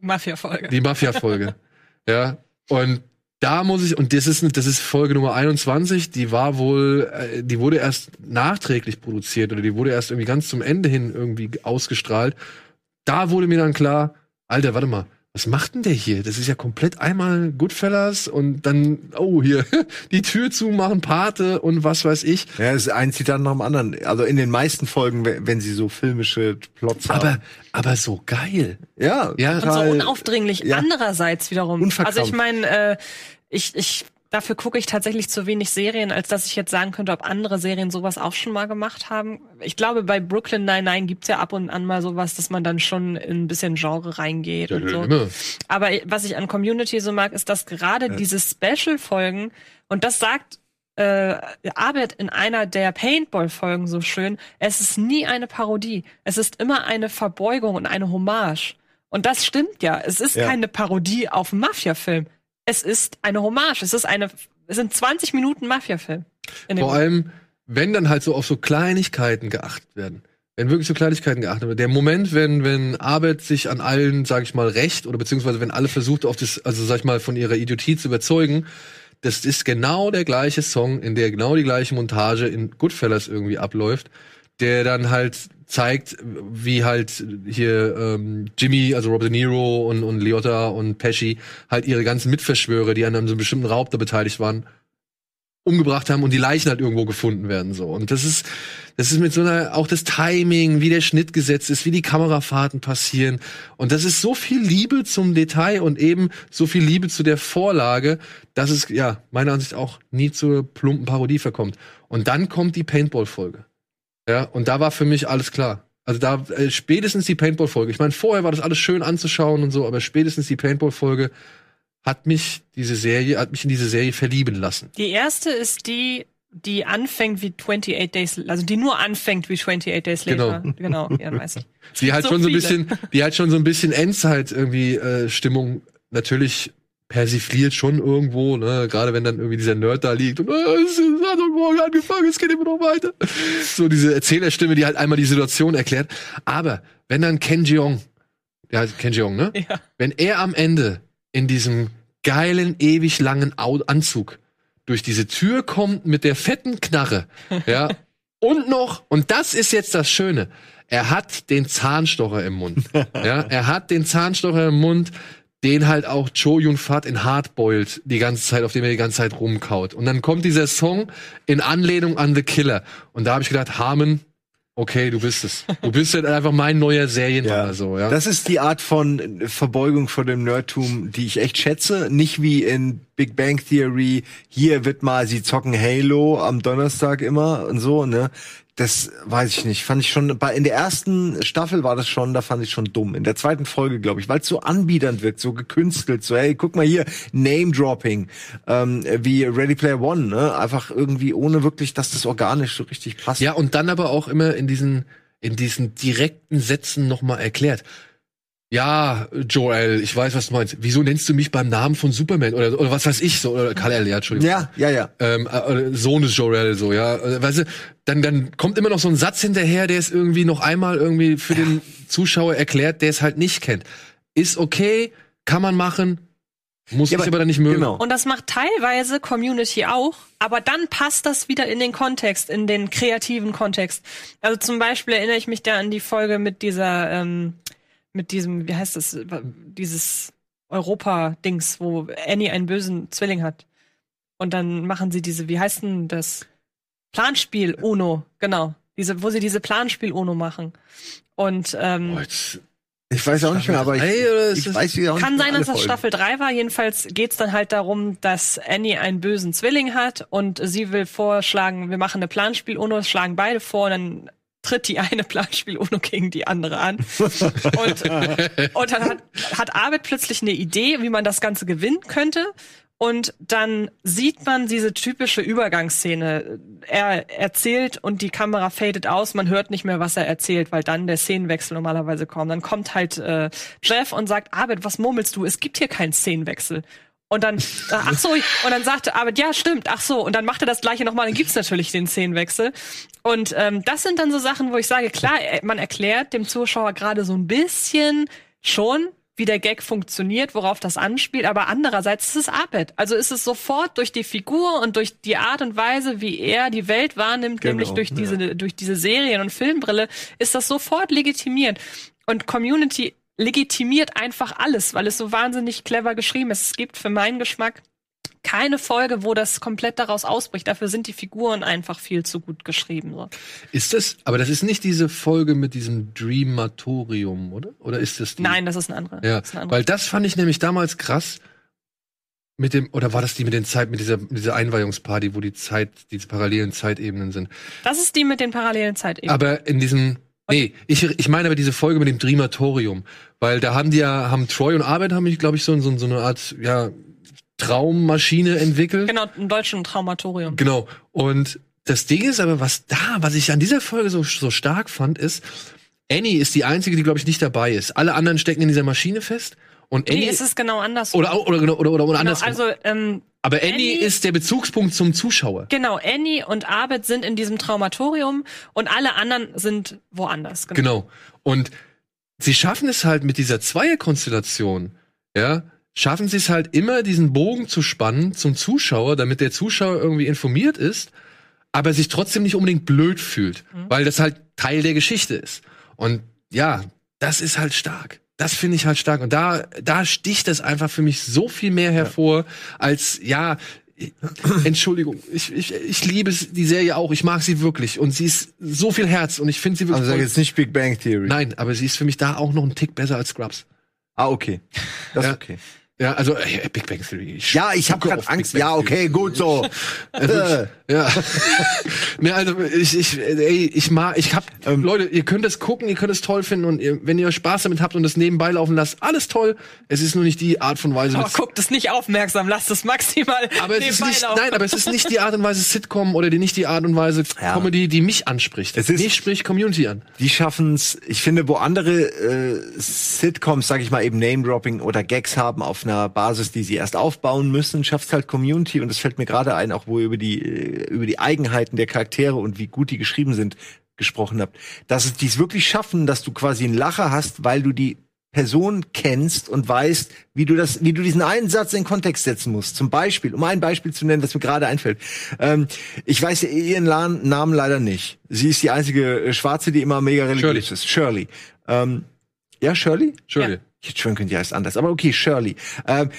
Mafia-Folge. Die Mafia-Folge. ja. Und da muss ich, und das ist, das ist Folge Nummer 21, die war wohl, äh, die wurde erst nachträglich produziert oder die wurde erst irgendwie ganz zum Ende hin irgendwie ausgestrahlt. Da wurde mir dann klar, Alter, warte mal, was macht denn der hier? Das ist ja komplett einmal Goodfellas und dann, oh, hier, die Tür zumachen, Pate und was weiß ich. Ja, es ist ein Zitat nach dem anderen. Also in den meisten Folgen, wenn sie so filmische Plots Aber, haben. aber so geil. ja, Ja. Und so unaufdringlich. ja. Andererseits wiederum. Unverkrampft. Also ich meine, äh, ich, ich, dafür gucke ich tatsächlich zu wenig Serien, als dass ich jetzt sagen könnte, ob andere Serien sowas auch schon mal gemacht haben. Ich glaube, bei Brooklyn Nine-Nine gibt's ja ab und an mal sowas, dass man dann schon in ein bisschen Genre reingeht und so. immer. Aber was ich an Community so mag, ist, dass gerade diese Special-Folgen, und das sagt äh, Abed in einer der Paintball-Folgen so schön, es ist nie eine Parodie. Es ist immer eine Verbeugung und eine Hommage. Und das stimmt ja. Es ist Ja. keine Parodie auf einen Mafia-Film. Es ist eine Hommage. Es ist eine, es sind 20 Minuten Mafia-Film. Vor allem, wenn dann halt so auf so Kleinigkeiten geachtet werden. Wenn wirklich so Kleinigkeiten geachtet werden. Der Moment, wenn, wenn Arbeit sich an allen, sag ich mal, recht oder beziehungsweise wenn alle versucht, auf das, also sag ich mal, von ihrer Idiotie zu überzeugen, das ist genau der gleiche Song, in der genau die gleiche Montage in Goodfellas irgendwie abläuft, der dann halt zeigt, wie halt hier ähm, Jimmy, also Robert De Niro und, und Liotta und Pesci halt ihre ganzen Mitverschwörer, die an einem so bestimmten Raub da beteiligt waren, umgebracht haben und die Leichen halt irgendwo gefunden werden so. Und das ist das ist mit so einer auch das Timing wie der Schnitt gesetzt ist wie die Kamerafahrten passieren. Und das ist so viel Liebe zum Detail und eben so viel Liebe zu der Vorlage dass es ja meiner Ansicht auch nie zur plumpen Parodie verkommt. Und dann kommt die Paintball Folge Ja, und da war für mich alles klar. Also da äh, spätestens die Paintball-Folge. Ich meine, vorher war das alles schön anzuschauen und so, aber spätestens die Paintball-Folge hat mich diese Serie, hat mich in diese Serie verlieben lassen. Die erste ist die, die anfängt wie 28 Days, also die nur anfängt wie 28 Days Later. Genau, ja, weiß ich. Die halt so schon so ein viele. bisschen, die halt schon so ein bisschen Endzeit irgendwie äh, Stimmung natürlich persifliert schon irgendwo, ne? Gerade wenn dann irgendwie dieser Nerd da liegt und äh, es hat doch morgen angefangen, es geht immer noch weiter. So diese Erzählerstimme, die halt einmal die Situation erklärt. Aber wenn dann Ken Jeong, der heißt Ken Jeong, ne? Ja. Wenn er am Ende in diesem geilen, ewig langen Anzug durch diese Tür kommt mit der fetten Knarre, ja, und noch, und das ist jetzt das Schöne, er hat den Zahnstocher im Mund. ja, er hat den Zahnstocher im Mund, den halt auch Cho Yun Fat in Hardboiled die ganze Zeit, auf dem er die ganze Zeit rumkaut. Und dann kommt dieser Song in Anlehnung an The Killer. Und da habe ich gedacht, Harmon, okay, du bist es. Du bist halt einfach mein neuer Serienmacher, so, ja. Das ist die Art von Verbeugung vor dem Nerdtum, die ich echt schätze. Nicht wie in Big Bang Theory, hier wird mal, sie zocken Halo am Donnerstag immer und so, ne? Das weiß ich nicht. Fand ich schon, bei, in der ersten Staffel war das schon, da fand ich schon dumm. In der zweiten Folge, glaube ich, weil es so anbiedernd wirkt, so gekünstelt, so, hey, guck mal hier, Name-Dropping, ähm, wie Ready Player One, ne? Einfach irgendwie ohne wirklich, dass das organisch so richtig passt. Ja, und dann aber auch immer in diesen, in diesen direkten Sätzen nochmal erklärt. Ja, Joel, ich weiß, was du meinst. Wieso nennst du mich beim Namen von Superman oder, oder was weiß ich so oder Kal-El, ja, Entschuldigung. ja, ja. ja. Ähm, äh, Sohn des Joel, so, ja. Äh, Weißt du, dann, dann kommt immer noch so ein Satz hinterher, der es irgendwie noch einmal irgendwie für den Zuschauer erklärt, der es halt nicht kennt. Ist okay, kann man machen, muss Ja, ich aber- aber dann nicht mögen. genau. Und das macht teilweise Community auch, aber dann passt das wieder in den Kontext, in den kreativen Kontext. Also zum Beispiel erinnere ich mich da an die Folge mit dieser, ähm, mit diesem, wie heißt das, dieses Europa-Dings, wo Annie einen bösen Zwilling hat. Und dann machen sie diese, wie heißt denn das? Planspiel Uno, genau. Diese, wo sie diese Planspiel Uno machen. Und ähm, Boah, jetzt- Ich weiß auch nicht mehr, aber ich, ich das- weiß ja auch Kann nicht sein, dass das. Staffel 3 war. Jedenfalls geht's dann halt darum, dass Annie einen bösen Zwilling hat und sie will vorschlagen, wir machen eine Planspiel-UNO, schlagen beide vor und dann tritt die eine Planspiel-UNO gegen die andere an. und, und dann hat, hat Arbeit plötzlich eine Idee, wie man das Ganze gewinnen könnte. Und dann sieht man diese typische Übergangsszene. Er erzählt und die Kamera fadet aus, man hört nicht mehr, was er erzählt, weil dann der Szenenwechsel normalerweise kommt. Dann kommt halt äh, Jeff und sagt, Abed, was murmelst du? Es gibt hier keinen Szenenwechsel. Und dann, äh, ach so, und dann sagte Abed, ja, stimmt, ach so, und dann macht er das gleiche nochmal, dann gibt's natürlich den Szenenwechsel. Und ähm, das sind dann so Sachen, wo ich sage, klar, äh, man erklärt dem Zuschauer gerade so ein bisschen schon, wie der Gag funktioniert, worauf das anspielt, aber andererseits ist es Abed. Also ist es sofort durch die Figur und durch die Art und Weise, wie er die Welt wahrnimmt, Genau, nämlich durch ja. diese, durch diese Serien- und Filmbrille, ist das sofort legitimiert. Und Community legitimiert einfach alles, weil es so wahnsinnig clever geschrieben ist. Es gibt für meinen Geschmack keine Folge, wo das komplett daraus ausbricht. Dafür sind die Figuren einfach viel zu gut geschrieben. So. Ist das, aber das ist nicht diese Folge mit diesem Dreamatorium, oder? Oder ist das die? Nein, das ist eine andere. Ja, das eine andere. weil das fand ich nämlich damals krass mit dem, oder war das die mit den Zeit, mit dieser, mit dieser Einweihungsparty, wo die Zeit, diese parallelen Zeitebenen sind. das ist die mit den parallelen Zeitebenen. Aber in diesem, nee, ich, ich meine aber diese Folge mit dem Dreamatorium, weil da haben die ja, haben Troy und Arbeit haben ich, glaube ich, so, so, so eine Art, ja, Traummaschine entwickelt. Genau, im deutschen Traumatorium. Genau. Und das Ding ist aber, was da, was ich an dieser Folge so, so stark fand, ist, Annie ist die einzige, die, glaube ich, nicht dabei ist. Alle anderen stecken in dieser Maschine fest. Und Annie Nee, es ist genau anders. oder, oder, oder, oder, oder, genau, andersrum. also, ähm, aber Annie, Annie- ist der Bezugspunkt zum Zuschauer. genau, Annie und Abed sind in diesem Traumatorium und alle anderen sind woanders. Genau. Genau. Und sie schaffen es halt mit dieser Zweierkonstellation, ja, schaffen sie es halt immer, diesen Bogen zu spannen zum Zuschauer, damit der Zuschauer irgendwie informiert ist, aber sich trotzdem nicht unbedingt blöd fühlt, weil das halt Teil der Geschichte ist. Und ja, das ist halt stark. Das finde ich halt stark. Und da, da sticht es einfach für mich so viel mehr hervor, als, ja, Entschuldigung, ich, ich, ich liebe die Serie auch, ich mag sie wirklich und sie ist so viel Herz und ich finde sie wirklich Also sag jetzt nicht Big Bang Theory. Nein, aber sie ist für mich da auch noch ein Tick besser als Scrubs. Ah, okay. Das Ja. ist okay. Ja, also äh, Big Bang Theory. Ja, ich habe gerade Angst. Ja, okay, gut so. äh, Ja. ne, also ich, ich, ey, ich mag, ich hab, Ähm. Leute, ihr könnt es gucken, ihr könnt es toll finden und ihr, wenn ihr Spaß damit habt und es nebenbei laufen lasst, alles toll. Es ist nur nicht die Art von Weise. Aber guckt es nicht aufmerksam, lasst es maximal aber es ist nebenbei nicht, laufen. nein, aber es ist nicht die Art und Weise Sitcom oder die, nicht die Art und Weise Ja. Comedy, die mich anspricht. Es ist- mich spricht Community an. die schaffen's. Ich finde, wo andere äh, Sitcoms, sag ich mal, eben Name-Dropping oder Gags haben auf einer Basis, die sie erst aufbauen müssen, schafft's halt Community. Und es fällt mir gerade ein, auch wo ihr über die äh, über die Eigenheiten der Charaktere und wie gut die geschrieben sind gesprochen habt, dass es dies wirklich schaffen, dass du quasi einen Lacher hast, weil du die Person kennst und weißt, wie du das, wie du diesen einen Satz in Kontext setzen musst. Zum Beispiel, um ein Beispiel zu nennen, was mir gerade einfällt. Ähm, ich weiß ihren La Namen leider nicht. Sie ist die einzige äh, Schwarze, die immer mega religiös Shirley. ist. Shirley. Ähm, ja, Shirley? Shirley. Ich hätte schwören können, die heißt anders. Aber okay, Shirley. Ähm,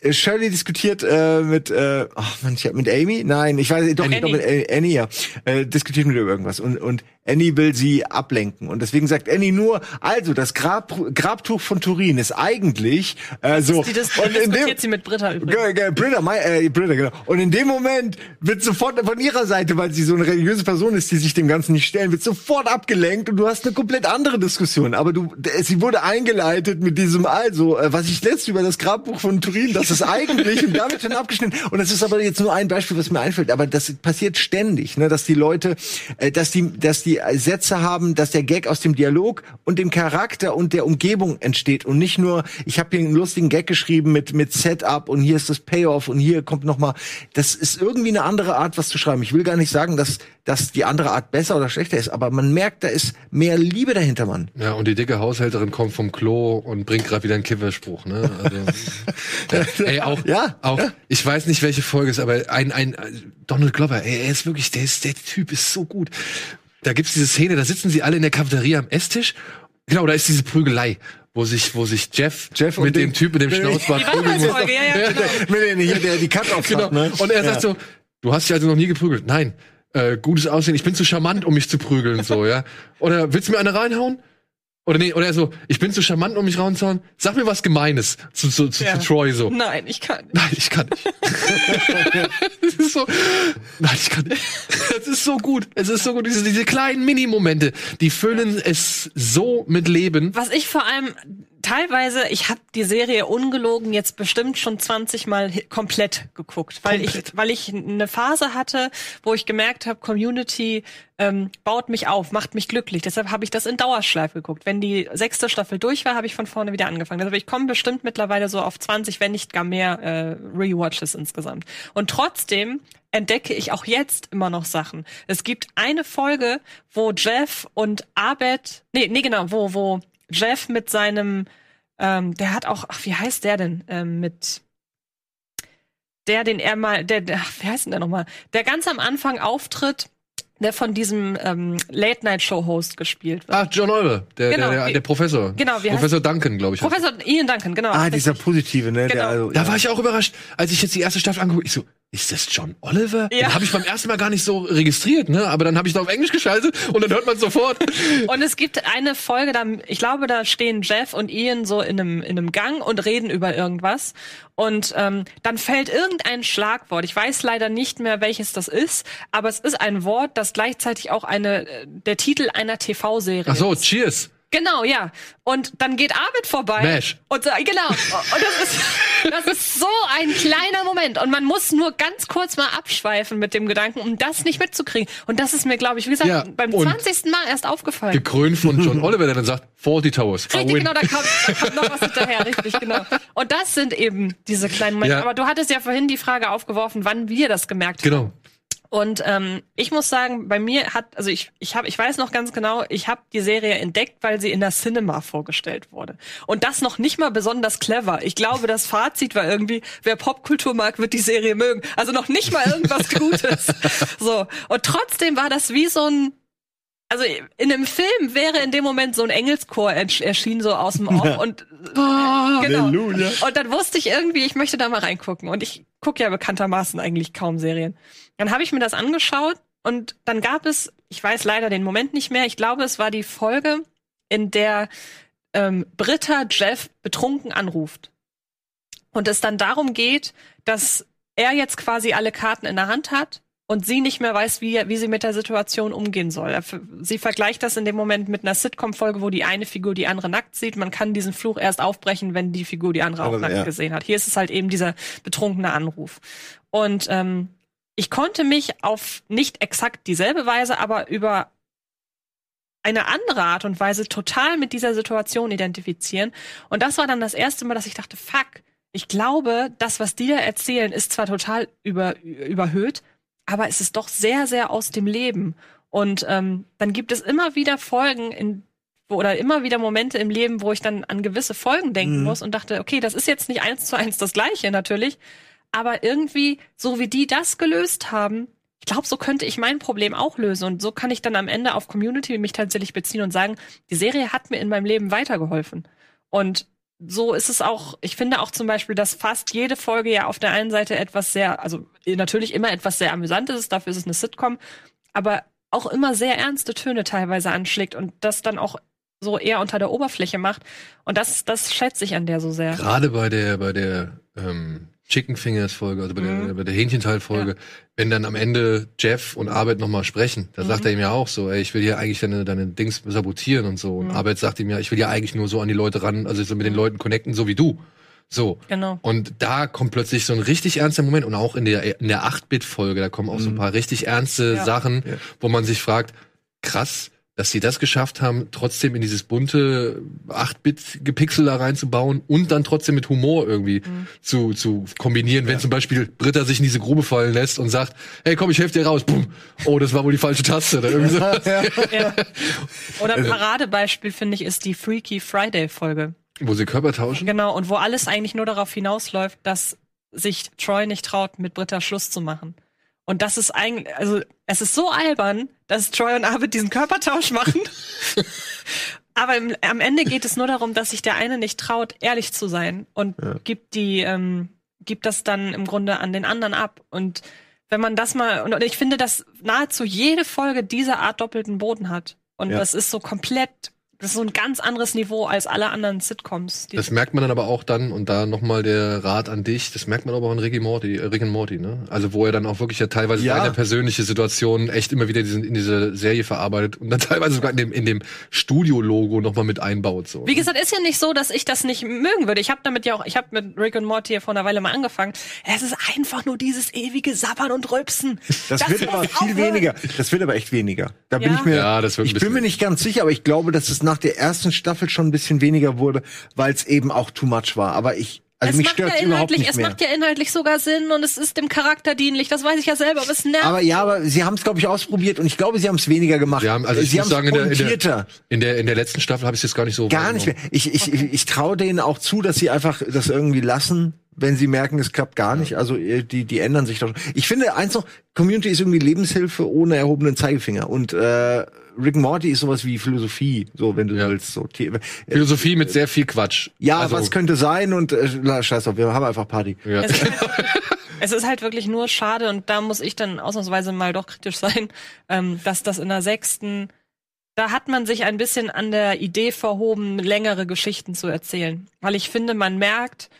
äh, Shirley diskutiert äh, mit, äh, ach man, ich hab mit Amy? Nein, ich weiß, doch, Annie. glaub, mit Annie, ja. Äh, diskutiert mit ihr irgendwas. Und, und Annie will sie ablenken. Und deswegen sagt Annie nur, also, das Grab, Grabtuch von Turin ist eigentlich äh, so. Die dis und in dem, sie mit Britta übrigens. Ge- ge- Britta, mein, äh, Britta, genau. Und in dem Moment wird sofort von ihrer Seite, weil sie so eine religiöse Person ist, die sich dem Ganzen nicht stellen, wird sofort abgelenkt und du hast eine komplett andere Diskussion. Aber du, sie wurde eingeleitet mit diesem also, äh, was ich letzte über das Grabbuch von Turin, das ist eigentlich und damit schon abgeschnitten. Und das ist aber jetzt nur ein Beispiel, was mir einfällt. Aber das passiert ständig, ne, dass die Leute, äh, dass die, dass die Sätze haben, dass der Gag aus dem Dialog und dem Charakter und der Umgebung entsteht und nicht nur, ich habe hier einen lustigen Gag geschrieben mit mit Setup und hier ist das Payoff und hier kommt noch mal. Das ist irgendwie eine andere Art, was zu schreiben. Ich will gar nicht sagen, dass dass die andere Art besser oder schlechter ist, aber man merkt, da ist mehr Liebe dahinter, Mann. Ja, und die dicke Haushälterin kommt vom Klo und bringt gerade wieder einen Kifferspruch, ne? Also, ey, auch, Ja, auch, ja. ich weiß nicht, welche Folge es ist, aber ein, ein, Donald Glover, ey, er ist wirklich, der ist, der Typ ist so gut. Da gibt's diese Szene, da sitzen sie alle in der Cafeteria am Esstisch. Genau, da ist diese Prügelei, wo sich, wo sich Jeff, Jeff mit dem Typ mit dem Schnauzbart prügeln muss. Wahrheitsfolge, ja, ja, genau. Mit den, hier, der die Cut off Genau. hat, ne? Und er Ja. sagt so, du hast dich also noch nie geprügelt. Nein, äh, gutes Aussehen, ich bin zu charmant, um mich zu prügeln, so, ja. Oder willst du mir eine reinhauen? Oder nee, oder er so, ich bin zu charmant, um mich rauszuhauen. Sag mir was Gemeines zu, zu, zu, Ja. zu Troy so. Nein, ich kann. Nein, ich kann nicht. das ist so, nein, ich kann nicht. Es ist so gut. Es ist so gut. Diese, diese kleinen Mini-Momente, die füllen es so mit Leben. Was ich vor allem teilweise, ich habe die Serie ungelogen jetzt bestimmt schon 20 Mal komplett geguckt, weil Komplett. ich weil ich eine Phase hatte, wo ich gemerkt habe, Community ähm, baut mich auf, macht mich glücklich. Deshalb habe ich das in Dauerschleife geguckt. Wenn die sechste Staffel durch war, habe ich von vorne wieder angefangen. Deshalb ich komme bestimmt mittlerweile so auf 20, wenn nicht gar mehr äh, Rewatches insgesamt. Und trotzdem entdecke ich auch jetzt immer noch Sachen. Es gibt eine Folge, wo Jeff und Abed, nee, nee genau, wo wo Jeff mit seinem, ähm, der hat auch, ach, wie heißt der denn? Ähm, mit der, den er mal, der, der ach, wie heißt denn der nochmal? Der ganz am Anfang auftritt, der von diesem ähm, Late-Night-Show-Host gespielt wird. Ah, John Oliver, der, Genau, der, der, der Professor. Genau, wie heißt- Professor Duncan, glaube ich. heißt Professor Ian Duncan, genau. Ah, dieser positive, ne? Genau. Der, also, Da ja. war ich auch überrascht, als ich jetzt die erste Staffel angeguckt, ich so, ist das John Oliver? Ja. Den habe ich beim ersten Mal gar nicht so registriert, ne? Aber dann habe ich da auf Englisch geschaltet und dann hört man sofort. Und es gibt eine Folge, da, ich glaube, da stehen Jeff und Ian so in einem, in einem Gang und reden über irgendwas. Und ähm, dann fällt irgendein Schlagwort. Ich weiß leider nicht mehr, welches das ist, aber es ist ein Wort, das gleichzeitig auch eine, äh, der Titel einer TV-Serie Ach so, ist. cheers. Genau, ja. Und dann geht Arvid vorbei. Mash. Und so, genau. Und das ist, das ist so ein kleiner Moment. Und man muss nur ganz kurz mal abschweifen mit dem Gedanken, um das nicht mitzukriegen. Und das ist mir, glaube ich, wie gesagt, Ja, beim und 20. Mal erst aufgefallen. Gekrönt von John Oliver, der dann sagt, 40 Towers. Richtig, genau, da kam, da kam noch was hinterher, richtig, genau. Und das sind eben diese kleinen Momente. Ja. Aber du hattest ja vorhin die Frage aufgeworfen, wann wir das gemerkt haben. Genau. Und ähm, ich muss sagen, bei mir hat, also ich, ich habe, ich weiß noch ganz genau, ich habe die Serie entdeckt, weil sie in der Cinema vorgestellt wurde. Und das noch nicht mal besonders clever. Ich glaube, das Fazit war irgendwie, wer Popkultur mag, wird die Serie mögen. Also noch nicht mal irgendwas Gutes. So. Und trotzdem war das wie so ein also in einem Film wäre in dem Moment so ein Engelschor ersch- erschienen so aus dem Off und genau. Halleluja. Und dann wusste ich irgendwie, ich möchte da mal reingucken und ich gucke ja bekanntermaßen eigentlich kaum Serien. Dann habe ich mir das angeschaut und dann gab es, ich weiß leider den Moment nicht mehr, ich glaube, es war die Folge, in der ähm, Britta Jeff betrunken anruft. Und es dann darum geht, dass er jetzt quasi alle Karten in der Hand hat und sie nicht mehr weiß, wie, wie sie mit der Situation umgehen soll. Sie vergleicht das in dem Moment mit einer Sitcom-Folge, wo die eine Figur die andere nackt sieht. Man kann diesen Fluch erst aufbrechen, wenn die Figur die andere auch Aber, nackt ja. gesehen hat. Hier ist es halt eben dieser betrunkene Anruf. Und ähm, ich konnte mich auf nicht exakt dieselbe Weise, aber über eine andere Art und Weise total mit dieser Situation identifizieren. Und das war dann das erste Mal, dass ich dachte, fuck, ich glaube, das, was die da erzählen, ist zwar total über, überhöht, aber es ist doch sehr, sehr aus dem Leben. Und ähm, dann gibt es immer wieder Folgen in oder immer wieder Momente im Leben, wo ich dann an gewisse Folgen denken Mhm. muss und dachte, okay, das ist jetzt nicht eins zu eins das Gleiche natürlich, aber irgendwie, so wie die das gelöst haben, ich glaube, so könnte ich mein Problem auch lösen. Und so kann ich dann am Ende auf Community mich tatsächlich beziehen und sagen, die Serie hat mir in meinem Leben weitergeholfen. Und so ist es auch, ich finde auch zum Beispiel, dass fast jede Folge ja auf der einen Seite etwas sehr, also natürlich immer etwas sehr Amüsantes ist, dafür ist es eine Sitcom, aber auch immer sehr ernste Töne teilweise anschlägt und das dann auch so eher unter der Oberfläche macht. Und das, das schätze ich an der so sehr. Gerade bei der, bei der ähm, Chicken Fingers Folge, also bei der, Mhm. bei der Hähnchenteil-Folge, wenn dann am Ende Jeff und Arbeit nochmal sprechen, da sagt Mhm. er ihm ja auch so, ey, ich will hier eigentlich deine, deine Dings sabotieren und so. Und Mhm. Arbeit sagt ihm ja, ich will ja eigentlich nur so an die Leute ran, also so mit den Leuten connecten, so wie du. So. Genau. Und da kommt plötzlich so ein richtig ernster Moment und auch in der, in der 8-Bit-Folge, da kommen auch so ein paar richtig ernste Ja. Sachen, wo man sich fragt, krass, dass sie das geschafft haben, trotzdem in dieses bunte 8-Bit-Gepixel da reinzubauen und dann trotzdem mit Humor irgendwie zu, zu kombinieren. Wenn zum Beispiel Britta sich in diese Grube fallen lässt und sagt, hey komm, ich helfe dir raus. Bumm. Oh, das war wohl die falsche Taste. Oder irgendwie so. Ja. Oder Also ein Paradebeispiel, finde ich, ist die Freaky Friday-Folge. Wo sie Körper tauschen. Genau, und wo alles eigentlich nur darauf hinausläuft, dass sich Troy nicht traut, mit Britta Schluss zu machen. Und das ist eigentlich, also es ist so albern, dass Troy und Arvid diesen Körpertausch machen. Aber im, am Ende geht es nur darum, dass sich der eine nicht traut, ehrlich zu sein und gibt die, ähm, gibt das dann im Grunde an den anderen ab. Und wenn man das mal, und, und ich finde, dass nahezu jede Folge diese Art doppelten Boden hat. Und Ja. das ist so komplett, das ist so ein ganz anderes Niveau als alle anderen Sitcoms. die Das merkt man dann aber auch dann, und da nochmal der Rat an dich, das merkt man aber auch in Ricky Morty, äh, Rick and Morty, ne? Also wo er dann auch wirklich ja teilweise Ja. seine persönliche Situation echt immer wieder diesen, in diese Serie verarbeitet und dann teilweise sogar in dem, in dem Studio-Logo nochmal mit einbaut. So. Wie gesagt, ist ja nicht so, dass ich das nicht mögen würde. Ich habe damit ja auch, ich habe mit Rick und Morty ja vor einer Weile mal angefangen. Es ist einfach nur dieses ewige Sabbern und Rülpsen. Das, wird muss aber viel aufhören. weniger. Das wird aber echt weniger. Da bin Ja. ich mir, Ja, das wird ein ich bin mir bisschen- nicht ganz sicher, aber ich glaube, dass es nach der ersten Staffel schon ein bisschen weniger wurde, weil es eben auch too much war. Aber ich, also es mich macht stört ja es überhaupt inhaltlich, nicht es mehr. macht ja inhaltlich sogar Sinn und es ist dem Charakter dienlich. Das weiß ich ja selber, aber es nervt. aber ja, aber sie haben es, glaube ich, ausprobiert und ich glaube, sie haben es weniger gemacht. Wir haben, also ich sie muss haben's sagen, in der, in, der, in, der, in der letzten Staffel habe ich es jetzt gar nicht so Gar nicht mehr. Ich, ich, ich, ich traue denen auch zu, dass sie einfach das irgendwie lassen, wenn sie merken, es klappt gar nicht. Also äh, die, die ändern sich doch. Ich finde eins noch, Community ist irgendwie Lebenshilfe ohne erhobenen Zeigefinger. Und äh, Rick and Morty ist sowas wie Philosophie, so wenn du Ja. willst. So. The- Philosophie mit sehr viel Quatsch. Ja, also, was könnte sein und äh, na, scheiß auf, wir haben einfach Party. Ja. Es, ist halt, es ist halt wirklich nur schade und da muss ich dann ausnahmsweise mal doch kritisch sein, ähm, dass das in der sechsten, da hat man sich ein bisschen an der Idee verhoben, längere Geschichten zu erzählen. Weil ich finde, man merkt,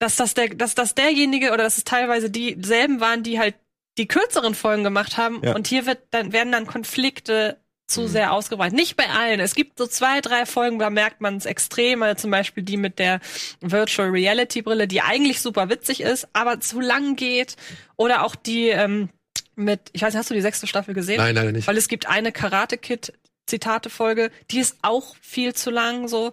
dass das der, dass das derjenige oder dass es teilweise dieselben waren, die halt die kürzeren Folgen gemacht haben Ja. und hier wird dann werden dann Konflikte zu sehr ausgeweitet. Nicht bei allen. Es gibt so zwei, drei Folgen, da merkt man es extrem. Zum Beispiel die mit der Virtual Reality Brille, die eigentlich super witzig ist, aber zu lang geht. Oder auch die ähm, mit, ich weiß nicht, hast du die sechste Staffel gesehen? Nein, leider nicht. Weil es gibt eine Karate Kid Zitate Folge, die ist auch viel zu lang so.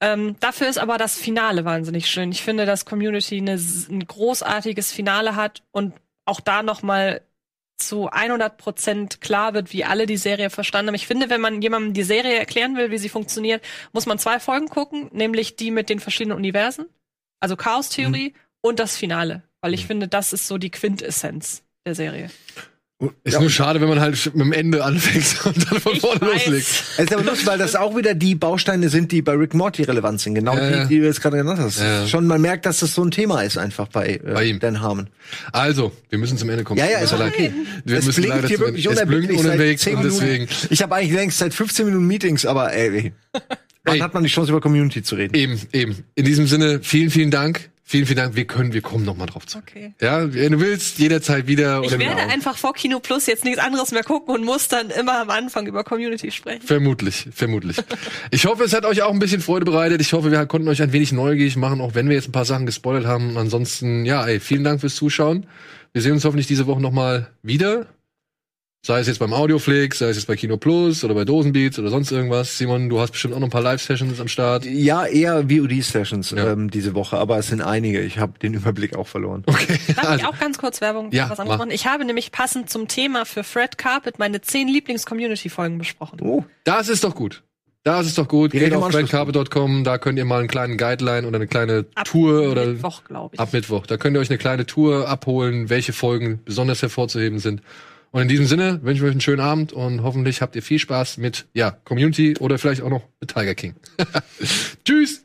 Ähm, dafür ist aber das Finale wahnsinnig schön. Ich finde, dass Community eine, ein großartiges Finale hat und auch da noch mal zu 100 Prozent klar wird, wie alle die Serie verstanden haben. Ich finde, wenn man jemandem die Serie erklären will, wie sie funktioniert, muss man zwei Folgen gucken, nämlich die mit den verschiedenen Universen, also Chaos-Theorie und das Finale, weil ich finde, das ist so die Quintessenz der Serie. Ist nur schade, wenn man halt mit dem Ende anfängt und dann von vorne loslegt. Es ist aber lustig, weil das auch wieder die Bausteine sind, die bei Rick Morty relevant sind. Genau Ja, ja. die, die du jetzt gerade genannt hast. Ja, ja. Schon, man merkt, dass das so ein Thema ist einfach bei, äh, Bei ihm. Dan Harmon. Also, wir müssen zum Ende kommen. Ja, ja, ist leid. okay. Wir es müssen blinkt leider hier wirklich. Es blinkt 10 und Minuten. deswegen. Ich habe eigentlich längst seit 15 Minuten Meetings, aber ey, wann Ey. hat man die Chance, über Community zu reden? Eben, eben. In diesem Sinne, vielen, vielen Dank Vielen, vielen Dank. Wir können, wir kommen noch mal drauf zu. Okay. Ja, wenn du willst, jederzeit wieder. Ich werde einfach vor Kino Plus jetzt nichts anderes mehr gucken und muss dann immer am Anfang über Community sprechen. Vermutlich, vermutlich. Ich hoffe, es hat euch auch ein bisschen Freude bereitet. Ich hoffe, wir konnten euch ein wenig neugierig machen, auch wenn wir jetzt ein paar Sachen gespoilert haben. Ansonsten, ja, ey, vielen Dank fürs Zuschauen. Wir sehen uns hoffentlich diese Woche noch mal wieder. Sei es jetzt beim Audioflix, sei es jetzt bei Kino Plus oder bei Dosenbeats oder sonst irgendwas. Simon, du hast bestimmt auch noch ein paar Live-Sessions am Start. Ja, eher VOD-Sessions Ja. ähm, diese Woche, aber es sind einige. Ich habe den Überblick auch verloren. Okay. Darf ich auch ganz kurz Werbung Ja, was anderes mach. machen? Ich habe nämlich passend zum Thema für Fred Carpet meine zehn Lieblings-Community-Folgen besprochen. Oh, Das ist doch gut. Das ist doch gut. Geht auf Anschluss. redcarpet.com, da könnt ihr mal einen kleinen Guideline oder eine kleine Ab Tour oder Mittwoch, glaube ich. ab Mittwoch. Da könnt ihr euch eine kleine Tour abholen, welche Folgen besonders hervorzuheben sind. Und in diesem Sinne wünsche ich euch einen schönen Abend und hoffentlich habt ihr viel Spaß mit ja, Community oder vielleicht auch noch mit Tiger King. Tschüss!